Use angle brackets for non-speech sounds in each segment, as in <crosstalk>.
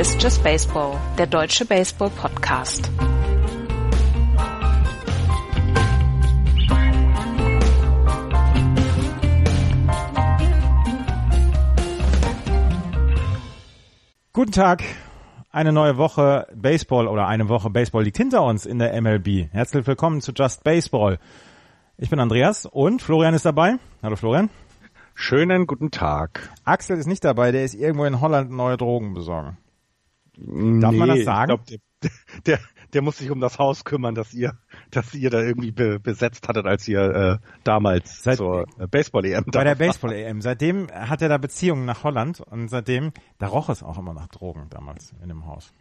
Ist Just Baseball, der deutsche Baseball-Podcast. Guten Tag. Eine neue Woche Baseball oder eine Woche Baseball liegt hinter uns in der MLB. Herzlich willkommen zu Just Baseball. Ich bin Andreas und Florian ist dabei. Hallo Florian. Schönen guten Tag. Axel ist nicht dabei, der ist irgendwo in Holland neue Drogen besorgen. Darf nee, man das sagen? Ich glaub, der, <laughs> der, der muss sich um das Haus kümmern, dass ihr, dass ihr da irgendwie be, besetzt hattet, als ihr äh, damals Seit, zur äh, Baseball-EM Bei der Baseball-EM. Seitdem hat er da Beziehungen nach Holland und seitdem, da roch es auch immer nach Drogen damals in dem Haus.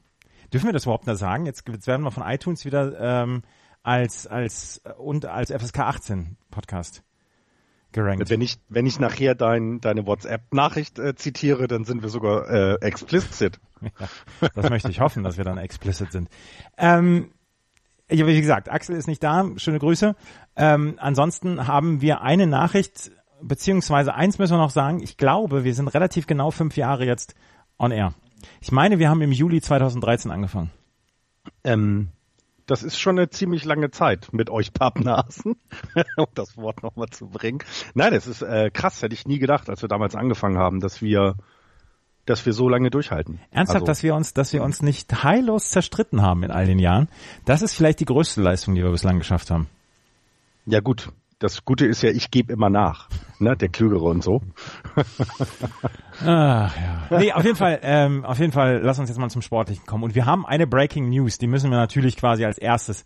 Dürfen wir das überhaupt noch sagen? Jetzt, jetzt werden wir von iTunes wieder ähm, als als und als FSK 18 Podcast gerankt. Wenn ich, wenn ich nachher dein, deine WhatsApp-Nachricht äh, zitiere, dann sind wir sogar äh, explicit. <laughs> Ja, das möchte ich hoffen, dass wir dann explicit sind. Ähm, ja, wie gesagt, Axel ist nicht da. Schöne Grüße. Ähm, ansonsten haben wir eine Nachricht, beziehungsweise eins müssen wir noch sagen. Ich glaube, wir sind relativ genau fünf Jahre jetzt on air. Ich meine, wir haben im Juli 2013 angefangen. Ähm, das ist schon eine ziemlich lange Zeit mit euch Pappnasen, <laughs> um das Wort nochmal zu bringen. Nein, das ist äh, krass, hätte ich nie gedacht, als wir damals angefangen haben, dass wir dass wir so lange durchhalten. Ernsthaft, also, dass wir uns, dass wir uns nicht heillos zerstritten haben in all den Jahren. Das ist vielleicht die größte Leistung, die wir bislang geschafft haben. Ja gut, das Gute ist ja, ich gebe immer nach, ne, der Klügere und so. <laughs> Ach, ja. Nee, auf jeden Fall, ähm, auf jeden Fall, lass uns jetzt mal zum Sportlichen kommen. Und wir haben eine Breaking News, die müssen wir natürlich quasi als erstes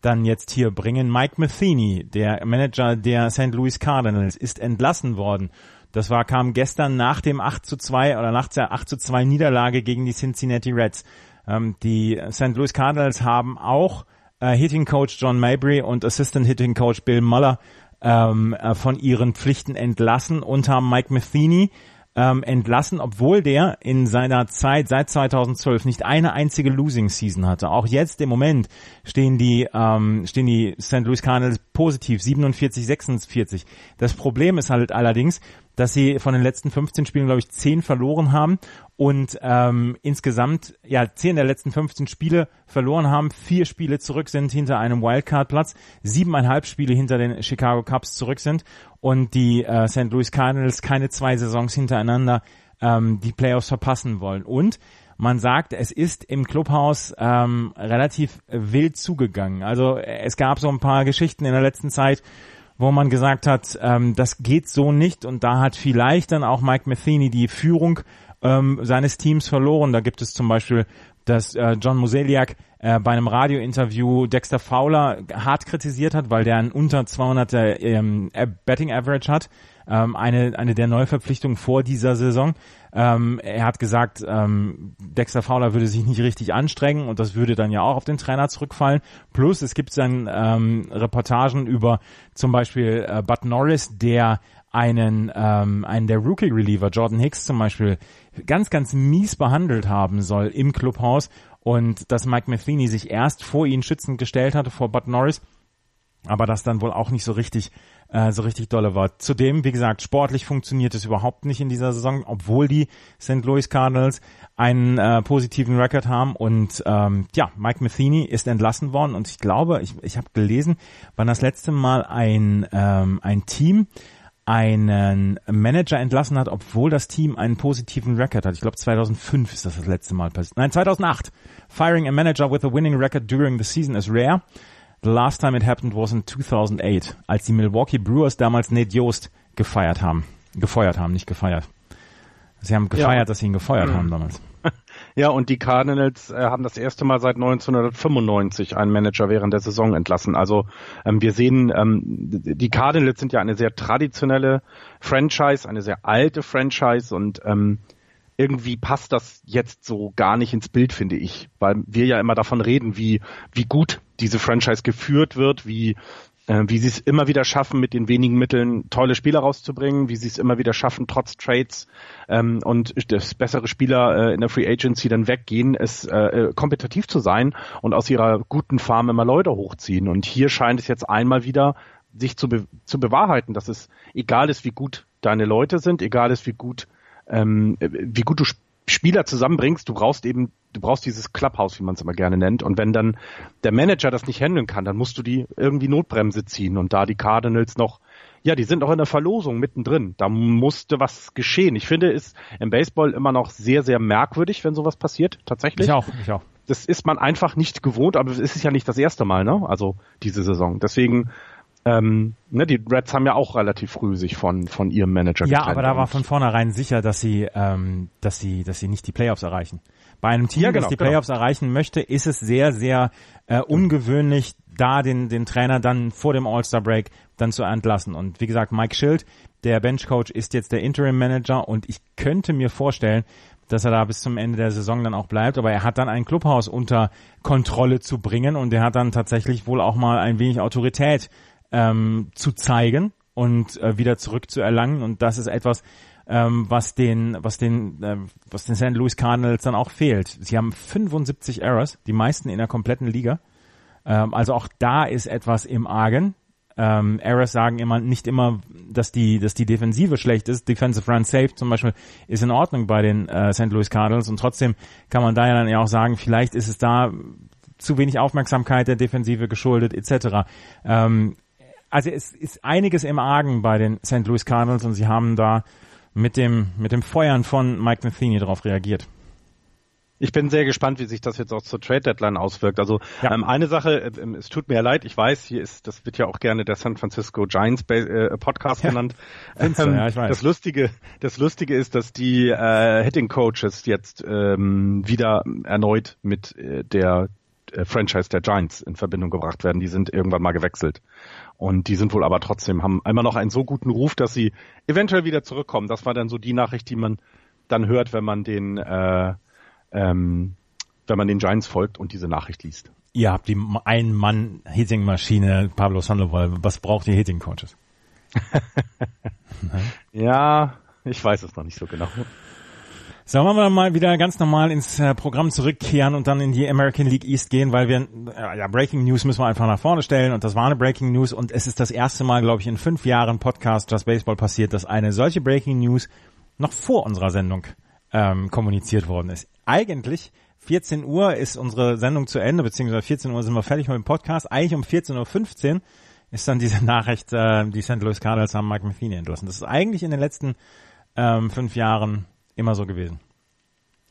dann jetzt hier bringen. Mike Matheny, der Manager der St. Louis Cardinals, ist entlassen worden. Das war, kam gestern nach dem 8 zu 2 oder nach der 8 zu 2 Niederlage gegen die Cincinnati Reds. Ähm, die St. Louis Cardinals haben auch äh, Hitting Coach John Mabry und Assistant Hitting Coach Bill Muller ähm, äh, von ihren Pflichten entlassen und haben Mike Matheny ähm, entlassen, obwohl der in seiner Zeit seit 2012 nicht eine einzige Losing Season hatte. Auch jetzt im Moment stehen die ähm, stehen die St. Louis Cardinals positiv 47 46. Das Problem ist halt allerdings, dass sie von den letzten 15 Spielen, glaube ich, 10 verloren haben und ähm, insgesamt ja 10 der letzten 15 Spiele verloren haben, vier Spiele zurück sind hinter einem Wildcard-Platz, siebeneinhalb Spiele hinter den Chicago Cubs zurück sind und die äh, St. Louis Cardinals keine zwei Saisons hintereinander ähm, die Playoffs verpassen wollen. Und man sagt, es ist im Clubhaus ähm, relativ wild zugegangen. Also es gab so ein paar Geschichten in der letzten Zeit, wo man gesagt hat, ähm, das geht so nicht und da hat vielleicht dann auch Mike Matheny die Führung ähm, seines Teams verloren. Da gibt es zum Beispiel, dass äh, John Moseliak äh, bei einem Radiointerview Dexter Fowler hart kritisiert hat, weil der ein unter 200er ähm, Betting Average hat ähm, eine, eine der Neuverpflichtungen vor dieser Saison. Ähm, er hat gesagt, ähm, Dexter Fowler würde sich nicht richtig anstrengen und das würde dann ja auch auf den Trainer zurückfallen. Plus es gibt dann ähm, Reportagen über zum Beispiel äh, Bud Norris, der einen, ähm, einen der Rookie-Reliever, Jordan Hicks zum Beispiel, ganz, ganz mies behandelt haben soll im Clubhaus und dass Mike Matheny sich erst vor ihn schützend gestellt hatte, vor Bud Norris, aber das dann wohl auch nicht so richtig äh, so richtig dolle war. Zudem, wie gesagt, sportlich funktioniert es überhaupt nicht in dieser Saison, obwohl die St. Louis Cardinals einen äh, positiven Rekord haben und ähm, ja, Mike Matheny ist entlassen worden und ich glaube, ich, ich habe gelesen, wann das letzte Mal ein, ähm, ein Team einen Manager entlassen hat, obwohl das Team einen positiven Rekord hat. Ich glaube 2005 ist das das letzte Mal passiert. Nein, 2008. Firing a manager with a winning record during the season is rare. The last time it happened was in 2008, als die Milwaukee Brewers damals Nate Yost gefeiert haben. Gefeuert haben, nicht gefeiert. Sie haben gefeiert, ja. dass sie ihn gefeuert mhm. haben damals. Ja, und die Cardinals äh, haben das erste Mal seit 1995 einen Manager während der Saison entlassen. Also ähm, wir sehen, ähm, die Cardinals sind ja eine sehr traditionelle Franchise, eine sehr alte Franchise und ähm, irgendwie passt das jetzt so gar nicht ins Bild, finde ich, weil wir ja immer davon reden, wie, wie gut diese Franchise geführt wird, wie, wie sie es immer wieder schaffen, mit den wenigen Mitteln tolle Spieler rauszubringen, wie sie es immer wieder schaffen, trotz Trades ähm, und das bessere Spieler äh, in der Free Agency dann weggehen, es äh, äh, kompetitiv zu sein und aus ihrer guten Farm immer Leute hochziehen. Und hier scheint es jetzt einmal wieder sich zu, be zu bewahrheiten, dass es egal ist, wie gut deine Leute sind, egal ist, wie gut ähm, wie gut du Spieler zusammenbringst, du brauchst eben, du brauchst dieses Clubhouse, wie man es immer gerne nennt. Und wenn dann der Manager das nicht handeln kann, dann musst du die irgendwie Notbremse ziehen. Und da die Cardinals noch, ja, die sind noch in der Verlosung mittendrin. Da musste was geschehen. Ich finde es im Baseball immer noch sehr, sehr merkwürdig, wenn sowas passiert, tatsächlich. Ich auch, ich auch. Das ist man einfach nicht gewohnt, aber es ist ja nicht das erste Mal, ne? Also diese Saison. Deswegen ähm, ne, die Reds haben ja auch relativ früh sich von von ihrem Manager Ja, aber da war von vornherein sicher, dass sie ähm, dass sie dass sie nicht die Playoffs erreichen. Bei einem Team, ja, genau, das die genau. Playoffs genau. erreichen möchte, ist es sehr sehr äh, ungewöhnlich, da den den Trainer dann vor dem All-Star Break dann zu entlassen. Und wie gesagt, Mike Schild, der Benchcoach, ist jetzt der Interim Manager und ich könnte mir vorstellen, dass er da bis zum Ende der Saison dann auch bleibt, aber er hat dann ein Clubhaus unter Kontrolle zu bringen und er hat dann tatsächlich wohl auch mal ein wenig Autorität ähm, zu zeigen und äh, wieder zurückzuerlangen. Und das ist etwas, ähm, was den, was den, äh, was den St. Louis Cardinals dann auch fehlt. Sie haben 75 Errors, die meisten in der kompletten Liga. Ähm, also auch da ist etwas im Argen. Ähm, Errors sagen immer nicht immer, dass die, dass die Defensive schlecht ist. Defensive Run Safe zum Beispiel ist in Ordnung bei den äh, St. Louis Cardinals und trotzdem kann man da ja dann ja auch sagen, vielleicht ist es da zu wenig Aufmerksamkeit der Defensive geschuldet etc. Ähm, also es ist einiges im Argen bei den St. Louis Cardinals und sie haben da mit dem, mit dem Feuern von Mike Matheny darauf reagiert. Ich bin sehr gespannt, wie sich das jetzt auch zur Trade Deadline auswirkt. Also ja. ähm, eine Sache, äh, ähm, es tut mir leid, ich weiß, hier ist, das wird ja auch gerne der San Francisco Giants äh, Podcast ja. genannt. Ähm, ja, ich weiß. Das Lustige, das Lustige ist, dass die äh, Hitting Coaches jetzt ähm, wieder erneut mit äh, der äh, Franchise der Giants in Verbindung gebracht werden. Die sind irgendwann mal gewechselt. Und die sind wohl aber trotzdem, haben immer noch einen so guten Ruf, dass sie eventuell wieder zurückkommen. Das war dann so die Nachricht, die man dann hört, wenn man den, äh, ähm, wenn man den Giants folgt und diese Nachricht liest. Ihr habt die Ein-Mann-Hitting-Maschine, Pablo Sandoval. Was braucht ihr Hitting-Coaches? <laughs> ja, ich weiß es noch nicht so genau. So, wollen wir mal wieder ganz normal ins äh, Programm zurückkehren und dann in die American League East gehen, weil wir, äh, ja, Breaking News müssen wir einfach nach vorne stellen und das war eine Breaking News und es ist das erste Mal, glaube ich, in fünf Jahren Podcast Just Baseball passiert, dass eine solche Breaking News noch vor unserer Sendung ähm, kommuniziert worden ist. Eigentlich 14 Uhr ist unsere Sendung zu Ende, beziehungsweise 14 Uhr sind wir fertig mit dem Podcast. Eigentlich um 14.15 Uhr ist dann diese <laughs> Nachricht, äh, die St. Louis Cardinals haben Mike Matheny entlassen. Das ist eigentlich in den letzten ähm, fünf Jahren immer so gewesen.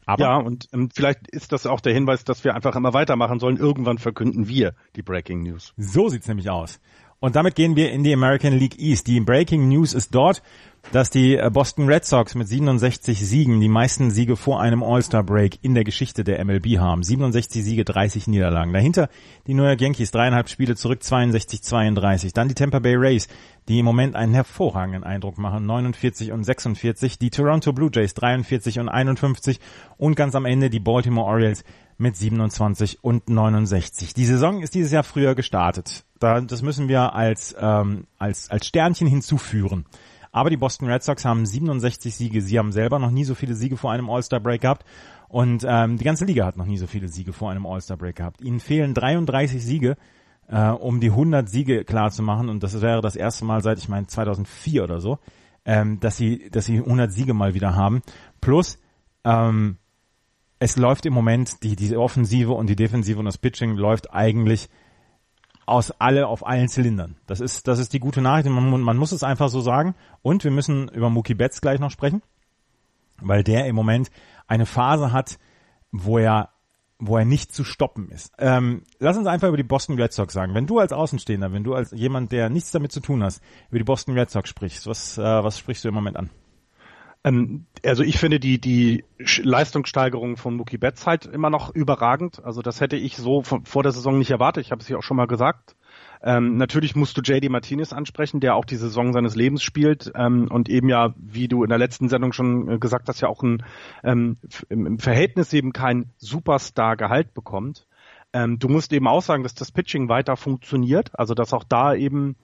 Aber ja, und ähm, vielleicht ist das auch der Hinweis, dass wir einfach immer weitermachen sollen. Irgendwann verkünden wir die Breaking News. So sieht's nämlich aus. Und damit gehen wir in die American League East. Die Breaking News ist dort, dass die äh, Boston Red Sox mit 67 Siegen die meisten Siege vor einem All-Star-Break in der Geschichte der MLB haben. 67 Siege, 30 Niederlagen. Dahinter die New York Yankees, dreieinhalb Spiele zurück, 62-32. Dann die Tampa Bay Rays, die im Moment einen hervorragenden Eindruck machen, 49 und 46. Die Toronto Blue Jays, 43 und 51. Und ganz am Ende die Baltimore Orioles mit 27 und 69. Die Saison ist dieses Jahr früher gestartet. Da, das müssen wir als, ähm, als, als Sternchen hinzuführen. Aber die Boston Red Sox haben 67 Siege. Sie haben selber noch nie so viele Siege vor einem All-Star-Break gehabt. Und ähm, die ganze Liga hat noch nie so viele Siege vor einem All-Star-Break gehabt. Ihnen fehlen 33 Siege, äh, um die 100 Siege klar zu machen. Und das wäre das erste Mal seit, ich meine, 2004 oder so, ähm, dass sie, dass sie 100 Siege mal wieder haben. Plus, ähm, es läuft im Moment, die, die Offensive und die Defensive und das Pitching läuft eigentlich aus alle auf allen Zylindern. Das ist, das ist die gute Nachricht. Man, man muss es einfach so sagen. Und wir müssen über Mookie Betts gleich noch sprechen, weil der im Moment eine Phase hat, wo er wo er nicht zu stoppen ist. Ähm, lass uns einfach über die Boston Red Sox sagen. Wenn du als Außenstehender, wenn du als jemand, der nichts damit zu tun hast, über die Boston Red Sox sprichst, was, äh, was sprichst du im Moment an? Ähm, also ich finde die, die Leistungssteigerung von Mookie Betts halt immer noch überragend. Also das hätte ich so von, vor der Saison nicht erwartet. Ich habe es ja auch schon mal gesagt. Ähm, natürlich musst du JD Martinez ansprechen, der auch die Saison seines Lebens spielt ähm, und eben ja, wie du in der letzten Sendung schon äh, gesagt hast, ja auch ein, ähm, im Verhältnis eben kein Superstar-Gehalt bekommt. Ähm, du musst eben auch sagen, dass das Pitching weiter funktioniert, also dass auch da eben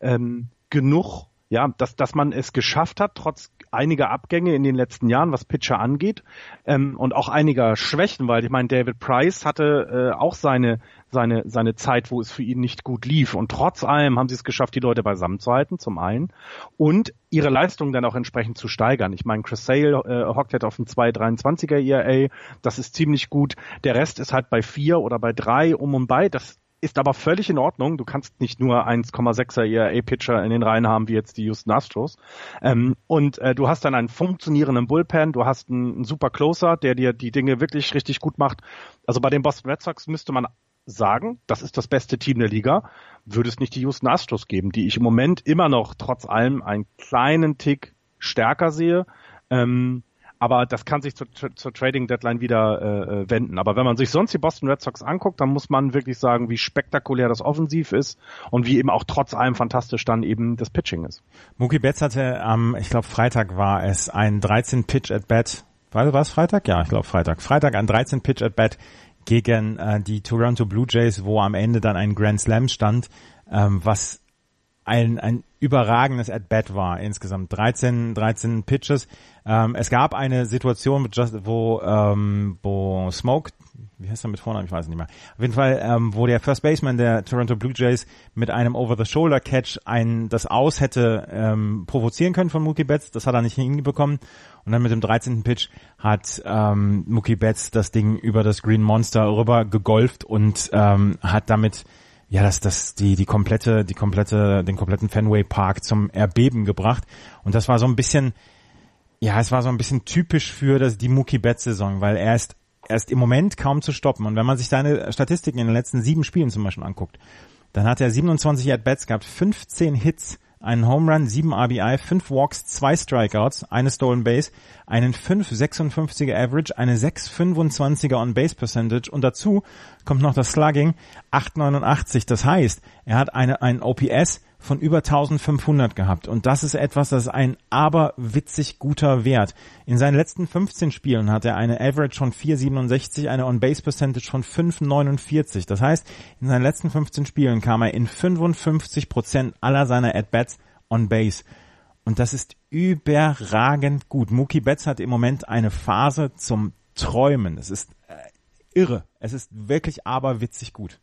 ähm, genug ja, dass, dass man es geschafft hat, trotz einiger Abgänge in den letzten Jahren, was Pitcher angeht, ähm, und auch einiger Schwächen, weil ich meine, David Price hatte äh, auch seine, seine, seine Zeit, wo es für ihn nicht gut lief. Und trotz allem haben sie es geschafft, die Leute beisammen zu halten, zum einen, und ihre Leistung dann auch entsprechend zu steigern. Ich meine, Chris Sale äh, hockt jetzt auf dem 2,23er ERA, das ist ziemlich gut. Der Rest ist halt bei vier oder bei drei um und bei. Das ist aber völlig in Ordnung. Du kannst nicht nur 1,6er ERA-Pitcher in den Reihen haben, wie jetzt die Houston Astros. Ähm, und äh, du hast dann einen funktionierenden Bullpen, du hast einen, einen super Closer, der dir die Dinge wirklich richtig gut macht. Also bei den Boston Red Sox müsste man sagen, das ist das beste Team der Liga, würde es nicht die Houston Astros geben, die ich im Moment immer noch trotz allem einen kleinen Tick stärker sehe. Ähm, aber das kann sich zur, zur Trading Deadline wieder äh, äh, wenden. Aber wenn man sich sonst die Boston Red Sox anguckt, dann muss man wirklich sagen, wie spektakulär das Offensiv ist und wie eben auch trotz allem fantastisch dann eben das Pitching ist. Mookie Betts hatte am, ich glaube Freitag war es, ein 13 Pitch at Bat. War, es Freitag? Ja, ich glaube Freitag. Freitag ein 13 Pitch at Bat gegen äh, die Toronto Blue Jays, wo am Ende dann ein Grand Slam stand, ähm, was ein, ein überragendes At-Bat war insgesamt. 13, 13 Pitches. Ähm, es gab eine Situation, wo, ähm, wo Smoke, wie heißt er mit Vornamen, ich weiß es nicht mehr. Auf jeden Fall, ähm, wo der First Baseman der Toronto Blue Jays mit einem Over-the-Shoulder-Catch ein, das Aus hätte ähm, provozieren können von Mookie Betts. Das hat er nicht hinbekommen. Und dann mit dem 13. Pitch hat ähm, Mookie Betts das Ding über das Green Monster rüber gegolft und ähm, hat damit ja, das, das, die, die komplette, die komplette, den kompletten Fenway Park zum Erbeben gebracht. Und das war so ein bisschen, ja, es war so ein bisschen typisch für das, die Mookie Betts Saison, weil er ist, er ist im Moment kaum zu stoppen. Und wenn man sich seine Statistiken in den letzten sieben Spielen zum Beispiel anguckt, dann hat er 27 At-Bats gehabt, 15 Hits, einen Home Run, 7 RBI, 5 Walks, 2 Strikeouts, eine Stolen Base, einen 5,56er Average, eine 6,25er On-Base Percentage und dazu kommt noch das Slugging 8,89. Das heißt, er hat eine, ein OPS von über 1500 gehabt. Und das ist etwas, das ist ein aberwitzig guter Wert. In seinen letzten 15 Spielen hat er eine Average von 4,67, eine On-Base-Percentage von 5,49. Das heißt, in seinen letzten 15 Spielen kam er in 55 Prozent aller seiner At-Bats on-Base. Und das ist überragend gut. Mookie Betts hat im Moment eine Phase zum Träumen. Es ist äh, irre. Es ist wirklich aberwitzig gut.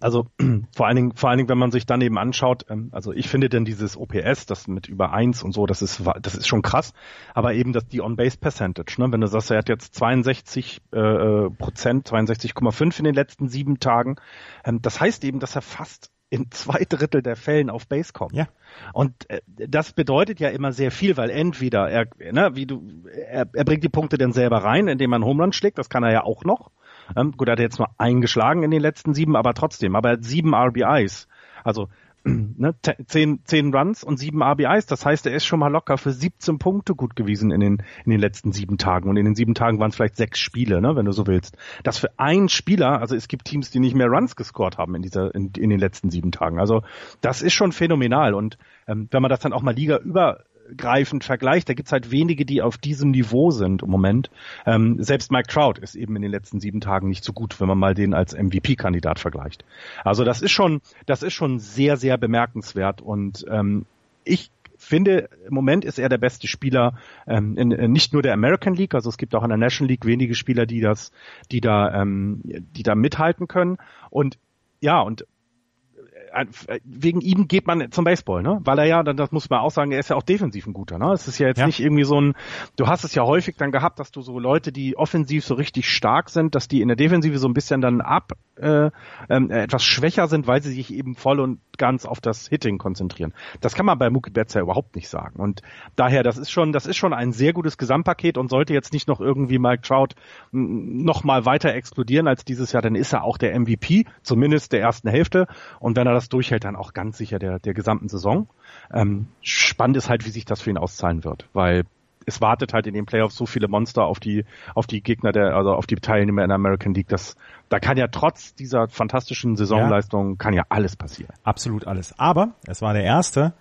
Also <clears throat> vor allen Dingen, vor allen Dingen, wenn man sich dann eben anschaut, ähm, also ich finde denn dieses OPS, das mit über eins und so, das ist das ist schon krass, aber eben das die On-Base Percentage, ne? wenn du sagst, er hat jetzt 62 äh, äh Prozent, 62,5 in den letzten sieben Tagen, ähm, das heißt eben, dass er fast in zwei Drittel der Fällen auf Base kommt. Ja. Und äh, das bedeutet ja immer sehr viel, weil entweder er, ne, wie du, er, er bringt die Punkte dann selber rein, indem er einen Home Run schlägt, das kann er ja auch noch. Ähm, gut, er hat jetzt nur eingeschlagen in den letzten sieben, aber trotzdem, aber er sieben RBIs. Also <clears throat> ne, zehn, zehn Runs und sieben RBIs. Das heißt, er ist schon mal locker für 17 Punkte gut gewesen in den, in den letzten sieben Tagen. Und in den sieben Tagen waren es vielleicht sechs Spiele, ne, wenn du so willst. Das für einen Spieler, also es gibt Teams, die nicht mehr Runs gescored haben in dieser, in, in den letzten sieben Tagen. Also das ist schon phänomenal. Und ähm, wenn man das dann auch mal Liga über greifend vergleicht, da gibt's halt wenige, die auf diesem Niveau sind im Moment. Ähm, selbst Mike Trout ist eben in den letzten sieben Tagen nicht so gut, wenn man mal den als MVP-Kandidat vergleicht. Also das ist schon, das ist schon sehr, sehr bemerkenswert und ähm, ich finde, im Moment ist er der beste Spieler ähm, in, in nicht nur der American League, also es gibt auch in der National League wenige Spieler, die das, die da, ähm, die da mithalten können. Und ja, und wegen ihm geht man zum Baseball, ne? Weil er ja, das muss man auch sagen, er ist ja auch defensiv ein guter, ne? Es ist ja jetzt ja. nicht irgendwie so ein, du hast es ja häufig dann gehabt, dass du so Leute, die offensiv so richtig stark sind, dass die in der Defensive so ein bisschen dann ab äh, äh, etwas schwächer sind, weil sie sich eben voll und ganz auf das Hitting konzentrieren. Das kann man bei Mookie Betts ja überhaupt nicht sagen. Und daher, das ist schon, das ist schon ein sehr gutes Gesamtpaket und sollte jetzt nicht noch irgendwie Mike Trout noch mal weiter explodieren als dieses Jahr, dann ist er auch der MVP, zumindest der ersten Hälfte. Und wenn er das durchhält, dann auch ganz sicher der, der gesamten Saison. Ähm, spannend ist halt, wie sich das für ihn auszahlen wird, weil es wartet halt in den Playoffs so viele Monster auf die, auf die Gegner der, also auf die Teilnehmer in der American League, dass da kann ja trotz dieser fantastischen Saisonleistung ja. kann ja alles passieren. Absolut alles. Aber es war der erste,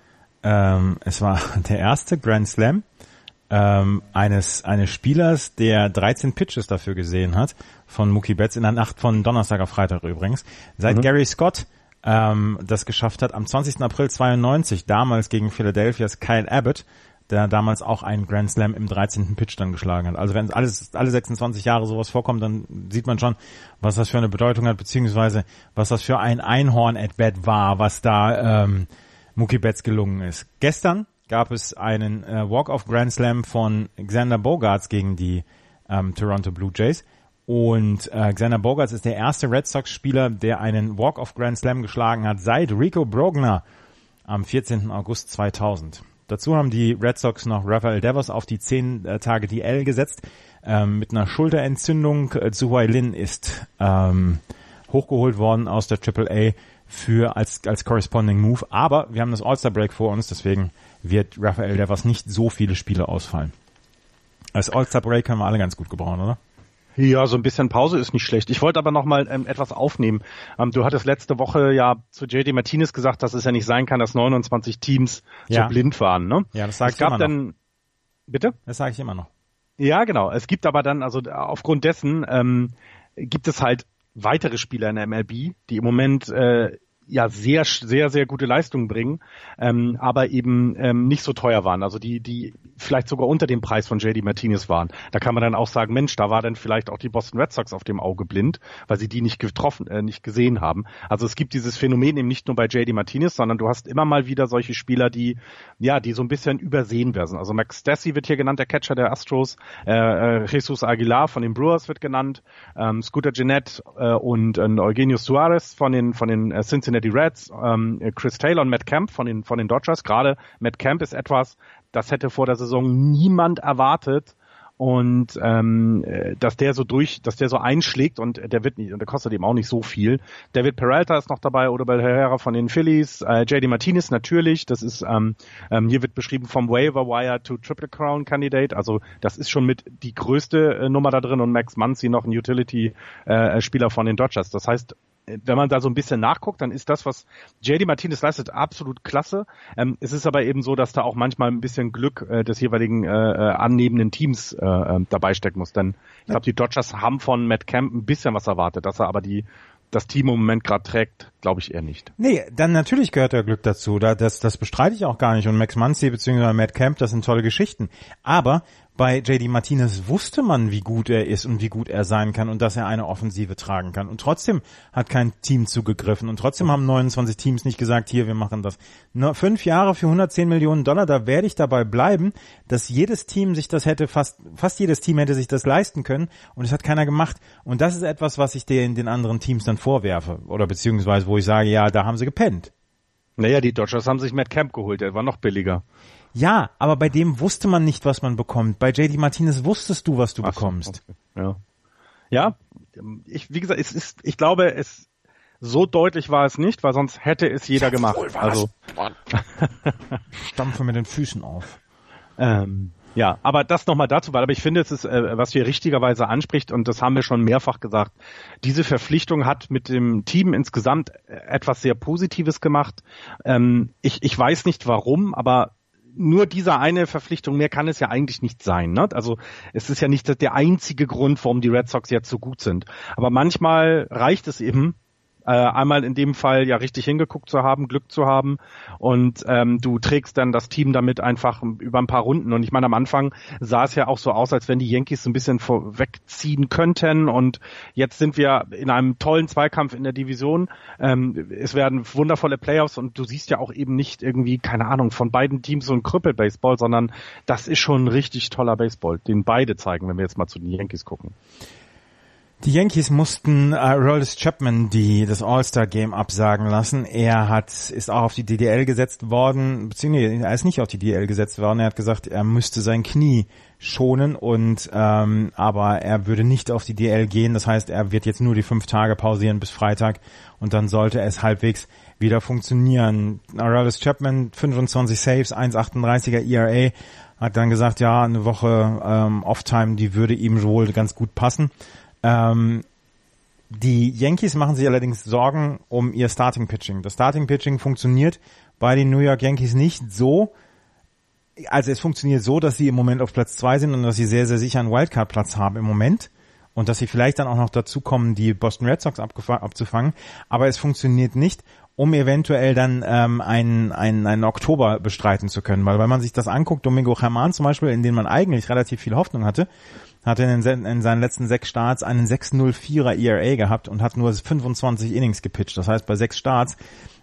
ähm, es war <laughs> der erste Grand Slam ähm, eines eines Spielers, der 13 Pitches dafür gesehen hat von Mookie Betts in der Nacht von Donnerstag auf Freitag übrigens. Seit mhm. Gary Scott ähm, das geschafft hat. Am 20. April 92, damals gegen Philadelphia's Kyle Abbott, der damals auch einen Grand Slam im 13. Pitch dann geschlagen hat. Also wenn alles alle 26 Jahre sowas vorkommt, dann sieht man schon, was das für eine Bedeutung hat, beziehungsweise was das für ein Einhorn at bat war, was da ähm, Mookie Betts gelungen ist. Gestern gab es einen äh, Walk-off Grand Slam von Xander Bogarts gegen die ähm, Toronto Blue Jays. Und äh, Xander Bogarts ist der erste Red Sox-Spieler, der einen Walk-off Grand Slam geschlagen hat seit Rico Brogner am 14. August 2000. Dazu haben die Red Sox noch Rafael Devers auf die 10 äh, Tage DL gesetzt. Ähm, mit einer Schulterentzündung. Äh, Zuhai Lin ist ähm, hochgeholt worden aus der AAA für als, als Corresponding Move. Aber wir haben das All-Star Break vor uns, deswegen wird Rafael Devers nicht so viele Spiele ausfallen. Als All-Star Break können wir alle ganz gut gebrauchen, oder? Ja, so ein bisschen Pause ist nicht schlecht. Ich wollte aber noch mal ähm, etwas aufnehmen. Ähm, du hattest letzte Woche ja zu JD Martinez gesagt, dass es ja nicht sein kann, dass 29 Teams ja. so blind waren. Ne? Ja, das sag es gab immer dann, noch. Bitte? Das sage ich immer noch. Ja, genau. Es gibt aber dann, also aufgrund dessen ähm, gibt es halt weitere Spieler in der MLB, die im Moment äh, ja sehr, sehr, sehr gute Leistungen bringen, ähm, aber eben ähm, nicht so teuer waren. Also die, die vielleicht sogar unter dem Preis von JD Martinez waren. Da kann man dann auch sagen, Mensch, da war dann vielleicht auch die Boston Red Sox auf dem Auge blind, weil sie die nicht getroffen, äh, nicht gesehen haben. Also es gibt dieses Phänomen eben nicht nur bei JD Martinez, sondern du hast immer mal wieder solche Spieler, die, ja, die so ein bisschen übersehen werden. Also Max Stassi wird hier genannt, der Catcher der Astros, äh, äh, Jesus Aguilar von den Brewers wird genannt, ähm, Scooter Jeanette äh, und äh, Eugenio Suarez von den, von den äh, Cincinnati Reds, ähm, Chris Taylor und Matt Camp von den, von den Dodgers. Gerade Matt Camp ist etwas, das hätte vor der Saison niemand erwartet und ähm, äh, dass der so durch, dass der so einschlägt und der wird nicht und der kostet eben auch nicht so viel. David Peralta ist noch dabei, Odubel Herrera von den Phillies, äh, JD Martinez natürlich, das ist ähm, ähm, hier wird beschrieben vom Waiver Wire to Triple Crown Candidate, also das ist schon mit die größte äh, Nummer da drin und Max Muncy noch ein Utility äh, Spieler von den Dodgers. Das heißt, wenn man da so ein bisschen nachguckt, dann ist das, was JD Martinez leistet, absolut klasse. Ähm, es ist aber eben so, dass da auch manchmal ein bisschen Glück äh, des jeweiligen äh, äh annehmenden Teams äh, äh, dabei stecken muss. Denn ich glaube, die Dodgers haben von Matt Camp ein bisschen was erwartet, dass er aber die das Team im Moment gerade trägt, glaube ich eher nicht. Nee, dann natürlich gehört der Glück dazu. Da, das, das bestreite ich auch gar nicht. Und Max Muncy bzw. Matt Camp, das sind tolle Geschichten. Aber bei JD Martinez wusste man, wie gut er ist und wie gut er sein kann und dass er eine Offensive tragen kann. Und trotzdem hat kein Team zugegriffen und trotzdem haben 29 Teams nicht gesagt, hier, wir machen das. Nur fünf Jahre für 110 Millionen Dollar, da werde ich dabei bleiben, dass jedes Team sich das hätte, fast, fast jedes Team hätte sich das leisten können und es hat keiner gemacht. Und das ist etwas, was ich den, den anderen Teams dann vorwerfe oder beziehungsweise wo ich sage, ja, da haben sie gepennt. Naja, die Dodgers haben sich Matt Camp geholt, der war noch billiger. Ja, aber bei dem wusste man nicht, was man bekommt. Bei JD Martinez wusstest du, was du Ach, bekommst. Okay. Ja. Ja, ich, wie gesagt, es ist, ich glaube, es, so deutlich war es nicht, weil sonst hätte es jeder gemacht. Also, <laughs> stampfe mit den Füßen auf. Ähm, ja, aber das nochmal dazu, weil aber ich finde, es ist, äh, was hier richtigerweise anspricht, und das haben wir schon mehrfach gesagt, diese Verpflichtung hat mit dem Team insgesamt etwas sehr Positives gemacht. Ähm, ich, ich weiß nicht warum, aber nur diese eine Verpflichtung, mehr kann es ja eigentlich nicht sein. Ne? Also es ist ja nicht der einzige Grund, warum die Red Sox jetzt so gut sind. Aber manchmal reicht es eben, äh, einmal in dem Fall ja richtig hingeguckt zu haben, Glück zu haben und ähm, du trägst dann das Team damit einfach über ein paar Runden. Und ich meine, am Anfang sah es ja auch so aus, als wenn die Yankees so ein bisschen vorwegziehen könnten und jetzt sind wir in einem tollen Zweikampf in der Division. Ähm, es werden wundervolle Playoffs und du siehst ja auch eben nicht irgendwie, keine Ahnung, von beiden Teams so ein Krüppel-Baseball, sondern das ist schon ein richtig toller Baseball, den beide zeigen, wenn wir jetzt mal zu den Yankees gucken. Die Yankees mussten äh, Rollis Chapman die das All-Star-Game absagen lassen. Er hat ist auch auf die DDL gesetzt worden, beziehungsweise er ist nicht auf die DDL gesetzt worden. Er hat gesagt, er müsste sein Knie schonen und ähm, aber er würde nicht auf die DL gehen. Das heißt, er wird jetzt nur die fünf Tage pausieren bis Freitag und dann sollte es halbwegs wieder funktionieren. Rollis Chapman 25 Saves, 1,38er ERA hat dann gesagt, ja, eine Woche ähm, Off-Time, die würde ihm wohl ganz gut passen. Ähm, die Yankees machen sich allerdings Sorgen um ihr Starting Pitching. Das Starting Pitching funktioniert bei den New York Yankees nicht so, also es funktioniert so, dass sie im Moment auf Platz zwei sind und dass sie sehr, sehr sicher einen Wildcard-Platz haben im Moment und dass sie vielleicht dann auch noch dazu kommen, die Boston Red Sox abzufangen, aber es funktioniert nicht um eventuell dann ähm, einen, einen, einen Oktober bestreiten zu können. Weil wenn man sich das anguckt, Domingo Germán zum Beispiel, in den man eigentlich relativ viel Hoffnung hatte, hat in, den, in seinen letzten sechs Starts einen 6-0-4er ERA gehabt und hat nur 25 Innings gepitcht. Das heißt, bei sechs Starts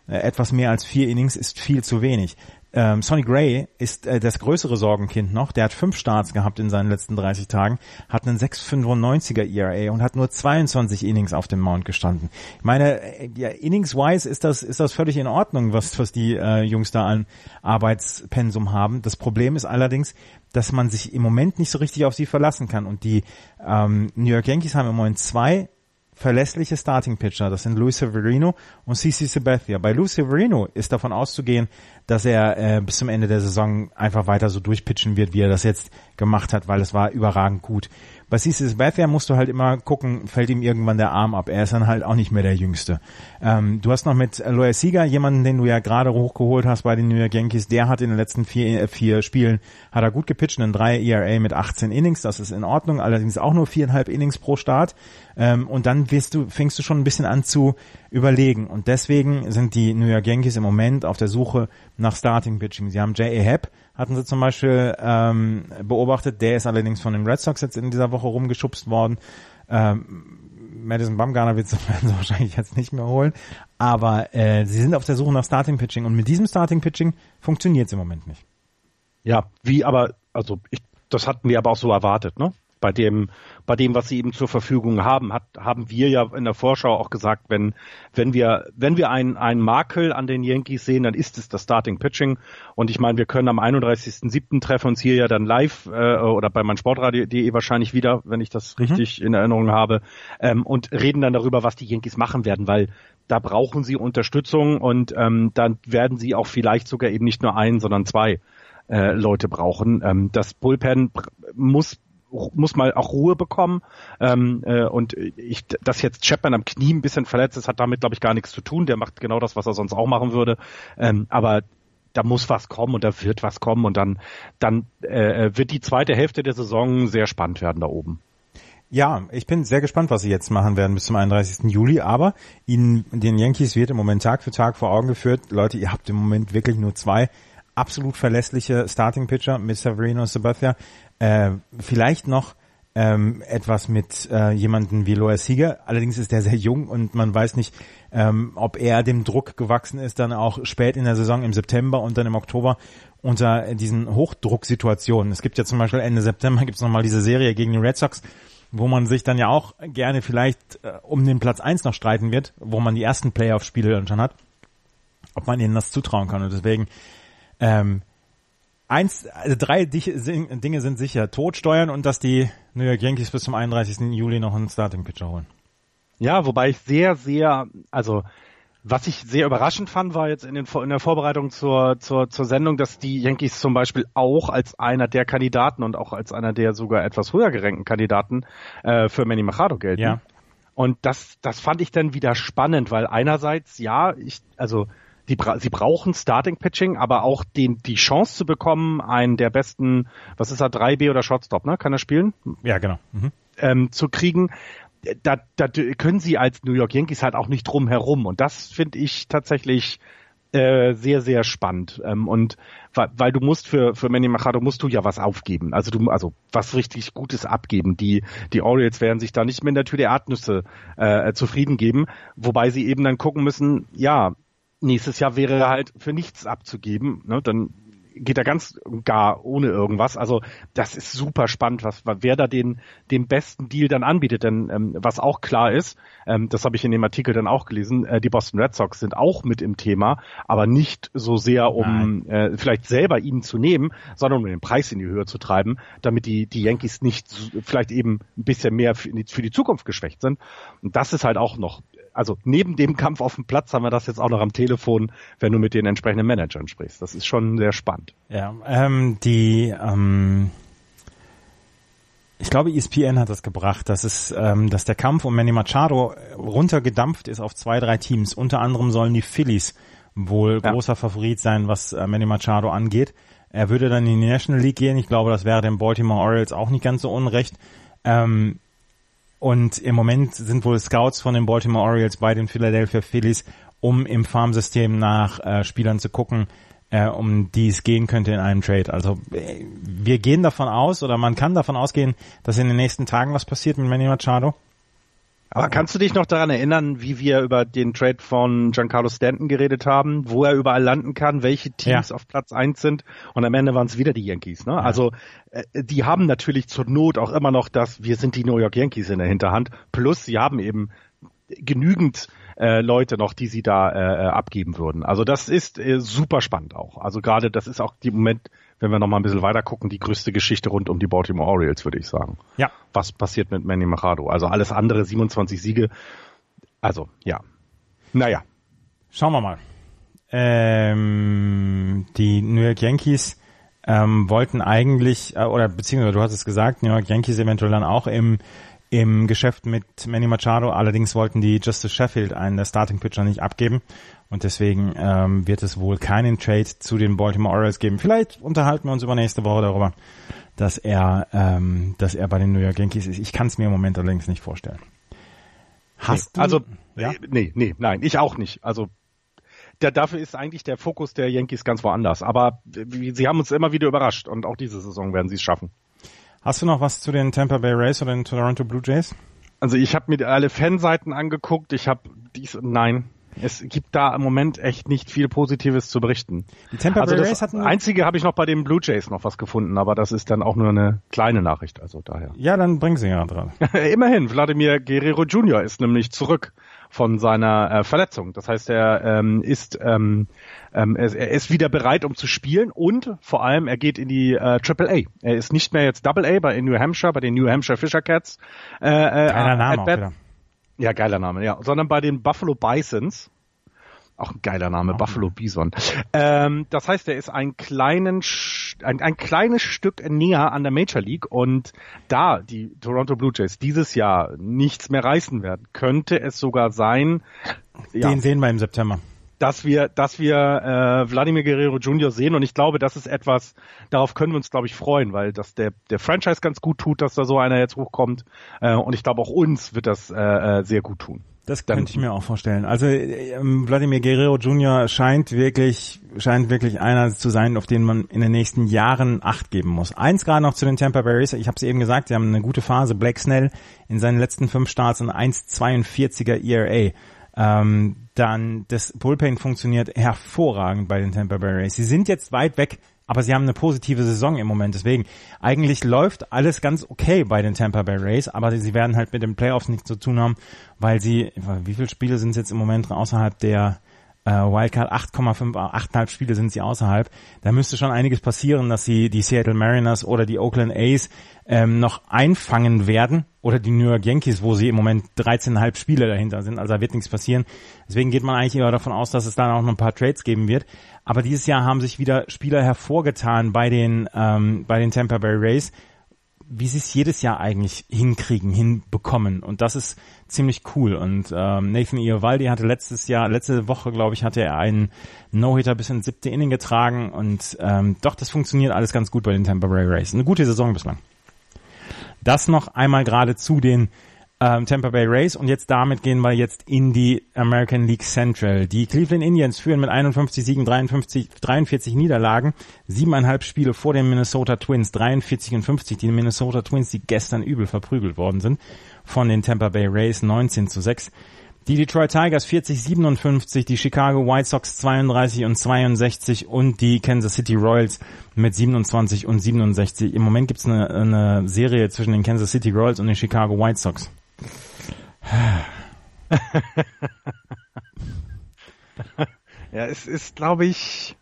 äh, etwas mehr als vier Innings ist viel zu wenig. Ähm, Sonny Gray ist äh, das größere Sorgenkind noch. Der hat fünf Starts gehabt in seinen letzten 30 Tagen, hat einen 6,95er ERA und hat nur 22 Innings auf dem Mount gestanden. Ich meine, äh, ja, Innings-wise ist das, ist das völlig in Ordnung, was, was die äh, Jungs da an Arbeitspensum haben. Das Problem ist allerdings, dass man sich im Moment nicht so richtig auf sie verlassen kann. Und die ähm, New York Yankees haben im Moment zwei verlässliche Starting Pitcher. Das sind Luis Severino und CC Sabathia. Bei Luis Severino ist davon auszugehen, dass er äh, bis zum Ende der Saison einfach weiter so durchpitchen wird, wie er das jetzt gemacht hat, weil es war überragend gut. Bei CC Sabathia musst du halt immer gucken, fällt ihm irgendwann der Arm ab. Er ist dann halt auch nicht mehr der Jüngste. Ähm, du hast noch mit Loya Sieger jemanden, den du ja gerade hochgeholt hast bei den New York Yankees. Der hat in den letzten vier, äh, vier Spielen, hat er gut gepitcht, in drei ERA mit 18 Innings. Das ist in Ordnung, allerdings auch nur viereinhalb Innings pro Start. Ähm, und dann wirst du, fängst du schon ein bisschen an zu überlegen. Und deswegen sind die New York Yankees im Moment auf der Suche nach Starting Pitching. Sie haben J.A. Happ, hatten sie zum Beispiel ähm, beobachtet. Der ist allerdings von den Red Sox jetzt in dieser Woche rumgeschubst worden. Ähm, Madison Bumgarner wird sie <laughs> wahrscheinlich jetzt nicht mehr holen. Aber äh, sie sind auf der Suche nach Starting Pitching und mit diesem Starting Pitching funktioniert es im Moment nicht. Ja, wie aber, also ich, das hatten wir aber auch so erwartet, ne? Bei dem, bei dem, was sie eben zur Verfügung haben, hat, haben wir ja in der Vorschau auch gesagt, wenn, wenn wir, wenn wir einen, einen Makel an den Yankees sehen, dann ist es das Starting Pitching. Und ich meine, wir können am 31.07. treffen uns hier ja dann live äh, oder bei meinsportradio.de wahrscheinlich wieder, wenn ich das mhm. richtig in Erinnerung habe, ähm, und reden dann darüber, was die Yankees machen werden, weil da brauchen sie Unterstützung und ähm, dann werden sie auch vielleicht sogar eben nicht nur einen, sondern zwei äh, Leute brauchen. Ähm, das Bullpen muss muss mal auch Ruhe bekommen. Ähm, äh, und ich, dass jetzt Chapman am Knie ein bisschen verletzt ist, hat damit, glaube ich, gar nichts zu tun. Der macht genau das, was er sonst auch machen würde. Ähm, aber da muss was kommen und da wird was kommen und dann, dann äh, wird die zweite Hälfte der Saison sehr spannend werden da oben. Ja, ich bin sehr gespannt, was sie jetzt machen werden bis zum 31. Juli, aber ihnen, den Yankees wird im Moment Tag für Tag vor Augen geführt, Leute, ihr habt im Moment wirklich nur zwei absolut verlässliche Starting Pitcher mit Severino Sabathia. Äh, vielleicht noch ähm, etwas mit äh, jemanden wie Loa Sieger. Allerdings ist er sehr jung und man weiß nicht, ähm, ob er dem Druck gewachsen ist, dann auch spät in der Saison im September und dann im Oktober unter diesen Hochdrucksituationen. Es gibt ja zum Beispiel Ende September gibt es nochmal diese Serie gegen die Red Sox, wo man sich dann ja auch gerne vielleicht äh, um den Platz eins noch streiten wird, wo man die ersten Playoff-Spiele dann schon hat, ob man ihnen das zutrauen kann. Und deswegen ähm, eins, also drei Dinge sind sicher. Tod, Steuern und dass die New York Yankees bis zum 31. Juli noch einen Starting Pitcher holen. Ja, wobei ich sehr, sehr, also was ich sehr überraschend fand, war jetzt in, den, in der Vorbereitung zur, zur, zur Sendung, dass die Yankees zum Beispiel auch als einer der Kandidaten und auch als einer der sogar etwas höher gerankten Kandidaten äh, für Manny Machado gelten. Ja. Und das, das fand ich dann wieder spannend, weil einerseits, ja, ich, also die, sie brauchen Starting Pitching, aber auch den, die Chance zu bekommen, einen der besten, was ist er, 3B oder Shortstop, ne? Kann er spielen? Ja, genau. Mhm. Ähm, zu kriegen. Da, da können sie als New York Yankees halt auch nicht drum herum. Und das finde ich tatsächlich äh, sehr, sehr spannend. Ähm, und weil, weil du musst für, für Manny Machado musst du ja was aufgeben. Also du, also was richtig Gutes abgeben. Die, die Orioles werden sich da nicht mehr in der Tür der Erdnüsse äh, zufrieden geben, wobei sie eben dann gucken müssen, ja, nächstes Jahr wäre halt für nichts abzugeben. Ne? Dann geht er ganz gar ohne irgendwas. Also das ist super spannend, was wer da den den besten Deal dann anbietet. Denn ähm, was auch klar ist, ähm, das habe ich in dem Artikel dann auch gelesen, äh, die Boston Red Sox sind auch mit im Thema, aber nicht so sehr, um äh, vielleicht selber ihn zu nehmen, sondern um den Preis in die Höhe zu treiben, damit die die Yankees nicht vielleicht eben ein bisschen mehr für für die Zukunft geschwächt sind. Und das ist halt auch noch also neben dem Kampf auf dem Platz haben wir das jetzt auch noch am Telefon, wenn du mit den entsprechenden Managern sprichst. Das ist schon sehr spannend. Ja, ähm, die, ähm, ich glaube, ESPN hat das gebracht, dass es, ähm, dass der Kampf um Manny Machado runtergedampft ist auf zwei, drei Teams. Unter anderem sollen die Phillies wohl ja. großer Favorit sein, was äh, Manny Machado angeht. Er würde dann in die National League gehen. Ich glaube, das wäre den Baltimore Orioles auch nicht ganz so unrecht. Ähm, und im Moment sind wohl Scouts von den Baltimore Orioles bei den Philadelphia Phillies um im Farmsystem nach äh, Spielern zu gucken, äh, um die es gehen könnte in einem Trade. Also äh, wir gehen davon aus oder man kann davon ausgehen, dass in den nächsten Tagen was passiert mit Manny Machado. Aber kannst du dich noch daran erinnern, wie wir über den Trade von Giancarlo Stanton geredet haben, wo er überall landen kann, welche Teams ja. auf Platz eins sind und am Ende waren es wieder die Yankees. Ne? Ja. Also äh, die haben natürlich zur Not auch immer noch das, wir sind die New York Yankees in der Hinterhand, plus sie haben eben genügend äh, Leute noch, die sie da äh, äh, abgeben würden. Also das ist äh, super spannend auch. Also gerade das ist auch die Moment, wenn wir noch mal ein bisschen weiter gucken, die größte Geschichte rund um die Baltimore Orioles, würde ich sagen. Ja. Was passiert mit Manny Machado? Also alles andere, 27 Siege. Also ja. Naja. Schauen wir mal. Ähm, die New York Yankees ähm, wollten eigentlich, äh, oder beziehungsweise du hast es gesagt, New York Yankees eventuell dann auch im im Geschäft mit Manny Machado. Allerdings wollten die Justice Sheffield einen der Starting Pitcher nicht abgeben. Und deswegen ähm, wird es wohl keinen Trade zu den Baltimore Orioles geben. Vielleicht unterhalten wir uns über nächste Woche darüber, dass er, ähm, dass er bei den New York Yankees ist. Ich kann es mir im Moment allerdings nicht vorstellen. Hast nee, du? Also, ja? Äh, nee, nee, nein, ich auch nicht. Also der, dafür ist eigentlich der Fokus der Yankees ganz woanders. Aber sie haben uns immer wieder überrascht und auch diese Saison werden sie es schaffen. Hast du noch was zu den Tampa Bay Rays oder den Toronto Blue Jays? Also ich habe mir alle Fanseiten angeguckt. Ich habe dies nein. Es gibt da im Moment echt nicht viel Positives zu berichten. Die Tampa also hatten einzige habe ich noch bei den Blue Jays noch was gefunden, aber das ist dann auch nur eine kleine Nachricht, also daher. Ja, dann bring sie ja dran. <laughs> Immerhin, Vladimir Guerrero Jr. ist nämlich zurück von seiner äh, Verletzung. Das heißt, er ähm, ist ähm, ähm, er, er ist wieder bereit, um zu spielen und vor allem er geht in die äh, Triple A. Er ist nicht mehr jetzt Double A bei New Hampshire, bei den New Hampshire Fisher Cats. Äh, äh, Name auch wieder. Ja, geiler Name, ja. Sondern bei den Buffalo Bisons. Auch ein geiler Name, oh. Buffalo Bison. Ähm, das heißt, er ist ein, kleinen, ein, ein kleines Stück näher an der Major League und da die Toronto Blue Jays dieses Jahr nichts mehr reißen werden, könnte es sogar sein. Ja, Den sehen wir im September dass wir, dass wir äh, Vladimir Guerrero Jr. sehen und ich glaube, das ist etwas, darauf können wir uns, glaube ich, freuen, weil das der, der Franchise ganz gut tut, dass da so einer jetzt hochkommt äh, und ich glaube auch uns wird das äh, äh sehr gut tun. Das könnte ich mir auch vorstellen. Also ähm, Vladimir Guerrero Jr. scheint wirklich, scheint wirklich einer zu sein, auf den man in den nächsten Jahren Acht geben muss. Eins gerade noch zu den Tampa Bay Rays. Ich habe es eben gesagt, sie haben eine gute Phase. Black Snell in seinen letzten fünf Starts ein 1,42er ERA. Ähm, dann das Bullpen funktioniert hervorragend bei den Tampa Bay Rays. Sie sind jetzt weit weg, aber sie haben eine positive Saison im Moment. Deswegen, eigentlich läuft alles ganz okay bei den Tampa Bay Rays, aber sie werden halt mit den Playoffs nichts zu tun haben, weil sie, wie viele Spiele sind es jetzt im Moment außerhalb der äh, Wildcard 8,5, 8,5 Spiele sind sie außerhalb. Da müsste schon einiges passieren, dass sie die Seattle Mariners oder die Oakland A's ähm, noch einfangen werden oder die New York Yankees, wo sie im Moment 13,5 Spiele dahinter sind. Also da wird nichts passieren. Deswegen geht man eigentlich eher davon aus, dass es dann auch noch ein paar Trades geben wird. Aber dieses Jahr haben sich wieder Spieler hervorgetan bei den ähm, bei den Tampa Bay Rays, wie sie es jedes Jahr eigentlich hinkriegen, hinbekommen. Und das ist ziemlich cool. Und ähm, Nathan Iovaldi hatte letztes Jahr, letzte Woche, glaube ich, hatte er einen No-Hitter bis ins siebte Inning getragen. Und ähm, doch, das funktioniert alles ganz gut bei den Tampa Bay Rays. Eine gute Saison bislang. Das noch einmal gerade zu den ähm, Tampa Bay Rays und jetzt damit gehen wir jetzt in die American League Central. Die Cleveland Indians führen mit 51 Siegen, 53, 43 Niederlagen, siebeneinhalb Spiele vor den Minnesota Twins, 43 und 50. Die Minnesota Twins, die gestern übel verprügelt worden sind von den Tampa Bay Rays, 19 zu 6. Die Detroit Tigers 40, 57, die Chicago White Sox 32 und 62 und die Kansas City Royals mit 27 und 67. Im Moment gibt's eine, eine Serie zwischen den Kansas City Royals und den Chicago White Sox. <sighs> ja, es ist, glaube ich,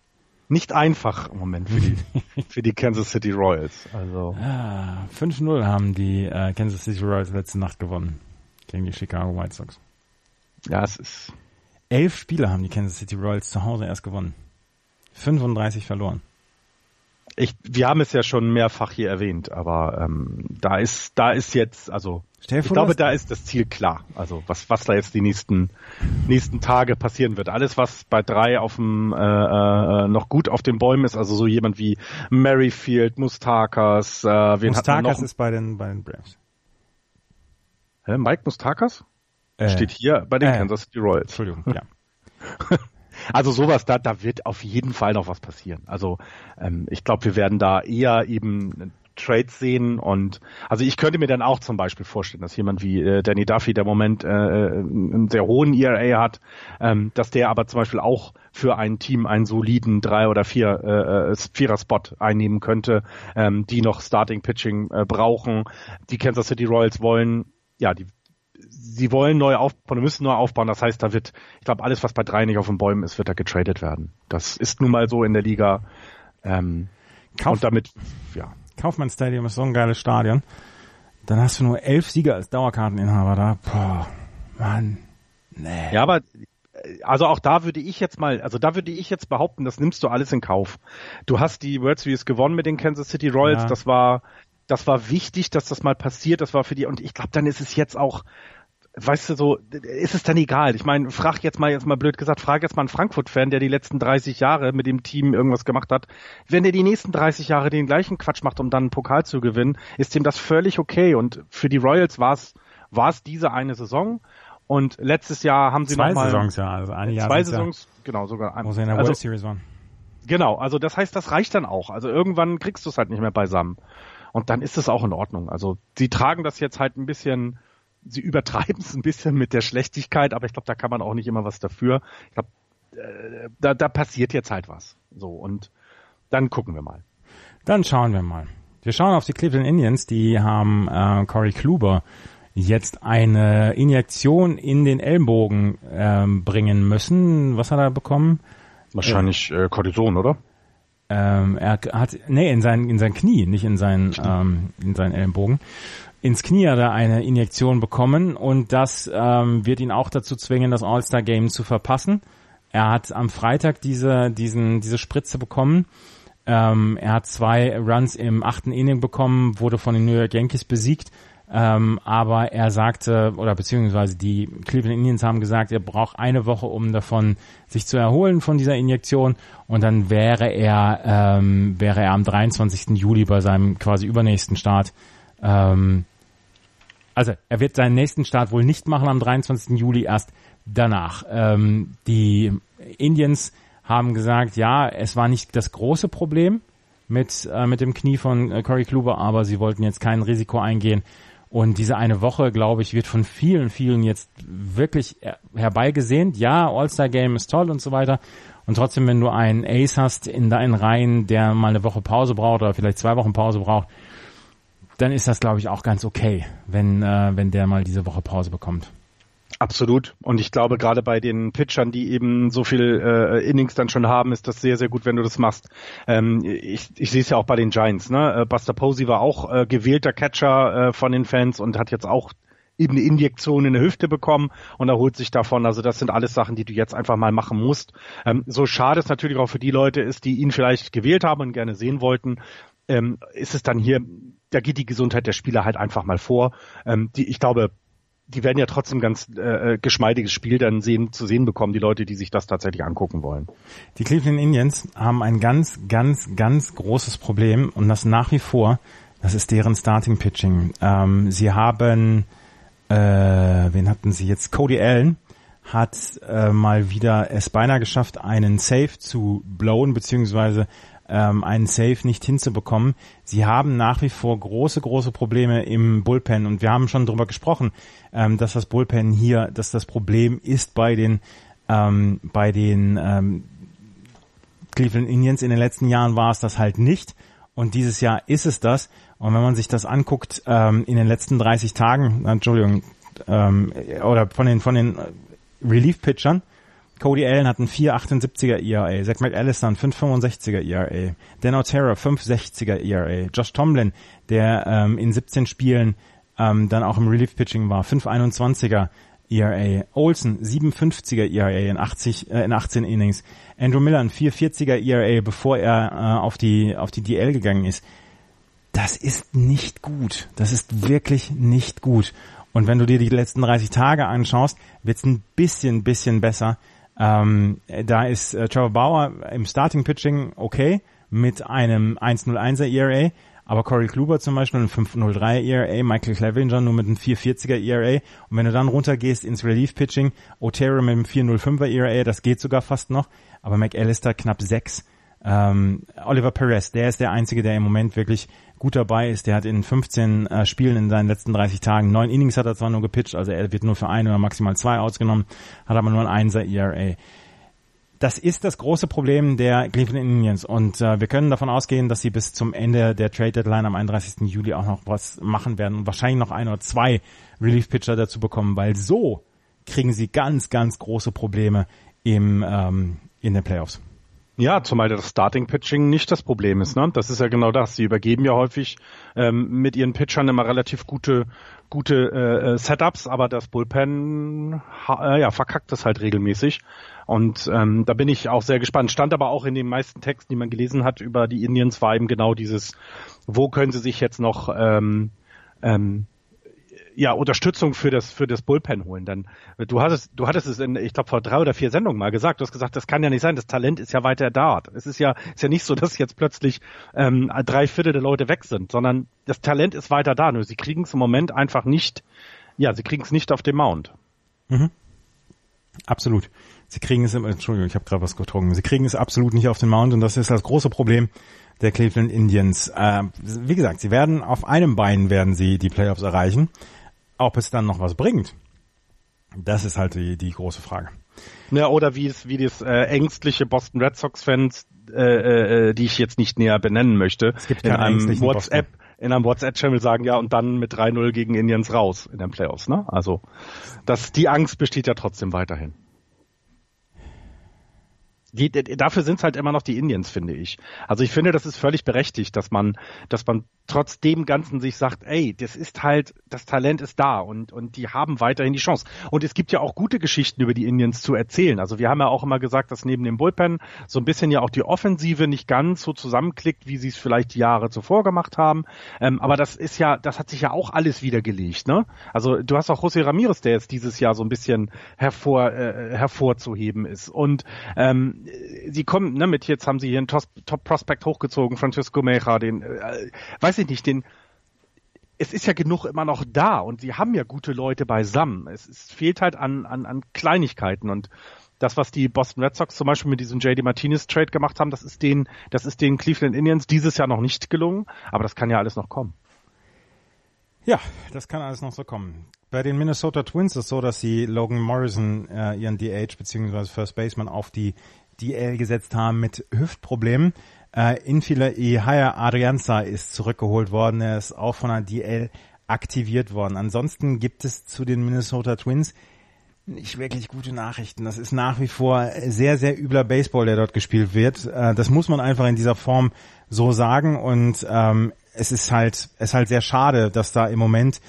nicht einfach im Moment für die, <laughs> für die Kansas City Royals. Also. Ah, 5-0 haben die äh, Kansas City Royals letzte Nacht gewonnen gegen die Chicago White Sox. Ja, es ist. Elf Spiele haben die Kansas City Royals zu Hause erst gewonnen. 35 verloren. Ich, wir haben es ja schon mehrfach hier erwähnt, aber ähm, da ist, da ist jetzt, also ich glaube, da ist das Ziel klar. Also was, was da jetzt die nächsten, nächsten Tage passieren wird. Alles, was bei drei auf dem äh, äh, noch gut auf den Bäumen ist, also so jemand wie Merrifield, Mustakas, äh, wen Mustakas hat noch? ist bei den bei den Braves. Hä, Mike Mustakas? Äh, Steht hier bei den äh, Kansas City Royals. Entschuldigung, ja. <laughs> Also sowas, da, da wird auf jeden Fall noch was passieren. Also ähm, ich glaube, wir werden da eher eben Trades sehen und also ich könnte mir dann auch zum Beispiel vorstellen, dass jemand wie äh, Danny Duffy, der im Moment äh, äh einen sehr hohen ERA hat, ähm, dass der aber zum Beispiel auch für ein Team einen soliden drei oder vier äh, äh, vierer Spot einnehmen könnte, ähm, die noch Starting Pitching äh, brauchen. Die Kansas City Royals wollen ja die sie wollen neu aufbauen, müssen neu aufbauen. Das heißt, da wird, ich glaube, alles, was bei drei nicht auf den Bäumen ist, wird da getradet werden. Das ist nun mal so in der Liga. Ähm, Kauf und damit, ja. Kaufmann Stadium ist so ein geiles Stadion. Dann hast du nur elf Sieger als Dauerkarteninhaber da. Boah, Mann. Nee. Ja, aber also auch da würde ich jetzt mal, also da würde ich jetzt behaupten, das nimmst du alles in Kauf. Du hast die World Series gewonnen mit den Kansas City Royals, ja. das war das war wichtig, dass das mal passiert, das war für die und ich glaube, dann ist es jetzt auch weißt du so, ist es dann egal. Ich meine, frag jetzt mal, jetzt mal blöd gesagt, frag jetzt mal einen Frankfurt-Fan, der die letzten 30 Jahre mit dem Team irgendwas gemacht hat. Wenn der die nächsten 30 Jahre den gleichen Quatsch macht, um dann einen Pokal zu gewinnen, ist dem das völlig okay. Und für die Royals war es, war es diese eine Saison. Und letztes Jahr haben sie zwei noch mal Saisons, ja, also eine Jahr zwei Saisons, ja, genau, sogar ein, wo sie in der also, World Series waren. Genau, also das heißt, das reicht dann auch. Also irgendwann kriegst du es halt nicht mehr beisammen. Und dann ist es auch in Ordnung. Also sie tragen das jetzt halt ein bisschen sie <laughs> übertreiben es ein bisschen mit der Schlechtigkeit, aber ich glaube, da kann man auch nicht immer was dafür. Ich glaube, äh, da, da passiert jetzt halt was. So, und dann gucken wir mal. Dann schauen wir mal. Wir schauen auf die Cleveland Indians, die haben äh, Corey Kluber jetzt eine Injektion in den Ellenbogen ähm, bringen müssen. Was hat er bekommen? Wahrscheinlich äh, Kortison, oder? Ähm, er hat, nee, in sein, in sein Knie, nicht in seinen, ähm, in seinen Ellenbogen ins Knie hat er eine Injektion bekommen und das ähm, wird ihn auch dazu zwingen, das All-Star-Game zu verpassen. Er hat am Freitag diese, diesen, diese Spritze bekommen. Ähm, er hat zwei Runs im achten Inning bekommen, wurde von den New York Yankees besiegt. Ähm, aber er sagte, oder beziehungsweise die Cleveland Indians haben gesagt, er braucht eine Woche, um davon sich zu erholen von dieser Injektion. Und dann wäre er, ähm, wäre er am 23. Juli bei seinem quasi übernächsten Start ähm, also er wird seinen nächsten Start wohl nicht machen am 23. Juli, erst danach. Ähm, die Indians haben gesagt, ja, es war nicht das große Problem mit, äh, mit dem Knie von äh, Corey Kluber, aber sie wollten jetzt kein Risiko eingehen. Und diese eine Woche, glaube ich, wird von vielen, vielen jetzt wirklich herbeigesehnt. Ja, All-Star-Game ist toll und so weiter. Und trotzdem, wenn du einen Ace hast in deinen Reihen, der mal eine Woche Pause braucht oder vielleicht zwei Wochen Pause braucht, dann ist das, glaube ich, auch ganz okay, wenn, äh, wenn der mal diese Woche Pause bekommt. Absolut. Und ich glaube, gerade bei den Pitchern, die eben so viel äh, Innings dann schon haben, ist das sehr, sehr gut, wenn du das machst. Ähm, ich ich sehe es ja auch bei den Giants. Ne? Äh, Buster Posey war auch äh, gewählter Catcher äh, von den Fans und hat jetzt auch eben eine Injektion in der Hüfte bekommen und erholt sich davon. Also das sind alles Sachen, die du jetzt einfach mal machen musst. Ähm, so schade es natürlich auch für die Leute ist, die ihn vielleicht gewählt haben und gerne sehen wollten, ähm, ist es dann hier da geht die Gesundheit der Spieler halt einfach mal vor. Ähm, die, ich glaube, die werden ja trotzdem ganz äh, äh, geschmeidiges Spiel dann sehen, zu sehen bekommen, die Leute, die sich das tatsächlich angucken wollen. Die Cleveland Indians haben ein ganz, ganz, ganz großes Problem und das nach wie vor, das ist deren Starting Pitching. Ähm, sie haben, äh, wen hatten sie jetzt? Cody Allen hat äh, mal wieder es beinahe geschafft, einen Save zu blowen, beziehungsweise ähm, einen Save nicht hinzubekommen. Sie haben nach wie vor große, große Probleme im Bullpen und wir haben schon darüber gesprochen, ähm, dass das Bullpen hier, dass das Problem ist bei den ähm, bei den ähm, Cleveland Indians in den letzten Jahren war es das halt nicht und dieses Jahr ist es das. Und wenn man sich das anguckt ähm, in den letzten 30 Tagen, Entschuldigung, ähm, oder von den von den Relief Pitchern, Cody Allen hat einen 4,78er ERA, Zach McAllister ein 5,65er ERA, Dan Otero 5,60er ERA, Josh Tomlin, der ähm, in 17 Spielen ähm, dann auch im Relief Pitching war, 5,21er ERA, Olsen 7,50er ERA in 80 äh, in 18 Innings, Andrew Miller ein 4,40er ERA, bevor er äh, auf die auf die DL gegangen ist. Das ist nicht gut. Das ist wirklich nicht gut. Und wenn du dir die letzten 30 Tage anschaust, wird es ein bisschen, bisschen besser. Ähm, da ist äh, Trevor Bauer im Starting Pitching okay mit einem 1-0-1er ERA, Aber Corey Kluber zum Beispiel ein 503 ERA, Michael Clevinger nur mit einem 440er ERA. Und wenn du dann runtergehst ins Relief-Pitching, Otero mit einem 405er ERA, das geht sogar fast noch. Aber McAllister knapp 6. Ähm, Oliver Perez, der ist der Einzige, der im Moment wirklich gut dabei ist. Der hat in 15 äh, Spielen in seinen letzten 30 Tagen, neun Innings hat er zwar nur gepitcht, also er wird nur für ein oder maximal zwei ausgenommen, hat aber nur ein 1er ERA. Das ist das große Problem der Cleveland Indians und äh, wir können davon ausgehen, dass sie bis zum Ende der Trade Deadline am 31. Juli auch noch was machen werden und wahrscheinlich noch ein oder zwei Relief Pitcher dazu bekommen, weil so kriegen sie ganz, ganz große Probleme im ähm, in den Playoffs. Ja, zumal das Starting Pitching nicht das Problem ist. Ne? Das ist ja genau das. Sie übergeben ja häufig ähm, mit ihren Pitchern immer relativ gute gute äh, äh Setups, aber das Bullpen äh, ja verkackt das halt regelmäßig. Und ähm, da bin ich auch sehr gespannt. Stand aber auch in den meisten Texten, die man gelesen hat über die Indians, war eben genau dieses, wo können sie sich jetzt noch ähm, ähm, ja, Unterstützung für das, für das Bullpen holen. Dann, du hattest, du hattest es in, ich glaube, vor drei oder vier Sendungen mal gesagt. Du hast gesagt, das kann ja nicht sein. Das Talent ist ja weiter da. Es ist ja, ist ja nicht so, <laughs> dass jetzt plötzlich ähm, drei Viertel der Leute weg sind, sondern das Talent ist weiter da. Nur sie kriegen es im Moment einfach nicht, ja, sie kriegen es nicht auf dem Mount. Mhm. Absolut. Sie kriegen es, Entschuldigung, ich habe gerade was getrunken. Sie kriegen es absolut nicht auf den Mount und das ist das große Problem der Cleveland Indians. Äh, wie gesagt, sie werden auf einem Bein werden sie die Playoffs erreichen. Ob es dann noch was bringt, das ist halt die, die große Frage. Ja, oder wie es, wie das äh, ängstliche Boston Red Sox Fans, äh, äh, die ich jetzt nicht näher benennen möchte, es gibt in einem WhatsApp, in einem WhatsApp-Channel sagen, ja, und dann mit 3-0 gegen Indians raus in den Playoffs, ne? Also, das, die Angst besteht ja trotzdem weiterhin die, dafür sind es halt immer noch die Indians, finde ich. Also ich finde, das ist völlig berechtigt, dass man, dass man trotz dem Ganzen sich sagt, ey, das ist halt, das Talent ist da und, und die haben weiterhin die Chance. Und es gibt ja auch gute Geschichten über die Indians zu erzählen. Also wir haben ja auch immer gesagt, dass neben dem Bullpen so ein bisschen ja auch die Offensive nicht ganz so zusammenklickt, wie sie es vielleicht die Jahre zuvor gemacht haben. Ähm, aber das ist ja, das hat sich ja auch alles wieder gelegt, ne? Also du hast auch José Ramirez, der jetzt dieses Jahr so ein bisschen hervor, äh, hervorzuheben ist. Und ähm, sie kommen, ne, mit jetzt haben sie hier einen Top Prospect hochgezogen, Francisco Meja, den, äh, weiß ich nicht, den, es ist ja genug immer noch da und sie haben ja gute Leute beisammen. Es, es fehlt halt an, an, an Kleinigkeiten und das, was die Boston Red Sox zum Beispiel mit diesem JD Martinez Trade gemacht haben, das ist den, das ist den Cleveland Indians dieses Jahr noch nicht gelungen, aber das kann ja alles noch kommen. Ja, das kann alles noch so kommen. Bei den Minnesota Twins ist es so, dass sie Logan Morrison, äh, ihren DH bzw. First Baseman auf die DL gesetzt haben mit Hüftproblemen. Äh, Infile Ihaya Adrianza ist zurückgeholt worden. Er ist auch von der DL aktiviert worden. Ansonsten gibt es zu den Minnesota Twins nicht wirklich gute Nachrichten. Das ist nach wie vor sehr, sehr übler Baseball, der dort gespielt wird. Äh, das muss man einfach in dieser Form so sagen. Und ähm, es ist halt, es ist halt sehr schade, dass da im Moment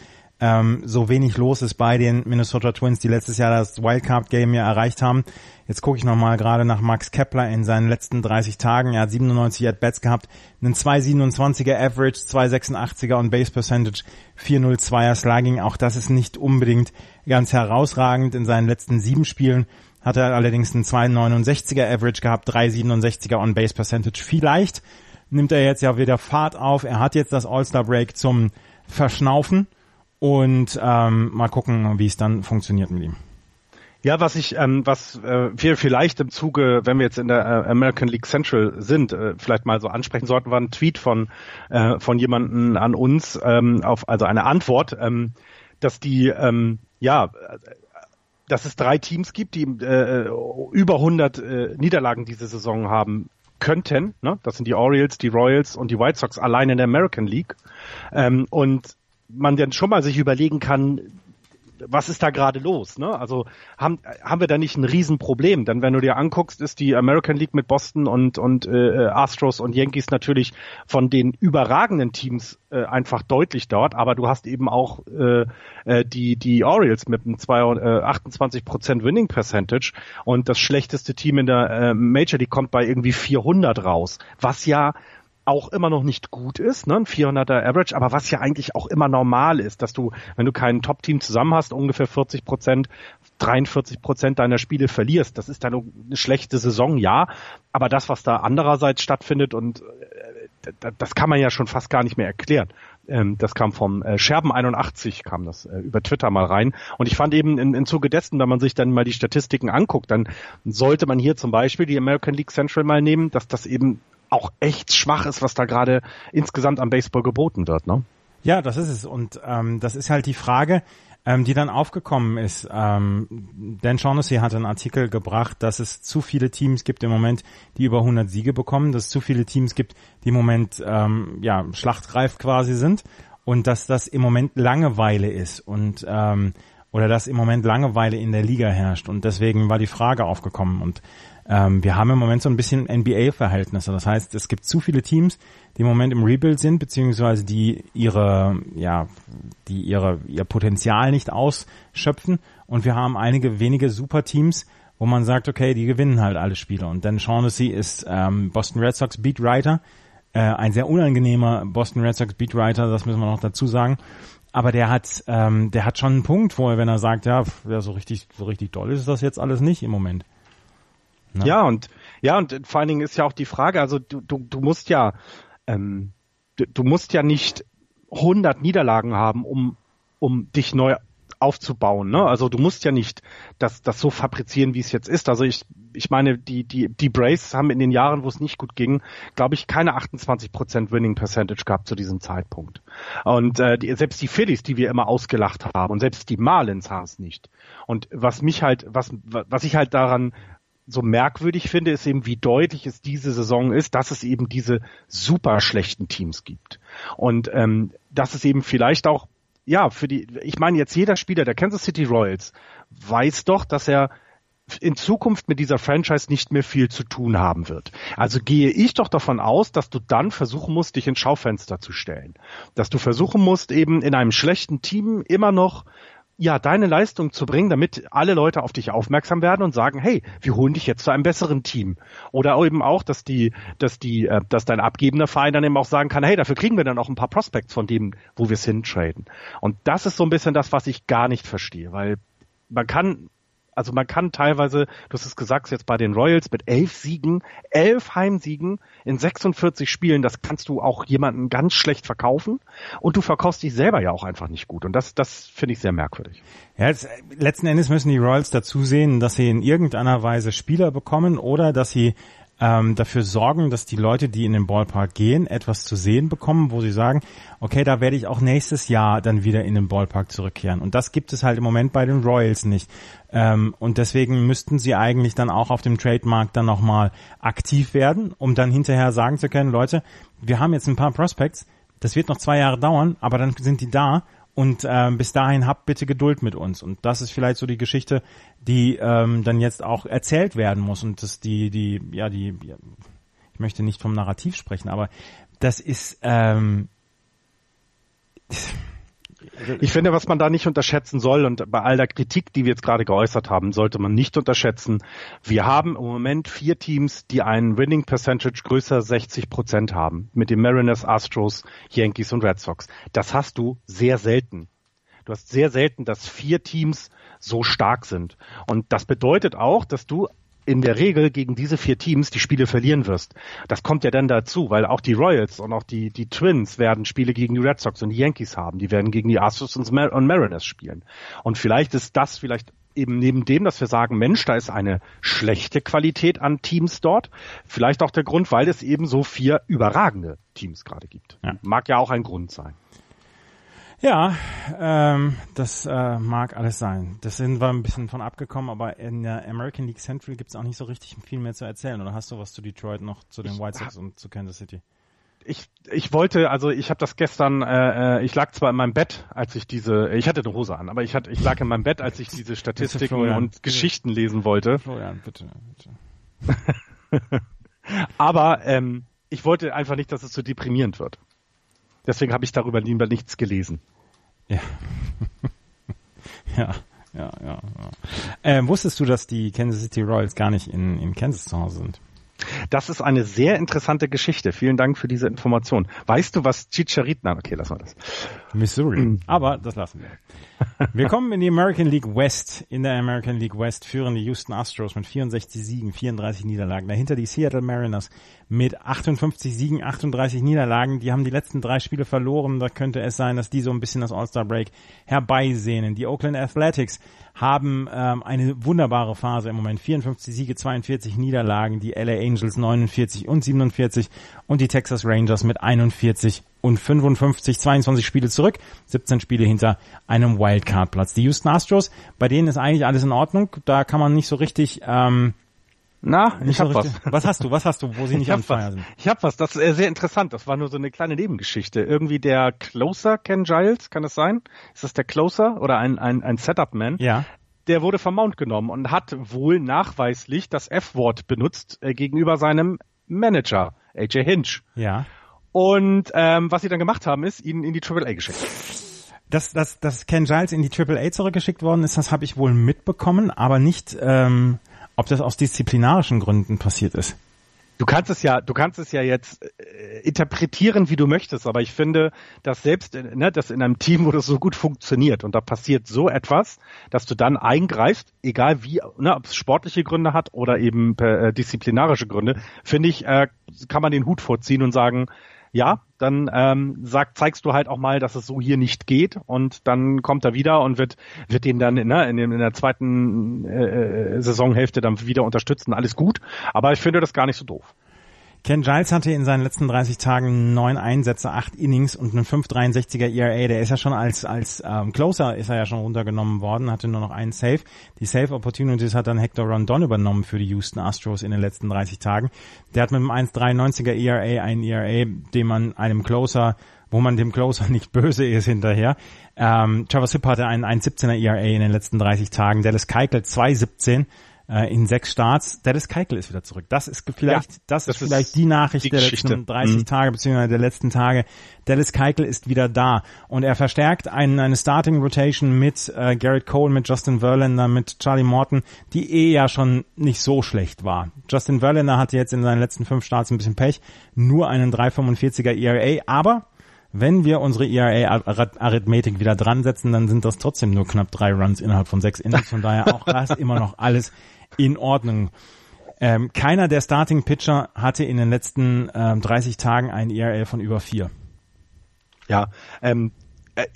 ähm, so wenig los ist bei den Minnesota Twins, die letztes Jahr das Wildcard-Game ja erreicht haben. Jetzt gucke ich nochmal gerade nach Max Kepler in seinen letzten 30 Tagen. Er hat 97 At-Bats gehabt, einen 2,27er Average, 2,86er on Base Percentage, 4,02er Slugging. Auch das ist nicht unbedingt ganz herausragend. In seinen letzten sieben Spielen hat er allerdings einen 2,69er Average gehabt, 3,67er on Base Percentage. Vielleicht nimmt er jetzt ja wieder Fahrt auf. Er hat jetzt das All-Star Break zum Verschnaufen und ähm, mal gucken, wie es dann funktioniert mit ihm. Ja, was ich, ähm, was äh, wir vielleicht im Zuge, wenn wir jetzt in der äh, American League Central sind, äh, vielleicht mal so ansprechen sollten, war ein Tweet von äh, von jemanden an uns, ähm, auf also eine Antwort, ähm, dass die ähm, ja dass es drei Teams gibt, die äh, über 100 äh, Niederlagen diese Saison haben könnten. Ne? Das sind die Orioles, die Royals und die White Sox allein in der American League. Ähm, und man dann schon mal sich überlegen kann, was ist da gerade los? Ne? Also haben, haben wir da nicht ein Riesenproblem? Denn wenn du dir anguckst, ist die American League mit Boston und, und äh, Astros und Yankees natürlich von den überragenden Teams äh, einfach deutlich dort, aber du hast eben auch äh, äh die, die Orioles mit einem 28% Winning Percentage und das schlechteste Team in der äh, Major League kommt bei irgendwie 400 raus, was ja auch immer noch nicht gut ist, ne, ein 400er Average, aber was ja eigentlich auch immer normal ist, dass du, wenn du kein Top-Team zusammen hast, ungefähr 40 Prozent, 43 Prozent deiner Spiele verlierst. Das ist dann eine schlechte Saison, ja, aber das, was da andererseits stattfindet und äh, das kann man ja schon fast gar nicht mehr erklären. Ähm, das kam vom äh, Scherben81 kam das äh, über Twitter mal rein. Und ich fand eben in, in Zuge dessen, wenn man sich dann mal die Statistiken anguckt, dann sollte man hier zum Beispiel die American League Central mal nehmen, dass das eben auch echt schwach ist, was da gerade insgesamt am Baseball geboten wird. Ne? Ja, das ist es. Und ähm, das ist halt die Frage, ähm, die dann aufgekommen ist. Ähm, Dan Shaughnessy hat einen Artikel gebracht, dass es zu viele Teams gibt im Moment, die über 100 Siege bekommen, dass es zu viele Teams gibt, die im Moment ähm, ja schlachtreif quasi sind und dass das im Moment Langeweile ist und ähm, oder dass im Moment Langeweile in der Liga herrscht und deswegen war die Frage aufgekommen und ähm, wir haben im Moment so ein bisschen NBA-Verhältnisse. Das heißt, es gibt zu viele Teams, die im Moment im Rebuild sind, beziehungsweise die ihre, ja, die ihre, ihr Potenzial nicht ausschöpfen. Und wir haben einige wenige Superteams, wo man sagt, okay, die gewinnen halt alle Spiele. Und Dan Shaughnessy ist ähm, Boston Red Sox Beatwriter, äh, ein sehr unangenehmer Boston Red Sox Beatwriter, das müssen wir noch dazu sagen. Aber der hat, ähm, der hat schon einen Punkt, wo er, wenn er sagt, ja, ja, so richtig, so richtig doll ist das jetzt alles nicht im Moment. Ne? Ja, und ja, und vor allen Dingen ist ja auch die Frage, also du, du, du musst ja, ähm, du, du musst ja nicht 100 Niederlagen haben, um, um dich neu aufzubauen. Ne? Also du musst ja nicht das, das so fabrizieren, wie es jetzt ist. Also ich, ich meine, die, die, die Brace haben in den Jahren, wo es nicht gut ging, glaube ich, keine 28% Winning Percentage gehabt zu diesem Zeitpunkt. Und äh, die, selbst die Phillies, die wir immer ausgelacht haben, und selbst die Marlins haben es nicht. Und was mich halt, was, was ich halt daran so merkwürdig finde, ist eben, wie deutlich es diese Saison ist, dass es eben diese super schlechten Teams gibt. Und ähm, dass es eben vielleicht auch, ja, für die, ich meine jetzt jeder Spieler der Kansas City Royals weiß doch, dass er in Zukunft mit dieser Franchise nicht mehr viel zu tun haben wird. Also gehe ich doch davon aus, dass du dann versuchen musst, dich ins Schaufenster zu stellen. Dass du versuchen musst, eben in einem schlechten Team immer noch ja, deine Leistung zu bringen, damit alle Leute auf dich aufmerksam werden und sagen, hey, wir holen dich jetzt zu einem besseren Team. Oder eben auch, dass die, dass die, äh, dass dein abgebender Verein dann eben auch sagen kann, hey, dafür kriegen wir dann auch ein paar Prospects von dem, wo wir es hintraden. Und das ist so ein bisschen das, was ich gar nicht verstehe, weil man kann also man kann teilweise, du hast es gesagt, jetzt bei den Royals mit elf Siegen, elf Heimsiegen in 46 Spielen, das kannst du auch jemanden ganz schlecht verkaufen und du verkaufst dich selber ja auch einfach nicht gut und das, das finde ich sehr merkwürdig. Ja, jetzt, letzten Endes müssen die Royals dazu sehen, dass sie in irgendeiner Weise Spieler bekommen oder dass sie ähm, dafür sorgen, dass die Leute, die in den Ballpark gehen, etwas zu sehen bekommen, wo sie sagen, okay, da werde ich auch nächstes Jahr dann wieder in den Ballpark zurückkehren. Und das gibt es halt im Moment bei den Royals nicht. Ähm, und deswegen müssten sie eigentlich dann auch auf dem Trademark dann nochmal aktiv werden, um dann hinterher sagen zu können, Leute, wir haben jetzt ein paar Prospects, das wird noch zwei Jahre dauern, aber dann sind die da und ähm, bis dahin habt bitte Geduld mit uns. Und das ist vielleicht so die Geschichte, die ähm, dann jetzt auch erzählt werden muss. Und das die, die, ja, die, ja, ich möchte nicht vom Narrativ sprechen, aber das ist ähm, ich finde, was man da nicht unterschätzen soll und bei all der Kritik, die wir jetzt gerade geäußert haben, sollte man nicht unterschätzen. Wir haben im Moment vier Teams, die einen Winning Percentage größer 60 Prozent haben. Mit den Mariners, Astros, Yankees und Red Sox. Das hast du sehr selten. Du hast sehr selten, dass vier Teams so stark sind. Und das bedeutet auch, dass du in der Regel gegen diese vier Teams die Spiele verlieren wirst. Das kommt ja dann dazu, weil auch die Royals und auch die, die Twins werden Spiele gegen die Red Sox und die Yankees haben. Die werden gegen die Astros und Mariners spielen. Und vielleicht ist das vielleicht eben neben dem, dass wir sagen, Mensch, da ist eine schlechte Qualität an Teams dort, vielleicht auch der Grund, weil es eben so vier überragende Teams gerade gibt. Ja. Mag ja auch ein Grund sein. Ja, ähm, das äh, mag alles sein. Das sind wir ein bisschen von abgekommen, aber in der American League Central gibt's auch nicht so richtig viel mehr zu erzählen. Oder hast du was zu Detroit noch, zu den White Sox und zu Kansas City? Ich, ich wollte, also ich habe das gestern, äh, äh, ich lag zwar in meinem Bett, als ich diese, ich hatte eine Hose an, aber ich hatte, ich lag in meinem Bett, als ich diese Statistiken und Geschichten lesen wollte. Florian, bitte, bitte. <laughs> aber ähm, ich wollte einfach nicht, dass es so deprimierend wird. Deswegen habe ich darüber lieber nichts gelesen. Ja. <laughs> ja, ja, ja. ja. Ähm, wusstest du, dass die Kansas City Royals gar nicht in, in Kansas zu Hause sind? Das ist eine sehr interessante Geschichte. Vielen Dank für diese Information. Weißt du, was Chicharito, na, okay, lassen wir das. Missouri. Mhm. Aber das lassen wir. <laughs> Wir kommen in die American League West. In der American League West führen die Houston Astros mit 64 Siegen, 34 Niederlagen. Dahinter die Seattle Mariners mit 58 Siegen, 38 Niederlagen. Die haben die letzten drei Spiele verloren. Da könnte es sein, dass die so ein bisschen das All-Star Break herbeisehnen. Die Oakland Athletics haben ähm, eine wunderbare Phase im Moment. 54 Siege, 42 Niederlagen. Die LA Angels 49 und 47 und die Texas Rangers mit 41 und 55, 22 Spiele zurück, 17 Spiele hinter einem Wildcard-Platz. Die Houston Astros, bei denen ist eigentlich alles in Ordnung. Da kann man nicht so richtig ähm, na, ich hab was. <laughs> Was hast du? Was hast du, wo sie nicht ich am Feier sind? Ich hab was. Das ist sehr interessant. Das war nur so eine kleine Nebengeschichte. Irgendwie der Closer, Ken Giles, kann das sein? Ist das der Closer oder ein, ein, ein Setup-Man? Ja. Der wurde vom Mount genommen und hat wohl nachweislich das F-Wort benutzt äh, gegenüber seinem Manager, AJ Hinch. Ja. Und ähm, was sie dann gemacht haben, ist, ihn in die Triple A geschickt. Dass, dass, dass Ken Giles in die Triple A zurückgeschickt worden ist, das habe ich wohl mitbekommen, aber nicht... Ähm ob das aus disziplinarischen Gründen passiert ist. Du kannst es ja, du kannst es ja jetzt äh, interpretieren, wie du möchtest, aber ich finde, dass selbst, äh, ne, dass in einem Team, wo das so gut funktioniert und da passiert so etwas, dass du dann eingreifst, egal wie, ne, ob es sportliche Gründe hat oder eben äh, disziplinarische Gründe, finde ich, äh, kann man den Hut vorziehen und sagen, ja, dann ähm, sag, zeigst du halt auch mal, dass es so hier nicht geht und dann kommt er wieder und wird wird den dann ne, in, in der zweiten äh, äh Saisonhälfte dann wieder unterstützen. Alles gut, aber ich finde das gar nicht so doof. Ken Giles hatte in seinen letzten 30 Tagen neun Einsätze, acht Innings und einen 5,63er ERA. Der ist ja schon als als ähm, Closer ist er ja schon runtergenommen worden, hatte nur noch einen Save. Die Save Opportunities hat dann Hector Rondon übernommen für die Houston Astros in den letzten 30 Tagen. Der hat mit einem 1,93er ERA ein ERA, dem man einem Closer wo man dem Closer <laughs> nicht böse ist hinterher. Ähm, Travis Hipp hatte einen 1,17er ERA in den letzten 30 Tagen. Dallas Keuchel 2,17 äh, in sechs Starts. Dennis Keikel ist wieder zurück. Das ist vielleicht, ja, das, das, ist vielleicht die Nachricht die der letzten 30 mhm. Tage beziehungsweise der letzten Tage. Dennis Keikel ist wieder da und er verstärkt einen, eine Starting Rotation mit äh, Garrett Cole, mit Justin Verlander, mit Charlie Morton, die eh ja schon nicht so schlecht war. Justin Verlander hatte jetzt in seinen letzten fünf Starts ein bisschen Pech, nur einen 3,45er ERA, aber wenn wir unsere ERA-Arithmetik wieder dran setzen, dann sind das trotzdem nur knapp drei Runs innerhalb von sechs Innings. Von daher auch das immer noch alles in Ordnung. Ähm, keiner der Starting Pitcher hatte in den letzten ähm, 30 Tagen ein ERA von über vier. Ja, ähm, äh,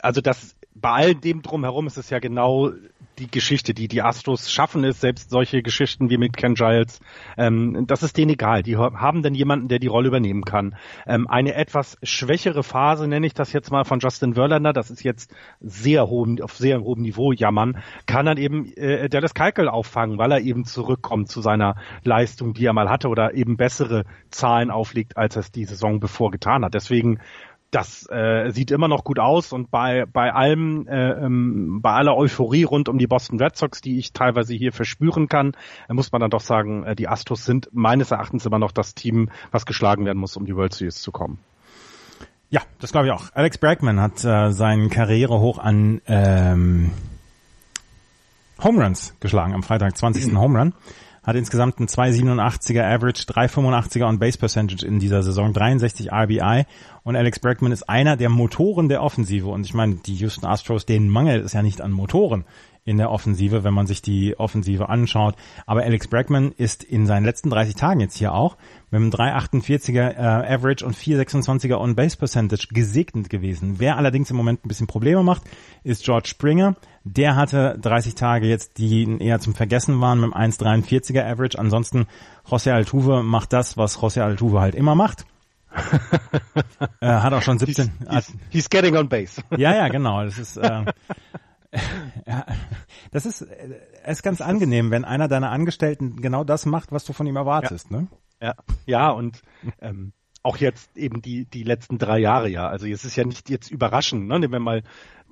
also das bei all dem drumherum ist es ja genau die Geschichte, die die Astros schaffen es, selbst solche Geschichten wie mit Ken Giles, ähm, das ist denen egal. Die haben dann jemanden, der die Rolle übernehmen kann. Ähm, eine etwas schwächere Phase, nenne ich das jetzt mal, von Justin Verlander, das ist jetzt sehr hohem, auf sehr hohem Niveau jammern, kann dann eben äh, Dallas Keuchel auffangen, weil er eben zurückkommt zu seiner Leistung, die er mal hatte oder eben bessere Zahlen auflegt, als er es die Saison bevor getan hat. Deswegen das äh, sieht immer noch gut aus und bei bei allem äh, ähm, bei aller Euphorie rund um die Boston Red Sox, die ich teilweise hier verspüren kann, äh, muss man dann doch sagen, äh, die Astros sind meines Erachtens immer noch das Team, was geschlagen werden muss, um die World Series zu kommen. Ja, das glaube ich auch. Alex Bregman hat äh, seinen Karrierehoch an ähm, Home Runs geschlagen am Freitag, 20. <clears throat> Home Run hat insgesamt einen 2,87er Average, 3,85er on Base Percentage in dieser Saison, 63 RBI und Alex Bregman ist einer der Motoren der Offensive. Und ich meine, die Houston Astros, denen mangelt es ja nicht an Motoren in der Offensive, wenn man sich die Offensive anschaut. Aber Alex Bregman ist in seinen letzten 30 Tagen jetzt hier auch mit einem 3,48er äh, Average und 4,26er On-Base Percentage gesegnet gewesen. Wer allerdings im Moment ein bisschen Probleme macht, ist George Springer. Der hatte 30 Tage jetzt, die eher zum Vergessen waren, mit einem 1,43er Average. Ansonsten José Altuve macht das, was José Altuve halt immer macht. er <laughs> hat auch schon 17. He's, he's, he's, getting on base. ja, ja, genau. Das ist äh, <laughs> <laughs> ja, das ist, ist ganz angenehm, wenn einer deiner Angestellten genau das macht, was du von ihm erwartest, ja. ne? Ja, ja und ähm, auch jetzt eben die die letzten drei Jahre ja. Also es ist ja nicht jetzt überraschend, ne? Wenn mal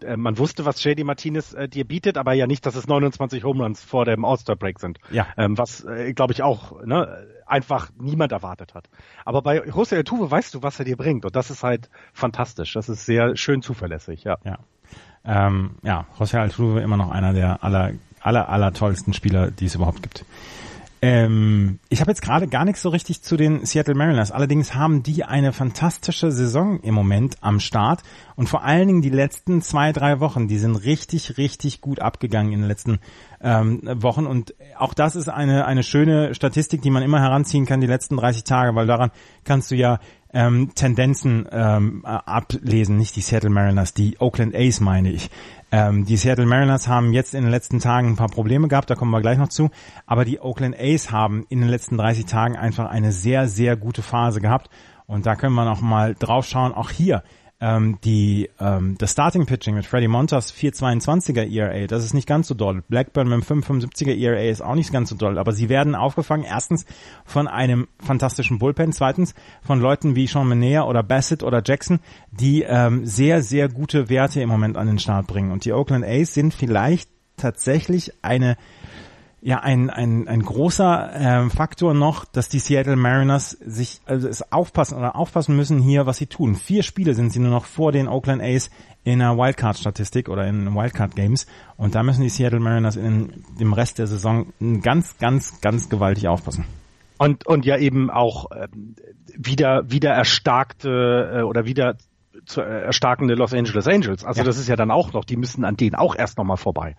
äh, man wusste, was JD Martinez äh, dir bietet, aber ja nicht, dass es 29 Home Runs vor dem All-Star Break sind. Ja. Ähm, was, äh, glaube ich, auch ne, einfach niemand erwartet hat. Aber bei José Altuve weißt du, was er dir bringt. Und das ist halt fantastisch. Das ist sehr schön zuverlässig, ja. Ja. Ähm, ja, José Altuve immer noch einer der aller, aller, aller tollsten Spieler, die es überhaupt gibt. Ähm, ich habe jetzt gerade gar nichts so richtig zu den Seattle Mariners. Allerdings haben die eine fantastische Saison im Moment am Start und vor allen Dingen die letzten zwei, drei Wochen, die sind richtig, richtig gut abgegangen in den letzten ähm, Wochen und auch das ist eine, eine schöne Statistik, die man immer heranziehen kann, die letzten 30 Tage, weil daran kannst du ja ähm, Tendenzen ähm, ablesen, nicht die Seattle Mariners, die Oakland A's meine ich. Ähm, die Seattle Mariners haben jetzt in den letzten Tagen ein paar Probleme gehabt, da kommen wir gleich noch zu. Aber die Oakland A's haben in den letzten 30 Tagen einfach eine sehr, sehr gute Phase gehabt. Und da können wir noch mal drauf schauen. Auch hier ähm, die ähm, das Starting Pitching mit Freddie Montas 4,22er ERA, das ist nicht ganz so doll. Blackburn mit dem 5,75er ERA ist auch nicht ganz so doll, aber sie werden aufgefangen erstens von einem fantastischen Bullpen, zweitens von Leuten wie Sean Menea oder Bassett oder Jackson, die ähm, sehr sehr gute Werte im Moment an den Start bringen und die Oakland A's sind vielleicht tatsächlich eine ja ein, ein, ein großer ähm, Faktor noch, dass die Seattle Mariners sich also es aufpassen oder aufpassen müssen hier, was sie tun. Vier Spiele sind sie nur noch vor den Oakland A's in der Wildcard-Statistik oder in Wildcard-Games und da müssen die Seattle Mariners in dem Rest der Saison ganz, ganz, ganz gewaltig aufpassen. Und, und ja eben auch ähm, wieder, wieder erstarkte äh, oder wieder zu äh, erstarkende Los Angeles Angels. Also ja. das ist ja dann auch noch, die müssen an denen auch erst nochmal vorbei.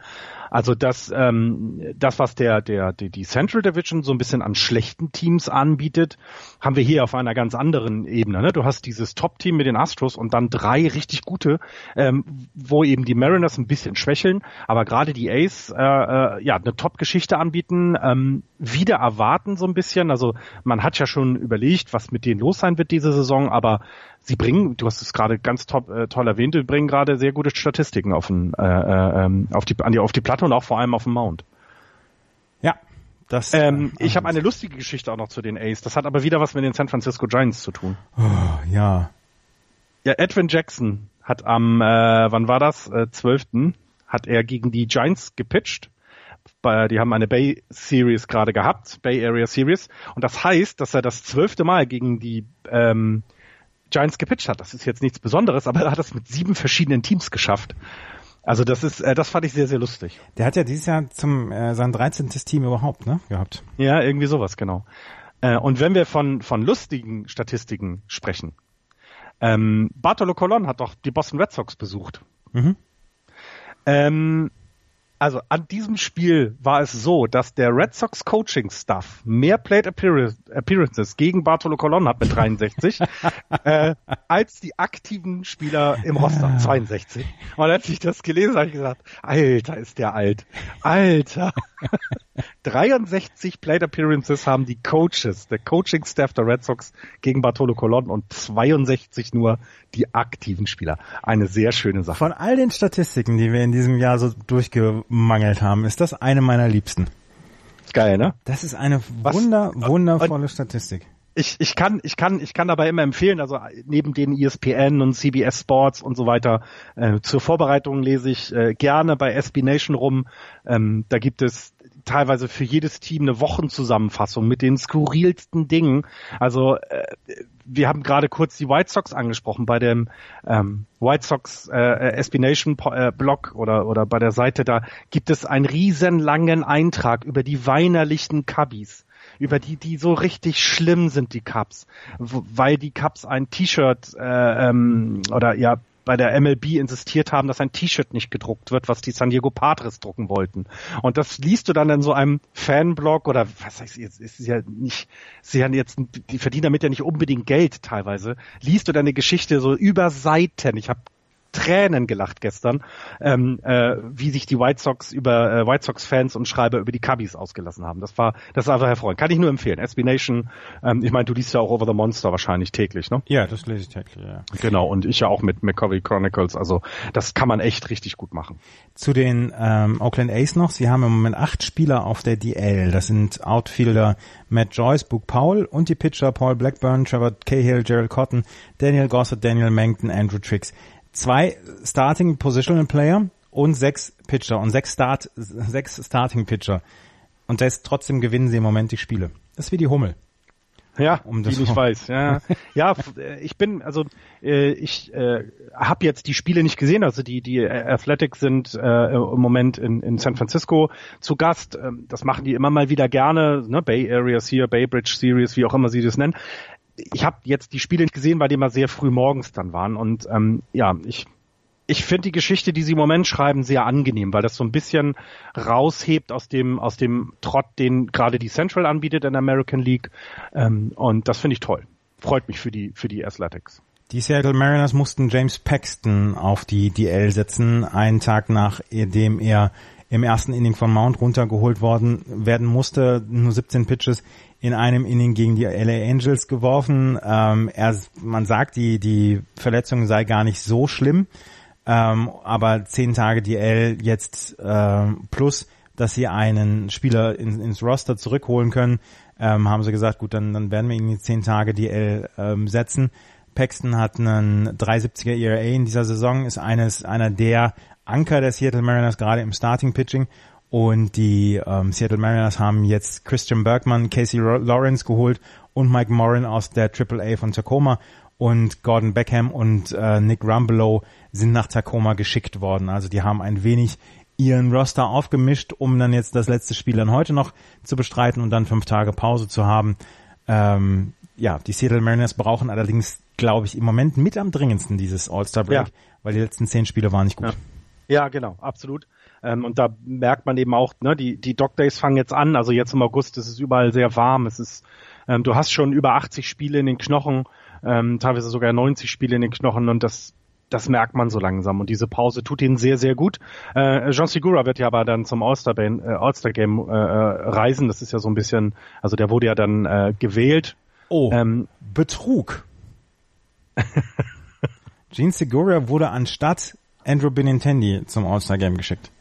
Also das, ähm, das was der, der, die, die Central Division so ein bisschen an schlechten Teams anbietet, haben wir hier auf einer ganz anderen Ebene. Ne? Du hast dieses Top-Team mit den Astros und dann drei richtig gute, ähm, wo eben die Mariners ein bisschen schwächeln, aber gerade die Ace äh, äh, ja eine Top-Geschichte anbieten, ähm, wieder erwarten so ein bisschen. Also man hat ja schon überlegt, was mit denen los sein wird diese Saison, aber sie bringen, du hast es gerade ganz top, äh, toll erwähnt, sie bringen gerade sehr gute Statistiken auf, den, äh, äh, ähm, auf, die, an die, auf die Platte und auch vor allem auf dem Mount. Ja, das, ähm, äh, ich habe eine lustige Geschichte auch noch zu den Ace. Das hat aber wieder was mit den San Francisco Giants zu tun. Oh, ja. Ja, Edwin Jackson hat am, äh, wann war das? Äh, 12. hat er gegen die Giants gepitcht. Die haben eine Bay Series gerade gehabt, Bay Area Series. Und das heißt, dass er das zwölfte Mal gegen die ähm, Giants gepitcht hat. Das ist jetzt nichts Besonderes, aber er hat das mit sieben verschiedenen Teams geschafft. Also das ist, äh, das fand ich sehr, sehr lustig. Der hat ja dieses Jahr zum äh, sein 13. Team überhaupt, ne, gehabt. Ja, irgendwie sowas, genau. Äh, und wenn wir von von lustigen Statistiken sprechen, ähm, Bartolo Colon hat doch die Boston Red Sox besucht. Mhm. Ähm, also an diesem Spiel war es so, dass der Red Sox Coaching Staff mehr Plate Appearances gegen Bartolo Colon hat mit 63 <laughs> äh, als die aktiven Spieler im Roster 62. Und als ich das gelesen habe, habe ich gesagt, Alter, ist der alt. Alter. <laughs> 63 Plate Appearances haben die Coaches, der Coaching Staff der Red Sox gegen Bartolo Colon und 62 nur die aktiven Spieler. Eine sehr schöne Sache. Von all den Statistiken, die wir in diesem Jahr so durchgemangelt haben, ist das eine meiner liebsten. Geil, ne? Das ist eine wunder, wundervolle Statistik ich, ich kann, ich kann, ich kann dabei immer empfehlen, also neben den ESPN und CBS Sports und so weiter, äh, zur Vorbereitung lese ich äh, gerne bei SB Nation rum. Ähm, da gibt es teilweise für jedes Team eine Wochenzusammenfassung mit den skurrilsten Dingen. Also äh, wir haben gerade kurz die White Sox angesprochen bei dem ähm, White Sox äh, SB Nation äh, Blog oder oder bei der Seite da gibt es einen riesenlangen Eintrag über die weinerlichen Cubbies über die, die so richtig schlimm sind, die Cups, weil die Cups ein T-Shirt äh, ähm, oder ja bei der MLB insistiert haben, dass ein T-Shirt nicht gedruckt wird, was die San Diego Padres drucken wollten. Und das liest du dann in so einem Fanblog oder was heißt jetzt, ist ja nicht, sie haben jetzt, die verdienen damit ja nicht unbedingt Geld teilweise. Liest du deine Geschichte so über Seiten. Ich habe Tränen gelacht gestern, ähm, äh, wie sich die White Sox über äh, White Sox Fans und Schreiber über die Cubbies ausgelassen haben. Das war das war einfach hervorragend. Kann ich nur empfehlen. SB Nation. Ähm, ich meine, du liest ja auch Over the Monster wahrscheinlich täglich, ne? Ja, das lese ich täglich. Ja. Genau und ich ja auch mit McCovey Chronicles. Also das kann man echt richtig gut machen. Zu den ähm, Oakland A's noch. Sie haben im Moment acht Spieler auf der DL. Das sind Outfielder Matt Joyce, Book Powell und die Pitcher Paul Blackburn, Trevor Cahill, Gerald Cotton, Daniel Gossett, Daniel Mengton, Andrew Tricks zwei Starting Positional Player und sechs Pitcher und sechs Start, sechs Starting Pitcher. Und das, trotzdem gewinnen sie im Moment die Spiele. Das ist wie die Hummel. Ja, um das die nicht weiß. Ja, ja, <laughs> ich bin also äh, ich äh, habe jetzt die Spiele nicht gesehen. Also die die Athletics sind äh, im Moment in, in San Francisco zu Gast. Ähm, das machen die immer mal wieder gerne. Ne? Bay Areas hier, Bay Bridge Series, wie auch immer sie das nennen. Ich habe jetzt die Spiele nicht gesehen, weil die mal sehr früh morgens dann waren. Und ähm, ja, ich ich finde die Geschichte, die sie im Moment schreiben, sehr angenehm, weil das so ein bisschen raushebt aus dem, aus dem Trott, den gerade die Central anbietet in der American League. Ähm, und das finde ich toll. Freut mich für die, für die Athletics. Die Seattle Mariners mussten James Paxton auf die DL setzen, einen Tag nachdem er im ersten Inning von Mount runtergeholt worden werden musste, nur 17 Pitches in einem Inning gegen die LA Angels geworfen. Ähm, er, man sagt, die, die Verletzung sei gar nicht so schlimm. Ähm, aber zehn Tage DL jetzt äh, plus, dass sie einen Spieler in, ins Roster zurückholen können, ähm, haben sie gesagt, gut, dann, dann werden wir ihn die zehn Tage DL ähm, setzen. Paxton hat einen 370er ERA in dieser Saison, ist eines einer der Anker der Seattle Mariners gerade im Starting Pitching und die ähm, Seattle Mariners haben jetzt Christian Bergman, Casey Lawrence geholt und Mike Morin aus der AAA von Tacoma und Gordon Beckham und äh, Nick Rumbelow sind nach Tacoma geschickt worden. Also die haben ein wenig ihren Roster aufgemischt, um dann jetzt das letzte Spiel dann heute noch zu bestreiten und dann fünf Tage Pause zu haben. Ähm, ja, die Seattle Mariners brauchen allerdings, glaube ich, im Moment mit am dringendsten dieses All-Star-Break, ja. weil die letzten zehn Spiele waren nicht gut. Ja, ja genau, absolut. Ähm, und da merkt man eben auch, ne, die, die Dog Days fangen jetzt an, also jetzt im August ist es überall sehr warm, es ist, ähm, du hast schon über 80 Spiele in den Knochen, ähm, teilweise sogar 90 Spiele in den Knochen und das das merkt man so langsam und diese Pause tut ihnen sehr, sehr gut. Äh, Jean Segura wird ja aber dann zum All-Star-Game äh, All Game äh, reisen. Das ist ja so ein bisschen, also der wurde ja dann äh, gewählt. Oh, ähm, Betrug. <laughs> Gene Segura wurde anstatt Andrew Benintendi zum All-Star-Game geschickt.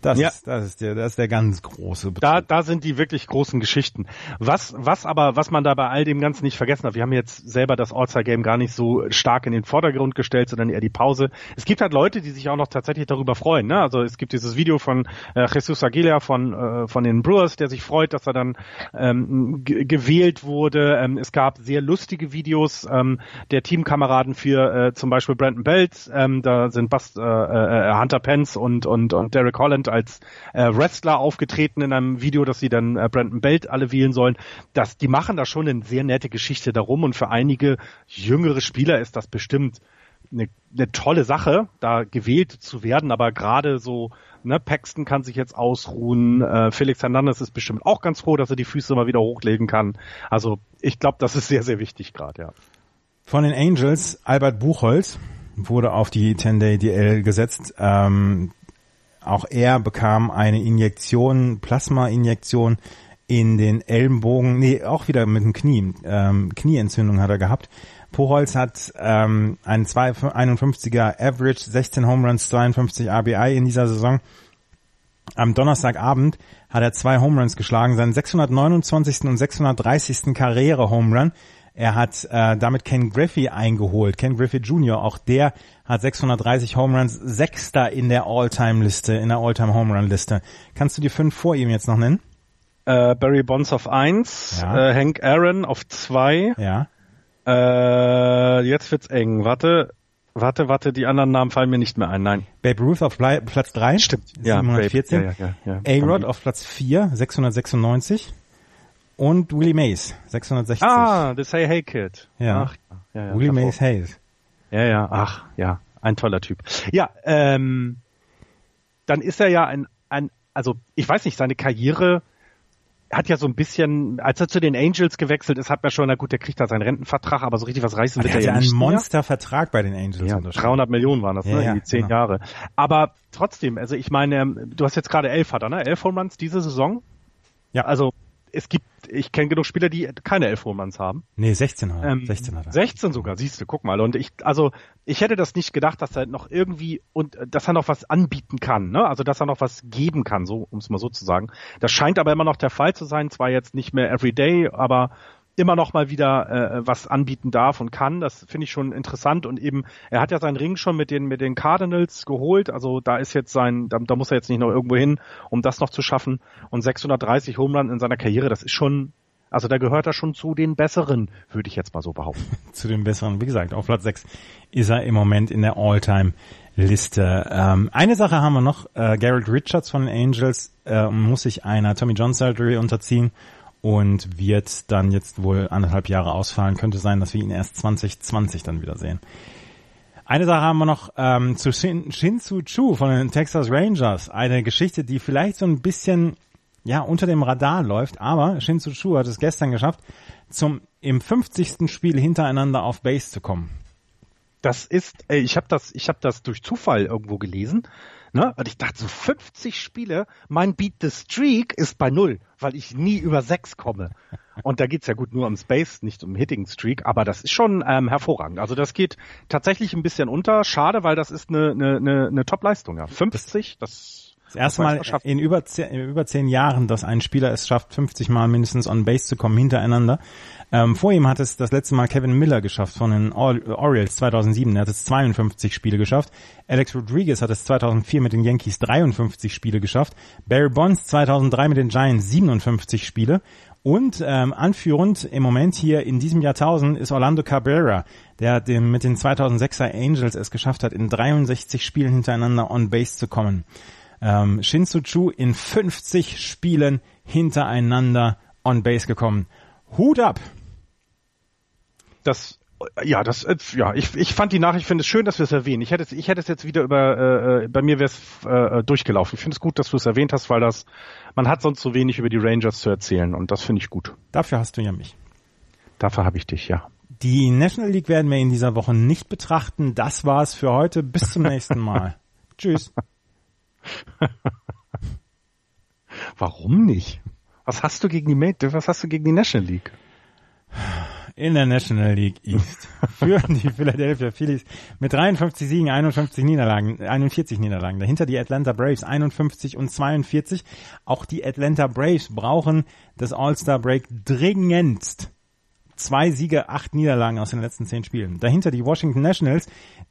Das, ja. ist, das ist der, das ist der ganz große Betrug. Da, da sind die wirklich großen Geschichten. Was, was aber, was man da bei all dem Ganzen nicht vergessen hat, wir haben jetzt selber das All-Star-Game gar nicht so stark in den Vordergrund gestellt, sondern eher die Pause. Es gibt halt Leute, die sich auch noch tatsächlich darüber freuen. Ne? Also es gibt dieses Video von äh, Jesus Aguilera von, äh, von den Brewers, der sich freut, dass er dann ähm, gewählt wurde. Ähm, es gab sehr lustige Videos ähm, der Teamkameraden für äh, zum Beispiel Brandon Belt. Ähm, da sind Bust, äh, äh, Hunter Pence und, und, und Derek Holland als äh, Wrestler aufgetreten in einem Video, dass sie dann äh, Brandon Belt alle wählen sollen. Das, die machen da schon eine sehr nette Geschichte darum und für einige jüngere Spieler ist das bestimmt eine, eine tolle Sache, da gewählt zu werden, aber gerade so, ne, Paxton kann sich jetzt ausruhen, äh, Felix Hernandez ist bestimmt auch ganz froh, dass er die Füße mal wieder hochlegen kann. Also ich glaube, das ist sehr, sehr wichtig gerade, ja. Von den Angels, Albert Buchholz wurde auf die 10-Day-DL gesetzt. Ähm, auch er bekam eine Injektion, Plasma-Injektion in den Ellenbogen, nee, auch wieder mit dem Knie, ähm, Knieentzündung hat er gehabt. Puchholz hat ähm, einen 51er Average, 16 Home Runs, 52 RBI in dieser Saison. Am Donnerstagabend hat er zwei Home Runs geschlagen, seinen 629. und 630. Karriere-Home Run. Er hat äh, damit Ken Griffey eingeholt. Ken Griffey Jr., auch der hat 630 Home Runs, Sechster in der All-Time-Liste, in der All-Time Home Run-Liste. Kannst du die fünf vor ihm jetzt noch nennen? Äh, Barry Bonds auf eins, ja. äh, Hank Aaron auf zwei. Ja. Äh, jetzt wird's eng. Warte, warte, warte, die anderen Namen fallen mir nicht mehr ein. Nein. Babe Ruth auf Platz drei. Stimmt. 714. Ja, ja, ja, ja, A-Rod auf Platz vier, 696 und Willie Mays, 660. Ah, the Say Hey Kid. Ja. Ach, ja, ja, Willie Mays Hayes. Ja, ja, ach, ja, ein toller Typ. Ja, ähm, dann ist er ja ein, ein, also ich weiß nicht, seine Karriere hat ja so ein bisschen, als er zu den Angels gewechselt ist, hat man schon, na gut, der kriegt da seinen Rentenvertrag, aber so richtig was reißen wird er ja nicht. einen Monstervertrag bei den Angels. Ja, 300 Millionen waren das, ja, ne? Ja, zehn genau. Jahre. Aber trotzdem, also ich meine, du hast jetzt gerade elf hat er, ne? Elf Home Runs diese Saison. Ja. Also es gibt, ich kenne genug Spieler, die keine elf Homeruns haben. Nee, 16 hat er. Ähm, 16 hat er. 16 sogar, siehst du, guck mal. Und ich, also, ich hätte das nicht gedacht, dass er noch irgendwie und dass er noch was anbieten kann, ne? Also dass er noch was geben kann, so, um es mal so zu sagen. Das scheint aber immer noch der Fall zu sein, zwar jetzt nicht mehr everyday, aber immer noch mal wieder äh, was anbieten darf und kann. Das finde ich schon interessant und eben, er hat ja seinen Ring schon mit den mit den Cardinals geholt, also da ist jetzt sein, da, da muss er jetzt nicht noch irgendwo hin, um das noch zu schaffen. Und 630 Home in seiner Karriere, das ist schon Also da gehört er schon zu den Besseren, würde ich jetzt mal so behaupten. <laughs> zu den Besseren. Wie gesagt, auf Platz 6 ist er im Moment in der All-Time-Liste. Ähm, eine Sache haben wir noch. Äh, Garrett Richards von den Angels äh, muss sich einer Tommy John Surgery unterziehen und wird dann jetzt wohl anderthalb Jahre ausfallen. Könnte sein, dass wir ihn erst 2020 dann wieder sehen. Eine Sache haben wir noch ähm, zu Shin, Shinsu Chu von den Texas Rangers. Eine Geschichte, die vielleicht so ein bisschen ja unter dem Radar läuft, aber Shinsu Chu hat es gestern geschafft, zum im 50. Spiel hintereinander auf Base zu kommen. Das ist, ey, ich habe das, ich habe das durch Zufall irgendwo gelesen. Ne? Und ich dachte so 50 Spiele, mein Beat the Streak ist bei null, weil ich nie über sechs komme. Und da geht's ja gut nur um Space, nicht um Hitting Streak, aber das ist schon ähm, hervorragend. Also das geht tatsächlich ein bisschen unter. Schade, weil das ist eine, eine, eine, eine Top-Leistung. Ja. 50, das das erste Mal in über, zehn, in über zehn Jahren, dass ein Spieler es schafft, 50 Mal mindestens on Base zu kommen hintereinander. Ähm, vor ihm hat es das letzte Mal Kevin Miller geschafft von den Orioles 2007. Er hat es 52 Spiele geschafft. Alex Rodriguez hat es 2004 mit den Yankees 53 Spiele geschafft. Barry Bonds 2003 mit den Giants 57 Spiele. Und ähm, anführend im Moment hier in diesem Jahrtausend ist Orlando Cabrera, der dem, mit den 2006er Angels es geschafft hat, in 63 Spielen hintereinander on Base zu kommen. Ähm, Shinsu Chu in 50 Spielen hintereinander on Base gekommen. Hut ab! Das ja, das, ja, ich, ich fand die Nachricht, ich finde es schön, dass wir es erwähnen. Ich hätte es, ich hätte es jetzt wieder über, äh, äh bei mir wäre es äh, durchgelaufen. Ich finde es gut, dass du es erwähnt hast, weil das, man hat sonst so wenig über die Rangers zu erzählen und das finde ich gut. Dafür hast du ja mich. Dafür habe ich dich, ja. Die National League werden wir in dieser Woche nicht betrachten. Das war es für heute. Bis zum nächsten Mal. <laughs> Tschüss. <laughs> Warum nicht? Was hast du gegen die, was hast du gegen die National League? in der National League East führen die Philadelphia Phillies mit 53 Siegen, 51 Niederlagen, 41 Niederlagen. Dahinter die Atlanta Braves 51 und 42. Auch die Atlanta Braves brauchen das All-Star Break dringendst. Zwei Siege, acht Niederlagen aus den letzten zehn Spielen. Dahinter die Washington Nationals,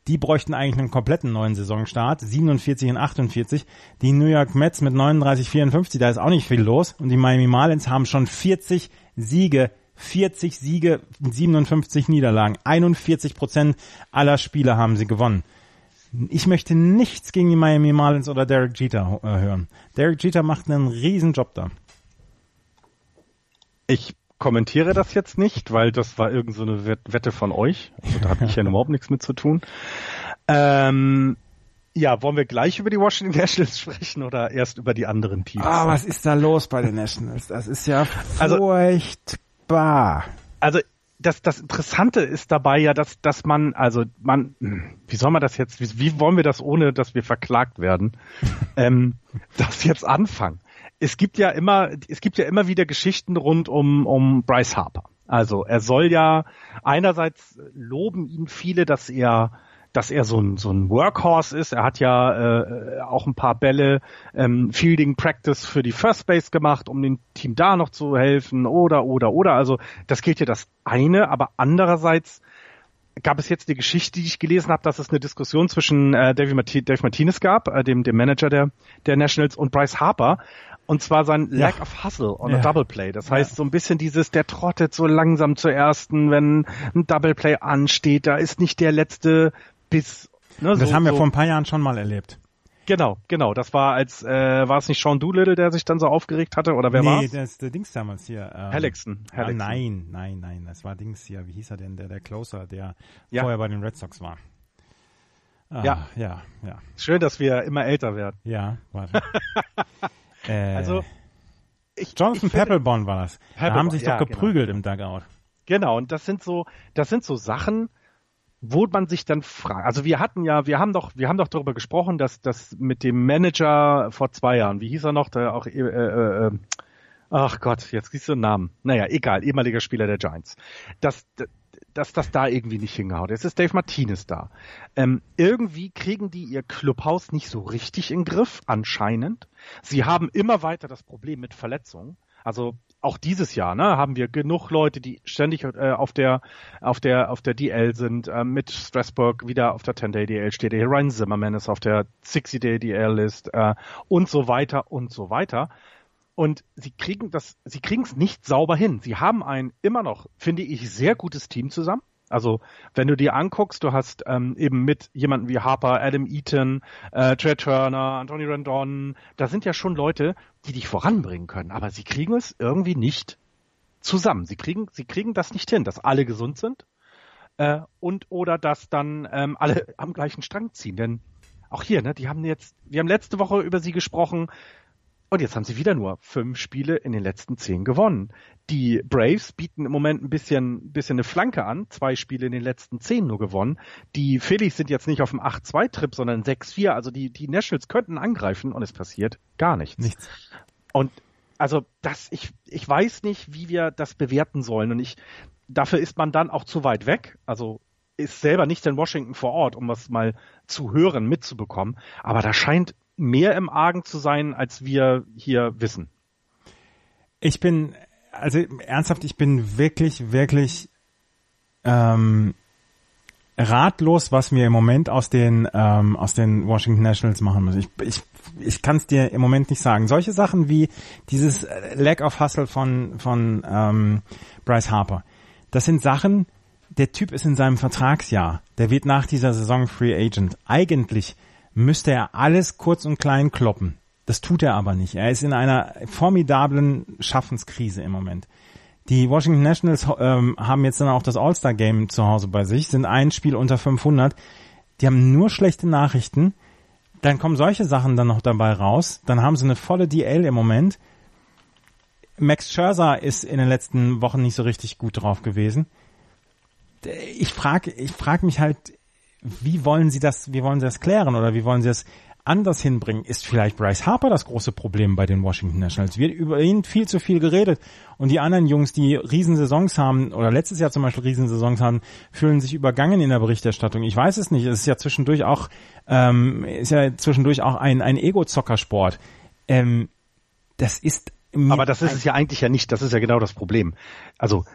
die bräuchten eigentlich einen kompletten neuen Saisonstart, 47 und 48. Die New York Mets mit 39, 54, da ist auch nicht viel los. Und die Miami Marlins haben schon 40 Siege 40 Siege, 57 Niederlagen. 41 Prozent aller Spiele haben sie gewonnen. Ich möchte nichts gegen die Miami Marlins oder Derek Jeter äh, hören. Derek Jeter macht einen riesen Job da. Ich kommentiere das jetzt nicht, weil das war irgend so eine Wette von euch. Also da habe ich ja überhaupt <laughs> nichts mit zu tun. Ähm, ja, wollen wir gleich über die Washington Nationals <laughs> sprechen oder erst über die anderen Teams? Ah, was ist da los bei den Nationals? Das ist ja also furchtbar. Also. Also das, das Interessante ist dabei ja, dass, dass man, also man, wie soll man das jetzt, wie, wie wollen wir das ohne, dass wir verklagt werden, <laughs> ähm, das jetzt anfangen? Es gibt ja immer, es gibt ja immer wieder Geschichten rund um, um Bryce Harper. Also er soll ja einerseits loben ihn viele, dass er dass er so ein, so ein Workhorse ist. Er hat ja äh, auch ein paar Bälle ähm, Fielding Practice für die First Base gemacht, um dem Team da noch zu helfen oder oder oder. Also das gilt ja das eine, aber andererseits gab es jetzt die Geschichte, die ich gelesen habe, dass es eine Diskussion zwischen äh, Dave, Marti Dave Martinez gab, äh, dem, dem Manager der, der Nationals, und Bryce Harper. Und zwar sein ja. Lack of Hustle on ja. a Double Play. Das heißt, ja. so ein bisschen dieses, der trottet so langsam zur ersten, wenn ein Double Play ansteht. Da ist nicht der letzte bis. Ne, das so, haben wir so. vor ein paar Jahren schon mal erlebt. Genau, genau. Das war als äh, war es nicht Sean Doolittle, der sich dann so aufgeregt hatte oder wer war? Nee, das ist der Dings damals hier. Ähm, Hellickson. Ah, nein, nein, nein. Das war Dings hier. Wie hieß er denn? Der der Closer, der ja. vorher bei den Red Sox war. Ah, ja, ja, ja. Schön, dass wir immer älter werden. Ja, warte. <laughs> äh, also ich, Jonathan ich Peppelborn war das. Da haben sich doch ja, genau. geprügelt genau. im Dugout. Genau, und das sind so, das sind so Sachen, wo man sich dann fragt, also wir hatten ja, wir haben doch, wir haben doch darüber gesprochen, dass das mit dem Manager vor zwei Jahren, wie hieß er noch, der auch, äh, äh, äh, ach Gott, jetzt siehst du einen Namen. Naja, egal, ehemaliger Spieler der Giants. Dass, dass das da irgendwie nicht hingehaut. Jetzt ist Dave Martinez da. Ähm, irgendwie kriegen die ihr Clubhaus nicht so richtig in Griff, anscheinend. Sie haben immer weiter das Problem mit Verletzungen. Also auch dieses Jahr ne, haben wir genug Leute, die ständig äh, auf der auf der auf der DL sind. Äh, mit Strasbourg wieder auf der 10-Day DL steht. Hier Ryan Zimmerman ist auf der 60-Day DL List äh, und so weiter und so weiter. Und sie kriegen das, sie kriegen es nicht sauber hin. Sie haben ein immer noch, finde ich, sehr gutes Team zusammen. Also wenn du dir anguckst, du hast ähm, eben mit jemanden wie Harper, Adam Eaton, äh, Trey Turner, Anthony Randon, da sind ja schon Leute, die dich voranbringen können, aber sie kriegen es irgendwie nicht zusammen. Sie kriegen, sie kriegen das nicht hin, dass alle gesund sind äh, und oder dass dann ähm, alle am gleichen Strang ziehen. Denn auch hier, ne, die haben jetzt, wir haben letzte Woche über sie gesprochen, und jetzt haben sie wieder nur fünf Spiele in den letzten zehn gewonnen. Die Braves bieten im Moment ein bisschen, bisschen eine Flanke an. Zwei Spiele in den letzten zehn nur gewonnen. Die Phillies sind jetzt nicht auf dem 8-2-Trip, sondern 6-4. Also die, die Nationals könnten angreifen und es passiert gar nichts. nichts. Und also das, ich, ich weiß nicht, wie wir das bewerten sollen. Und ich, dafür ist man dann auch zu weit weg. Also ist selber nicht in Washington vor Ort, um was mal zu hören, mitzubekommen. Aber da scheint mehr im Argen zu sein, als wir hier wissen. Ich bin, also ernsthaft, ich bin wirklich, wirklich ähm, ratlos, was wir im Moment aus den ähm, aus den Washington Nationals machen müssen. Ich, ich, ich kann es dir im Moment nicht sagen. Solche Sachen wie dieses Lack of Hustle von von ähm, Bryce Harper, das sind Sachen. Der Typ ist in seinem Vertragsjahr. Der wird nach dieser Saison Free Agent. Eigentlich müsste er alles kurz und klein kloppen. Das tut er aber nicht. Er ist in einer formidablen Schaffenskrise im Moment. Die Washington Nationals ähm, haben jetzt dann auch das All-Star-Game zu Hause bei sich, sind ein Spiel unter 500. Die haben nur schlechte Nachrichten. Dann kommen solche Sachen dann noch dabei raus. Dann haben sie eine volle DL im Moment. Max Scherzer ist in den letzten Wochen nicht so richtig gut drauf gewesen. Ich frage ich frag mich halt wie wollen Sie das, wie wollen Sie das klären oder wie wollen Sie das anders hinbringen? Ist vielleicht Bryce Harper das große Problem bei den Washington Nationals? Wird über ihn viel zu viel geredet und die anderen Jungs, die Riesensaisons haben oder letztes Jahr zum Beispiel Riesensaisons haben, fühlen sich übergangen in der Berichterstattung. Ich weiß es nicht. Es ist ja zwischendurch auch, ähm, ist ja zwischendurch auch ein, ein Ego-Zockersport. Ähm, das ist aber das ist es ja eigentlich ja nicht. Das ist ja genau das Problem. Also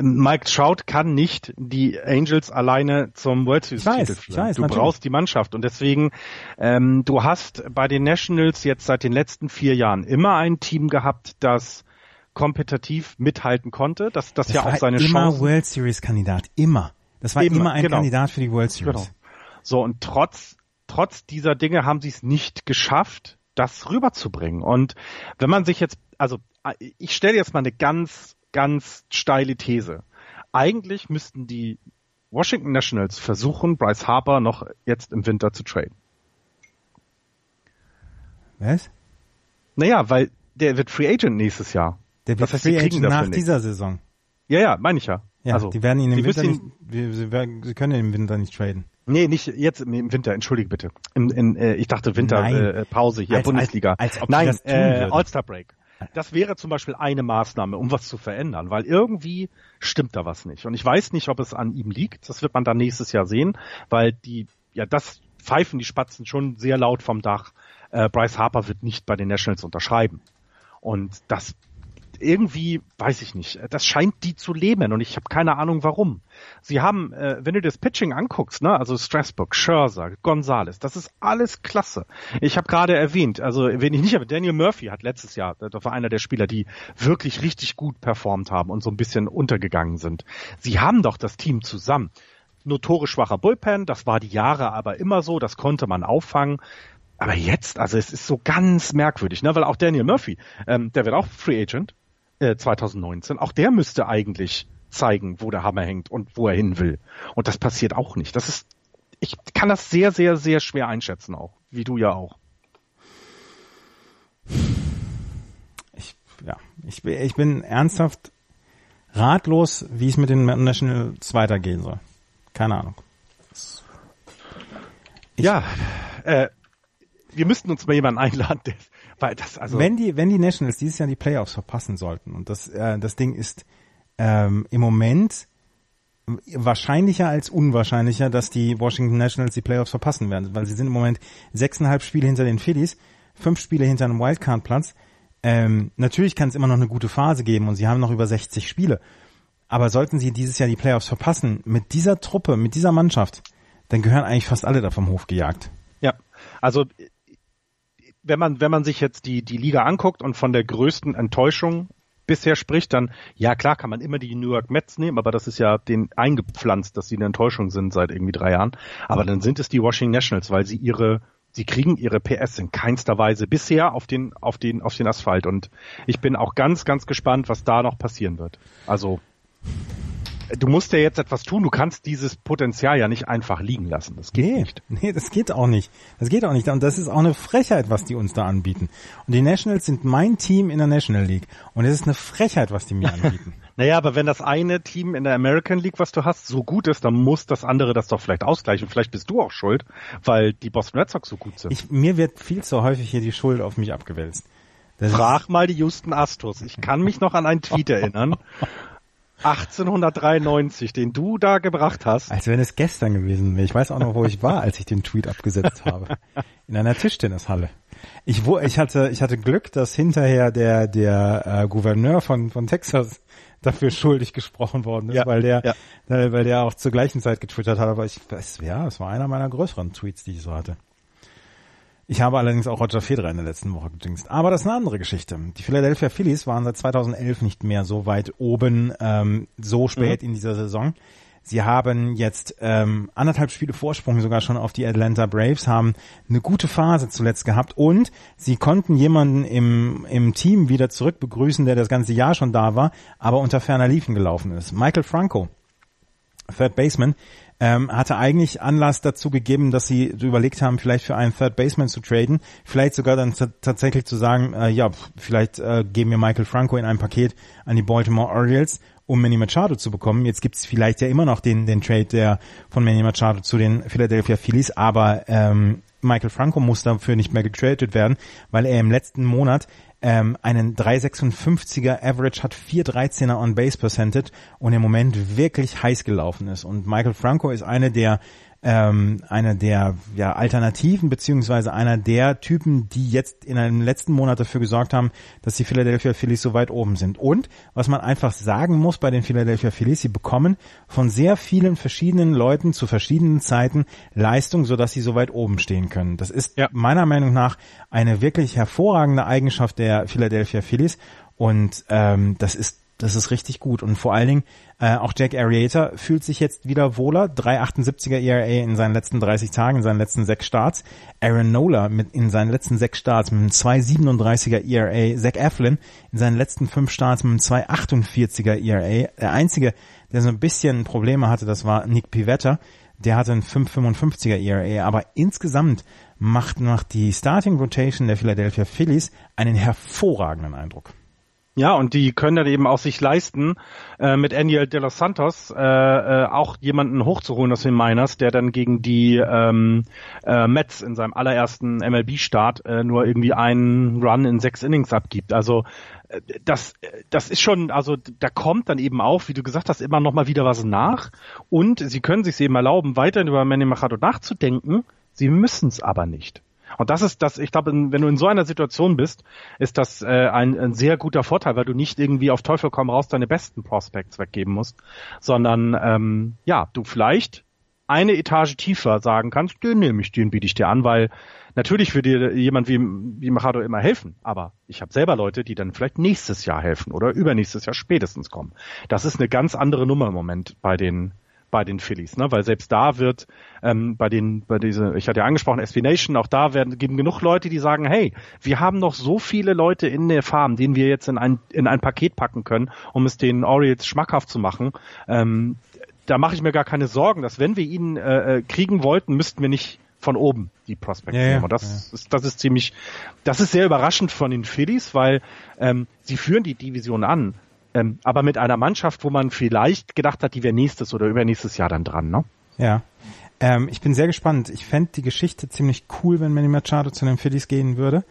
Mike Trout kann nicht die Angels alleine zum World Series Titel führen. Weiß, du natürlich. brauchst die Mannschaft und deswegen ähm, du hast bei den Nationals jetzt seit den letzten vier Jahren immer ein Team gehabt, das kompetitiv mithalten konnte, dass das, das ja auch seine immer Chance. Immer World Series Kandidat, immer. Das war immer, immer ein genau. Kandidat für die World Series. Genau. So und trotz trotz dieser Dinge haben sie es nicht geschafft, das rüberzubringen. Und wenn man sich jetzt, also ich stelle jetzt mal eine ganz ganz steile These. Eigentlich müssten die Washington Nationals versuchen, Bryce Harper noch jetzt im Winter zu traden. Was? Naja, weil der wird Free Agent nächstes Jahr. Der wird das heißt, Free Agent nach dieser Saison. Ja, ja, meine ich ja. Ja, also, die werden ihn im Winter nicht, sie, sie, können ihn im Winter nicht traden. Nee, nicht jetzt im Winter, entschuldige bitte. In, in, äh, ich dachte Winterpause äh, hier, als, Bundesliga. Als, als ob Nein, äh, All-Star Break. Das wäre zum Beispiel eine Maßnahme, um was zu verändern, weil irgendwie stimmt da was nicht. Und ich weiß nicht, ob es an ihm liegt. Das wird man dann nächstes Jahr sehen, weil die, ja, das pfeifen die Spatzen schon sehr laut vom Dach. Äh, Bryce Harper wird nicht bei den Nationals unterschreiben. Und das irgendwie, weiß ich nicht, das scheint die zu leben und ich habe keine Ahnung warum. Sie haben, äh, wenn du das Pitching anguckst, ne, also Strasburg, Scherzer, Gonzales, das ist alles klasse. Ich habe gerade erwähnt, also wenn ich nicht, aber Daniel Murphy hat letztes Jahr, das war einer der Spieler, die wirklich richtig gut performt haben und so ein bisschen untergegangen sind. Sie haben doch das Team zusammen. Notorisch schwacher Bullpen, das war die Jahre aber immer so, das konnte man auffangen. Aber jetzt, also es ist so ganz merkwürdig, ne? weil auch Daniel Murphy, ähm, der wird auch Free Agent, 2019, äh, auch der müsste eigentlich zeigen, wo der Hammer hängt und wo er hin will. Und das passiert auch nicht. Das ist, ich kann das sehr, sehr, sehr schwer einschätzen auch, wie du ja auch. Ich, ja, ich, ich bin ernsthaft ratlos, wie es mit den Nationals weitergehen soll. Keine Ahnung. Ich, ja, äh, wir müssten uns mal jemanden einladen, der, weil das also wenn die wenn die Nationals dieses Jahr die Playoffs verpassen sollten und das äh, das Ding ist ähm, im Moment wahrscheinlicher als unwahrscheinlicher, dass die Washington Nationals die Playoffs verpassen werden, weil sie sind im Moment sechseinhalb Spiele hinter den Phillies, fünf Spiele hinter einem Wildcard-Platz. Ähm, natürlich kann es immer noch eine gute Phase geben und sie haben noch über 60 Spiele. Aber sollten sie dieses Jahr die Playoffs verpassen, mit dieser Truppe, mit dieser Mannschaft, dann gehören eigentlich fast alle da vom Hof gejagt. Ja, also wenn man, wenn man sich jetzt die, die Liga anguckt und von der größten Enttäuschung bisher spricht, dann, ja klar, kann man immer die New York Mets nehmen, aber das ist ja den eingepflanzt, dass sie eine Enttäuschung sind seit irgendwie drei Jahren. Aber dann sind es die Washington Nationals, weil sie ihre, sie kriegen ihre PS in keinster Weise bisher auf den, auf den, auf den Asphalt. Und ich bin auch ganz, ganz gespannt, was da noch passieren wird. Also, du musst ja jetzt etwas tun. Du kannst dieses Potenzial ja nicht einfach liegen lassen. Das geht nee, nicht. Nee, das geht auch nicht. Das geht auch nicht. Und das ist auch eine Frechheit, was die uns da anbieten. Und die Nationals sind mein Team in der National League. Und es ist eine Frechheit, was die mir anbieten. <laughs> Naja, aber wenn das eine Team in der American League, was du hast, so gut ist, dann muss das andere das doch vielleicht ausgleichen. Vielleicht bist du auch schuld, weil die Boston Red Sox so gut sind. Ich, mir wird viel zu häufig hier die Schuld auf mich abgewälzt. Das Frag mal die Houston Astros. Ich kann mich noch an einen Tweet <laughs> erinnern. 1893, den du da gebracht hast. Als wenn es gestern gewesen wäre. Ich weiß auch noch, wo ich war, als ich den Tweet abgesetzt habe. In einer Tischtennishalle. Ich, wo, ich hatte, ich hatte Glück, dass hinterher der, der äh, Gouverneur von, von Texas dafür schuldig gesprochen worden ist, Ja, weil der, ja. weil der auch zur gleichen Zeit getwittert hat. Aber ich weiß, ja, das war einer meiner größeren Tweets, die ich so hatte. Ich habe allerdings auch Roger Federer in der letzten Woche gejinxt. Aber das ist eine andere Geschichte. Die Philadelphia Phillies waren seit 2011 nicht mehr so weit oben, ähm, so spät in dieser Saison. Sie haben jetzt ähm, anderthalb Spiele Vorsprung sogar schon auf die Atlanta Braves, haben eine gute Phase zuletzt gehabt und sie konnten jemanden im, im Team wieder zurück begrüßen, der das ganze Jahr schon da war, aber unter ferner Liefen gelaufen ist. Michael Franco, Third Baseman, ähm, hatte eigentlich Anlass dazu gegeben, dass sie überlegt haben, vielleicht für einen Third Baseman zu traden, vielleicht sogar dann tatsächlich zu sagen, äh, ja, vielleicht äh, geben wir Michael Franco in ein Paket an die Baltimore Orioles, um Manny Machado zu bekommen. Jetzt gibt's vielleicht ja immer noch den, den Trade der von Manny Machado zu den Philadelphia Phillies, aber ähm, Michael Franco muss dafür nicht mehr getradet werden, weil er im letzten Monat ähm, einen 3,56er Average hat, 4,13er On-Base Percentage und im Moment wirklich heiß gelaufen ist. Und Michael Franco ist eine der ähm, einer der ja, Alternativen beziehungsweise einer der Typen, die jetzt in einem letzten Monat dafür gesorgt haben, dass die Philadelphia Phillies so weit oben sind. Und was man einfach sagen muss bei den Philadelphia Phillies, sie bekommen von sehr vielen verschiedenen Leuten zu verschiedenen Zeiten Leistung, sodass sie so weit oben stehen können. Das ist Ja. meiner Meinung nach eine wirklich hervorragende Eigenschaft der Philadelphia Phillies und ähm, das ist das ist richtig gut und vor allen Dingen äh, auch Jack Arrieta fühlt sich jetzt wieder wohler. 3,78er ERA in seinen letzten 30 Tagen, in seinen letzten sechs Starts. Aaron Nola mit in seinen letzten sechs Starts mit einem 2,37er ERA. Zach Eflin in seinen letzten fünf Starts mit einem 2,48er ERA. Der einzige, der so ein bisschen Probleme hatte, das war Nick Pivetta. Der hatte einen 5,55er ERA, aber insgesamt macht, macht die Starting Rotation der Philadelphia Phillies einen hervorragenden Eindruck. Ja, und die können dann eben auch sich leisten, äh, mit Daniel de los Santos äh, äh, auch jemanden hochzuholen aus den Miners, der dann gegen die ähm, äh, Mets in seinem allerersten MLB-Start äh, nur irgendwie einen Run in sechs Innings abgibt. Also äh, das, das ist schon, also da kommt dann eben auch, wie du gesagt hast, immer noch mal wieder was nach. Und sie können sich eben erlauben, weiterhin über Manny Machado nachzudenken. Sie müssen es aber nicht. Und das ist das, ich glaube, wenn du in so einer Situation bist, ist das äh, ein, ein sehr guter Vorteil, weil du nicht irgendwie auf Teufel komm raus deine besten Prospects weggeben musst, sondern ähm, ja, du vielleicht eine Etage tiefer sagen kannst, den nehme ich, den biete ich dir an, weil natürlich würde dir jemand wie, wie Machado immer helfen, aber ich habe selber Leute, die dann vielleicht nächstes Jahr helfen oder übernächstes Jahr spätestens kommen. Das ist eine ganz andere Nummer im Moment bei den bei den Phillies, ne? weil selbst da wird ähm, bei den, bei diese, ich hatte ja angesprochen, SV Nation, auch da werden geben genug Leute, die sagen, hey, wir haben noch so viele Leute in der Farm, denen wir jetzt in ein in ein Paket packen können, um es den Orioles schmackhaft zu machen. Ähm, da mache ich mir gar keine Sorgen, dass wenn wir ihn äh, äh, kriegen wollten, müssten wir nicht von oben die Prospects Ja, ja, nehmen. Und das ist, das ist ziemlich, das ist sehr überraschend von den Phillies, weil ähm, sie führen die Division an. Ähm, aber mit einer Mannschaft, wo man vielleicht gedacht hat, die wäre nächstes oder übernächstes Jahr dann dran, ne? Ja. Ähm, ich bin sehr gespannt. Ich fände die Geschichte ziemlich cool, wenn Manny Machado zu den Phillies gehen würde.